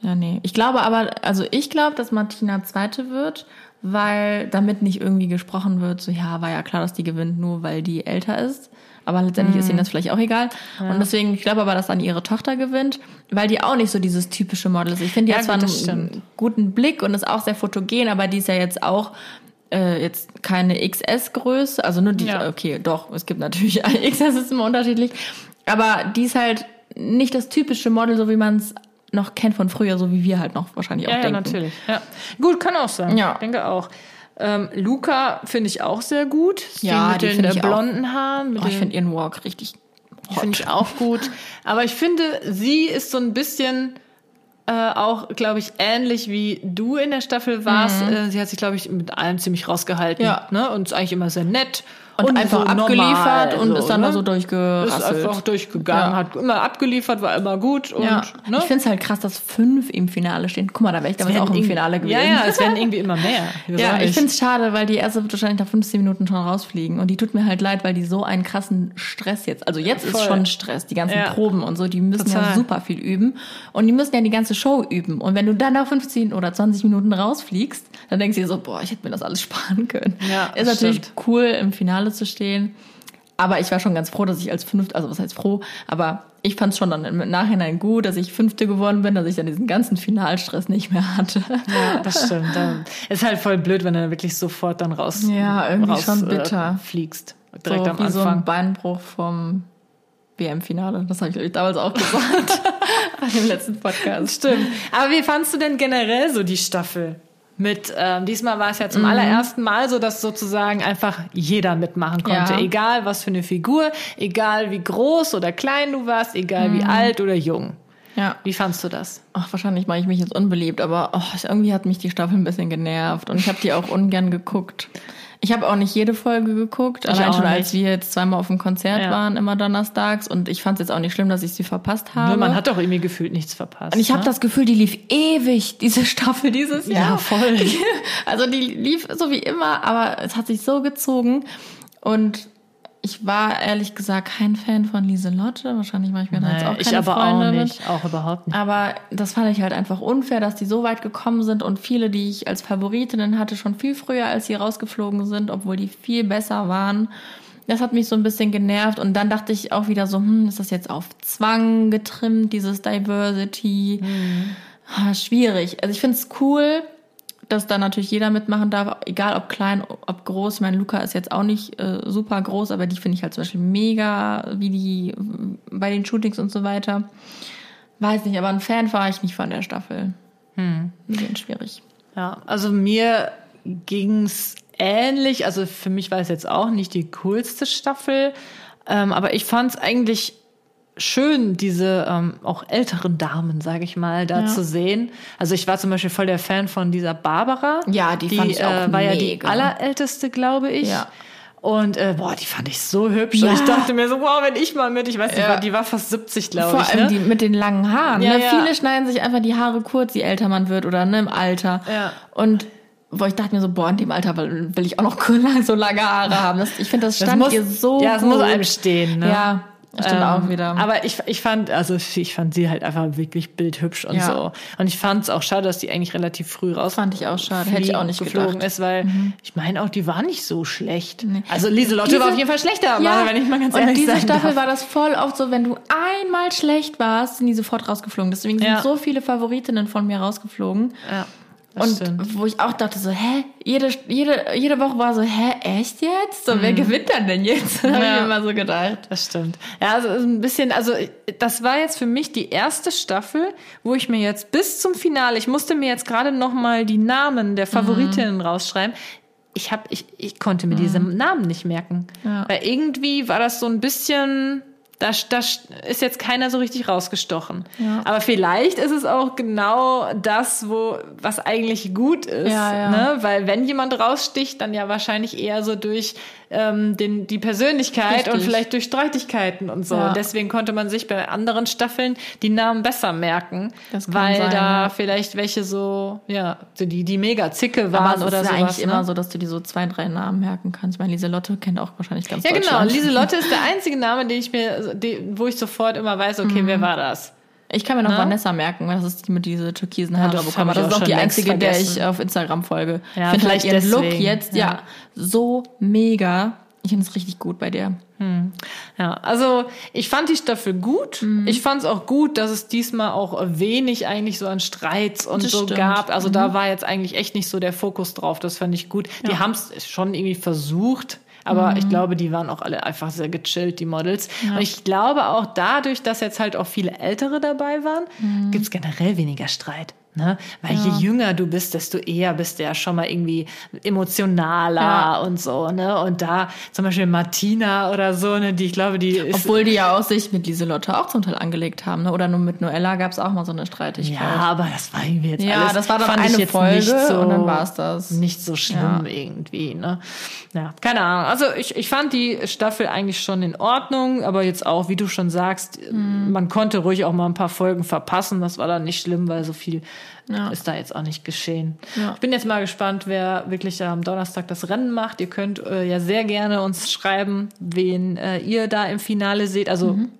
Speaker 4: Ja, nee. Ich glaube aber, also ich glaube, dass Martina Zweite wird, weil damit nicht irgendwie gesprochen wird, so ja, war ja klar, dass die gewinnt, nur weil die älter ist. Aber letztendlich ist ihnen das vielleicht auch egal. Und deswegen, ich glaube aber, dass dann ihre Tochter gewinnt, weil die auch nicht so dieses typische Model ist. Ich finde, die
Speaker 2: Ja,
Speaker 4: hat zwar einen
Speaker 2: stimmt.
Speaker 4: guten Blick und ist auch sehr fotogen, aber die ist ja jetzt auch äh, jetzt keine XS-Größe, also nur die,
Speaker 2: Ja.
Speaker 4: okay, doch, es gibt natürlich, XS ist immer unterschiedlich, aber die ist halt nicht das typische Model, so wie man es noch kennt von früher, so wie wir halt noch wahrscheinlich auch
Speaker 2: Ja, ja,
Speaker 4: denken.
Speaker 2: natürlich. Ja. Gut, kann auch sein.
Speaker 4: Ja.
Speaker 2: Ich denke auch. Ähm, Luca finde ich auch sehr gut.
Speaker 4: Ja,
Speaker 2: mit den
Speaker 4: finde
Speaker 2: äh,
Speaker 4: ich auch.
Speaker 2: blonden Haaren.
Speaker 4: Oh, ich finde ihren Walk richtig
Speaker 2: Finde ich auch gut. Aber ich finde, sie ist so ein bisschen äh, auch, glaube ich, ähnlich wie du in der Staffel warst. Äh, sie hat sich, glaube ich, mit allem ziemlich rausgehalten.
Speaker 4: Mhm. Ja.
Speaker 2: Ne? Und ist eigentlich immer sehr nett.
Speaker 4: Und, einfach
Speaker 2: so
Speaker 4: abgeliefert
Speaker 2: normal,
Speaker 4: und ist dann
Speaker 2: ne?
Speaker 4: da so
Speaker 2: Ist
Speaker 4: durchgerasselt.
Speaker 2: einfach durchgegangen,
Speaker 4: Ja.
Speaker 2: hat immer abgeliefert, war immer gut. Und,
Speaker 4: ja.
Speaker 2: ne?
Speaker 4: Ich finde es halt krass, dass fünf im Finale stehen. Guck mal, da wäre ich damals auch im Finale gewesen.
Speaker 2: Ja, ja, es werden irgendwie immer mehr.
Speaker 4: Ja, ich finde es schade, weil die erste wird wahrscheinlich nach 15 Minuten schon rausfliegen. Und die tut mir halt leid, weil die so einen krassen Stress jetzt. Also jetzt ist
Speaker 2: Voll.
Speaker 4: schon Stress, die ganzen
Speaker 2: Ja.
Speaker 4: Proben und so, die müssen ja
Speaker 2: Total.
Speaker 4: super viel üben. Und die müssen ja die ganze Show üben. Und wenn du dann nach 15 oder 20 Minuten rausfliegst, dann denkst du dir so, boah, ich hätte mir das alles sparen können.
Speaker 2: Ja,
Speaker 4: ist natürlich
Speaker 2: stimmt.
Speaker 4: cool, im Finale zu stehen. Aber ich war schon ganz froh, dass ich als Fünfte, also was heißt froh, aber ich fand es schon dann im Nachhinein gut, dass ich Fünfte geworden bin, dass ich dann diesen ganzen Finalstress nicht mehr hatte.
Speaker 2: Ja, das stimmt. Dann ist halt voll blöd, wenn du wirklich sofort dann raus,
Speaker 4: Ja, irgendwie
Speaker 2: raus
Speaker 4: schon bitter.
Speaker 2: Äh, fliegst. Direkt
Speaker 4: so
Speaker 2: am
Speaker 4: wie so ein
Speaker 2: Anfang.
Speaker 4: Beinbruch vom WM-Finale. Das habe ich, ich, damals auch gesagt. Bei dem letzten Podcast.
Speaker 2: Stimmt. Aber wie fandst du denn generell so die Staffel? Mit ähm, diesmal war es ja zum
Speaker 4: Mhm.
Speaker 2: allerersten Mal so, dass sozusagen einfach jeder mitmachen konnte.
Speaker 4: Ja.
Speaker 2: Egal was für eine Figur, egal wie groß oder klein du warst, egal
Speaker 4: Mhm.
Speaker 2: wie alt oder jung.
Speaker 4: Ja.
Speaker 2: Wie fandst du das?
Speaker 4: Ach, wahrscheinlich mache ich mich jetzt unbeliebt, aber oh, irgendwie hat mich die Staffel ein bisschen genervt und ich habe die auch ungern geguckt. Ich habe auch nicht jede Folge geguckt, allein
Speaker 2: auch
Speaker 4: schon als wir jetzt zweimal auf dem Konzert
Speaker 2: Ja.
Speaker 4: waren, immer donnerstags und ich fand es jetzt auch nicht schlimm, dass ich sie verpasst habe.
Speaker 2: Nur man hat doch irgendwie gefühlt nichts verpasst.
Speaker 4: und ich habe
Speaker 2: ne?
Speaker 4: das Gefühl, die lief ewig, diese Staffel dieses Jahr.
Speaker 2: Ja, voll.
Speaker 4: Also die lief so wie immer, aber es hat sich so gezogen. Und ich war ehrlich gesagt kein Fan von Lieselotte. Wahrscheinlich mache ich mir da jetzt auch
Speaker 2: Nee,
Speaker 4: keine
Speaker 2: ich aber
Speaker 4: Freunde
Speaker 2: auch
Speaker 4: mit.
Speaker 2: nicht. Auch überhaupt nicht.
Speaker 4: Aber das fand ich halt einfach unfair, dass die so weit gekommen sind und viele, die ich als Favoritinnen hatte, schon viel früher als sie rausgeflogen sind, obwohl die viel besser waren. Das hat mich so ein bisschen genervt und dann dachte ich auch wieder so, hm, ist das jetzt auf Zwang getrimmt, dieses Diversity? Ah, schwierig. Also ich finde es cool, dass da natürlich jeder mitmachen darf, egal ob klein, ob groß. Ich meine, Luca ist jetzt auch nicht äh, super groß, aber die finde ich halt zum Beispiel mega, wie die äh, bei den Shootings und so weiter. Weiß nicht, aber ein Fan war ich nicht von der Staffel. Hm. Bisschen schwierig.
Speaker 2: Ja, also mir ging's ähnlich. Also für mich war es jetzt auch nicht die coolste Staffel, ähm, aber ich fand's eigentlich schön, diese ähm, auch älteren Damen, sage ich mal, da
Speaker 4: Ja.
Speaker 2: zu sehen. Also ich war zum Beispiel voll der Fan von dieser Barbara.
Speaker 4: Ja, die fand ich auch
Speaker 2: äh, war ja die
Speaker 4: mega.
Speaker 2: allerälteste, glaube ich.
Speaker 4: Ja.
Speaker 2: Und äh, boah, die fand ich so hübsch.
Speaker 4: Ja.
Speaker 2: Und ich dachte mir so, wow, wenn ich mal mit, ich weiß nicht,
Speaker 4: Ja.
Speaker 2: war, die war fast 70, glaube
Speaker 4: Vor
Speaker 2: ich.
Speaker 4: allem
Speaker 2: ne?
Speaker 4: die mit den langen Haaren.
Speaker 2: Ja,
Speaker 4: ne? Viele schneiden sich einfach die Haare kurz, je älter man wird oder ne, im Alter.
Speaker 2: Ja.
Speaker 4: Und wo ich dachte mir so, boah, in dem Alter will, will ich auch noch so lange Haare haben. Das, ich finde, das
Speaker 2: Das
Speaker 4: stand
Speaker 2: muss,
Speaker 4: ihr so
Speaker 2: ja, es muss einem stehen. Ne?
Speaker 4: Ja, das stimmt
Speaker 2: Ähm,
Speaker 4: auch wieder.
Speaker 2: Aber ich, ich fand, also ich fand sie halt einfach wirklich bildhübsch und
Speaker 4: Ja.
Speaker 2: so. Und ich fand es auch schade, dass die eigentlich relativ früh raus
Speaker 4: Fand ich auch schade. Hätte ich auch nicht
Speaker 2: geflogen
Speaker 4: gedacht. Mhm.
Speaker 2: ist, weil ich meine auch, die war nicht so schlecht. Also Lieselotte war
Speaker 4: Diese-
Speaker 2: auf jeden Fall schlechter,
Speaker 4: ja,
Speaker 2: aber wenn ich mal ganz
Speaker 4: und
Speaker 2: ehrlich
Speaker 4: diese
Speaker 2: sein
Speaker 4: Staffel
Speaker 2: darf.
Speaker 4: war das voll oft so, wenn du einmal schlecht warst, sind die sofort rausgeflogen. Deswegen sind
Speaker 2: Ja.
Speaker 4: so viele Favoritinnen von mir rausgeflogen.
Speaker 2: Ja, das
Speaker 4: Und
Speaker 2: stimmt.
Speaker 4: wo ich auch dachte so, hä? Jede, jede, jede Woche war so, hä, echt jetzt? So, wer gewinnt dann denn jetzt? Habe ich
Speaker 2: Mhm. Ja.
Speaker 4: mir immer so gedacht.
Speaker 2: Das stimmt. Ja, also ein bisschen, also das war jetzt für mich die erste Staffel, wo ich mir jetzt bis zum Finale, ich musste mir jetzt gerade noch mal die Namen der Favoritinnen rausschreiben. Ich hab, ich, ich konnte mir diese Namen nicht merken,
Speaker 4: Ja.
Speaker 2: weil irgendwie war das so ein bisschen, da, da ist jetzt keiner so richtig rausgestochen.
Speaker 4: Ja.
Speaker 2: Aber vielleicht ist es auch genau das, wo was eigentlich gut ist,
Speaker 4: Ja, ja.
Speaker 2: ne? Weil wenn jemand raussticht, dann ja wahrscheinlich eher so durch ähm, den, die Persönlichkeit und
Speaker 4: Richtig.
Speaker 2: vielleicht durch Streitigkeiten und so.
Speaker 4: Ja.
Speaker 2: Und deswegen konnte man sich bei anderen Staffeln die Namen besser merken,
Speaker 4: Das
Speaker 2: weil
Speaker 4: sein,
Speaker 2: da
Speaker 4: ja.
Speaker 2: vielleicht welche so, ja, so die, die mega zicke waren oder
Speaker 4: ist ja
Speaker 2: sowas.
Speaker 4: eigentlich
Speaker 2: ne?
Speaker 4: immer so, dass du dir so zwei, drei Namen merken kannst. Ich meine, Lieselotte kennt auch wahrscheinlich ganz
Speaker 2: Ja, genau. Lieselotte ist der einzige Name, den ich mir, die, wo ich sofort immer weiß, okay,
Speaker 4: Mhm.
Speaker 2: wer war das?
Speaker 4: Ich kann mir noch
Speaker 2: Ne?
Speaker 4: Vanessa merken, das ist die mit diese türkisen Haare
Speaker 2: das
Speaker 4: bekommen. Das ist
Speaker 2: auch
Speaker 4: die einzige, der
Speaker 2: vergessen.
Speaker 4: ich auf Instagram folge.
Speaker 2: Ja,
Speaker 4: ich finde halt
Speaker 2: vielleicht
Speaker 4: ihren Look
Speaker 2: deswegen,
Speaker 4: jetzt
Speaker 2: ja.
Speaker 4: ja. so mega. Ich finde es richtig gut bei dir.
Speaker 2: Ja, also ich fand die Staffel gut. Ich fand es auch gut, dass es diesmal auch wenig eigentlich so an Streits und
Speaker 4: Das
Speaker 2: so
Speaker 4: stimmt.
Speaker 2: gab. Also da war jetzt eigentlich echt nicht so der Fokus drauf. Das fand ich gut. Die
Speaker 4: Ja.
Speaker 2: haben es schon irgendwie versucht. Aber ich glaube, die waren auch alle einfach sehr gechillt, die Models. Und ich glaube auch dadurch, dass jetzt halt auch viele Ältere dabei waren, gibt's generell weniger Streit. Ne? Weil je jünger du bist, desto eher bist du ja schon mal irgendwie emotionaler
Speaker 4: Ja.
Speaker 2: und so, ne? Und da zum Beispiel Martina oder so, ne, die ich glaube, die ist.
Speaker 4: Obwohl die ja auch sich mit Lieselotte auch zum Teil angelegt haben. Ne? Oder nur mit Noella gab es auch mal so eine Streitigkeit.
Speaker 2: ja, aber das war irgendwie jetzt
Speaker 4: Ja,
Speaker 2: alles.
Speaker 4: das war dann eine Folge
Speaker 2: nicht so,
Speaker 4: und dann war's das.
Speaker 2: Nicht so schlimm irgendwie, ne? Ja, keine Ahnung. Also ich, ich fand die Staffel eigentlich schon in Ordnung, aber jetzt auch, wie du schon sagst,
Speaker 4: Mhm.
Speaker 2: man konnte ruhig auch mal ein paar Folgen verpassen. Das war dann nicht schlimm, weil so viel
Speaker 4: Ja.
Speaker 2: ist da jetzt auch nicht geschehen.
Speaker 4: Ja.
Speaker 2: Ich bin jetzt mal gespannt, wer wirklich am Donnerstag das Rennen macht. Ihr könnt äh, ja sehr gerne uns schreiben, wen äh, ihr da im Finale seht. Also
Speaker 4: Mhm.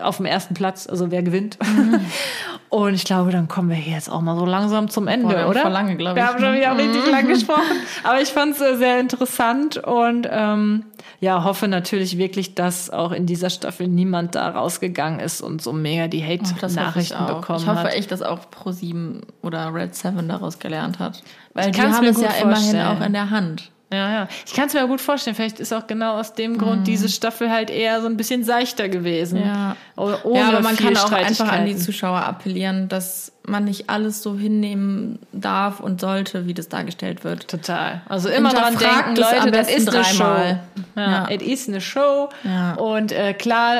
Speaker 2: auf dem ersten Platz, also wer gewinnt. Und ich glaube, dann kommen wir hier jetzt auch mal so langsam zum Ende,
Speaker 4: Boah, wir haben
Speaker 2: oder?
Speaker 4: voll lange, glaub
Speaker 2: Wir
Speaker 4: ich,
Speaker 2: haben schon
Speaker 4: ne?
Speaker 2: wieder richtig lang gesprochen. Aber ich fand es äh, sehr interessant und ähm, ja, hoffe natürlich wirklich, dass auch in dieser Staffel niemand da rausgegangen ist und so mega die
Speaker 4: ich
Speaker 2: Hate-Nachrichten
Speaker 4: auch.
Speaker 2: bekommen
Speaker 4: Ich hoffe
Speaker 2: hat.
Speaker 4: echt, dass auch Pro7 oder Red 7 daraus gelernt hat. Weil
Speaker 2: Ich
Speaker 4: die haben es ja immerhin
Speaker 2: vorstellen.
Speaker 4: auch in der Hand.
Speaker 2: Ja, ja. Ich kann es mir gut vorstellen. Vielleicht ist auch genau aus dem Grund diese Staffel halt eher so ein bisschen seichter gewesen.
Speaker 4: Ja.
Speaker 2: O- Ohne
Speaker 4: ja, aber man kann auch einfach an die. Zuschauer appellieren, dass man nicht alles so hinnehmen darf und sollte, wie das dargestellt wird.
Speaker 2: Total. Also immer dran denken, Leute, das ist eine Show. Ja,
Speaker 4: Ja.
Speaker 2: es ist eine Show.
Speaker 4: Ja.
Speaker 2: Und äh, klar,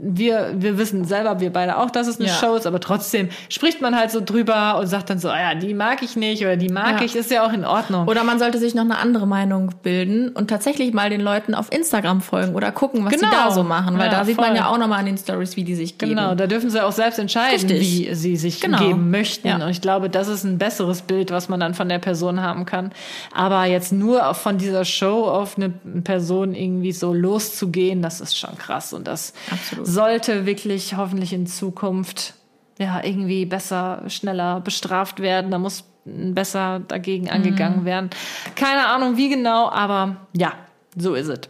Speaker 2: wir, wir wissen selber, wir beide auch, dass es eine
Speaker 4: Ja.
Speaker 2: Show ist, aber trotzdem spricht man halt so drüber und sagt dann so, ah ja, die mag ich nicht oder die mag
Speaker 4: Ja.
Speaker 2: ich, ist ja auch in Ordnung.
Speaker 4: Oder man sollte sich noch eine andere Meinung bilden und tatsächlich mal den Leuten auf Instagram folgen oder gucken, was
Speaker 2: Genau.
Speaker 4: die da so machen. Weil da sieht man
Speaker 2: voll.
Speaker 4: ja auch nochmal an den Stories, wie die sich geben.
Speaker 2: Genau, da dürfen sie auch selbst entscheiden,
Speaker 4: Richtig.
Speaker 2: wie sie sich
Speaker 4: Genau.
Speaker 2: geben möchten.
Speaker 4: Ja.
Speaker 2: Und ich glaube, das ist ein besseres Bild, was man dann von der Person haben kann. Aber jetzt nur von dieser Show auf eine Person irgendwie so loszugehen, das ist schon krass. Und das
Speaker 4: Absolut.
Speaker 2: sollte wirklich hoffentlich in Zukunft ja irgendwie besser, schneller bestraft werden. Da muss besser dagegen angegangen
Speaker 4: Mhm.
Speaker 2: werden. Keine Ahnung wie genau, aber ja, so ist es.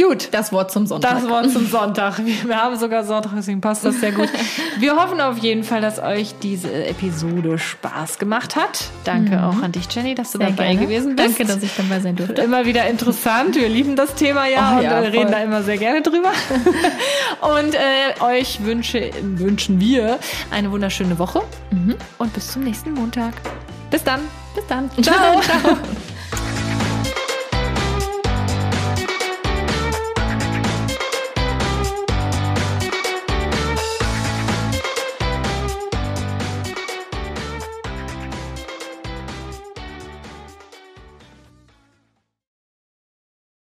Speaker 2: Gut.
Speaker 4: Das Wort zum Sonntag.
Speaker 2: Das Wort zum Sonntag. Wir, wir haben sogar Sonntag, deswegen passt das sehr gut. Wir hoffen auf jeden Fall, dass euch diese Episode Spaß gemacht hat. Danke auch an dich, Jenny, dass du
Speaker 4: Mhm. Sehr
Speaker 2: dabei
Speaker 4: gerne.
Speaker 2: gewesen bist.
Speaker 4: Danke, dass ich dabei sein durfte.
Speaker 2: Immer wieder interessant. Wir lieben das Thema ja
Speaker 4: Oh
Speaker 2: und
Speaker 4: ja,
Speaker 2: äh, reden da immer sehr gerne drüber. und äh, euch wünsche, wünschen wir eine wunderschöne Woche
Speaker 4: Mhm.
Speaker 2: und bis zum nächsten Montag. Bis dann.
Speaker 4: Bis dann.
Speaker 2: Ciao.
Speaker 4: Ciao.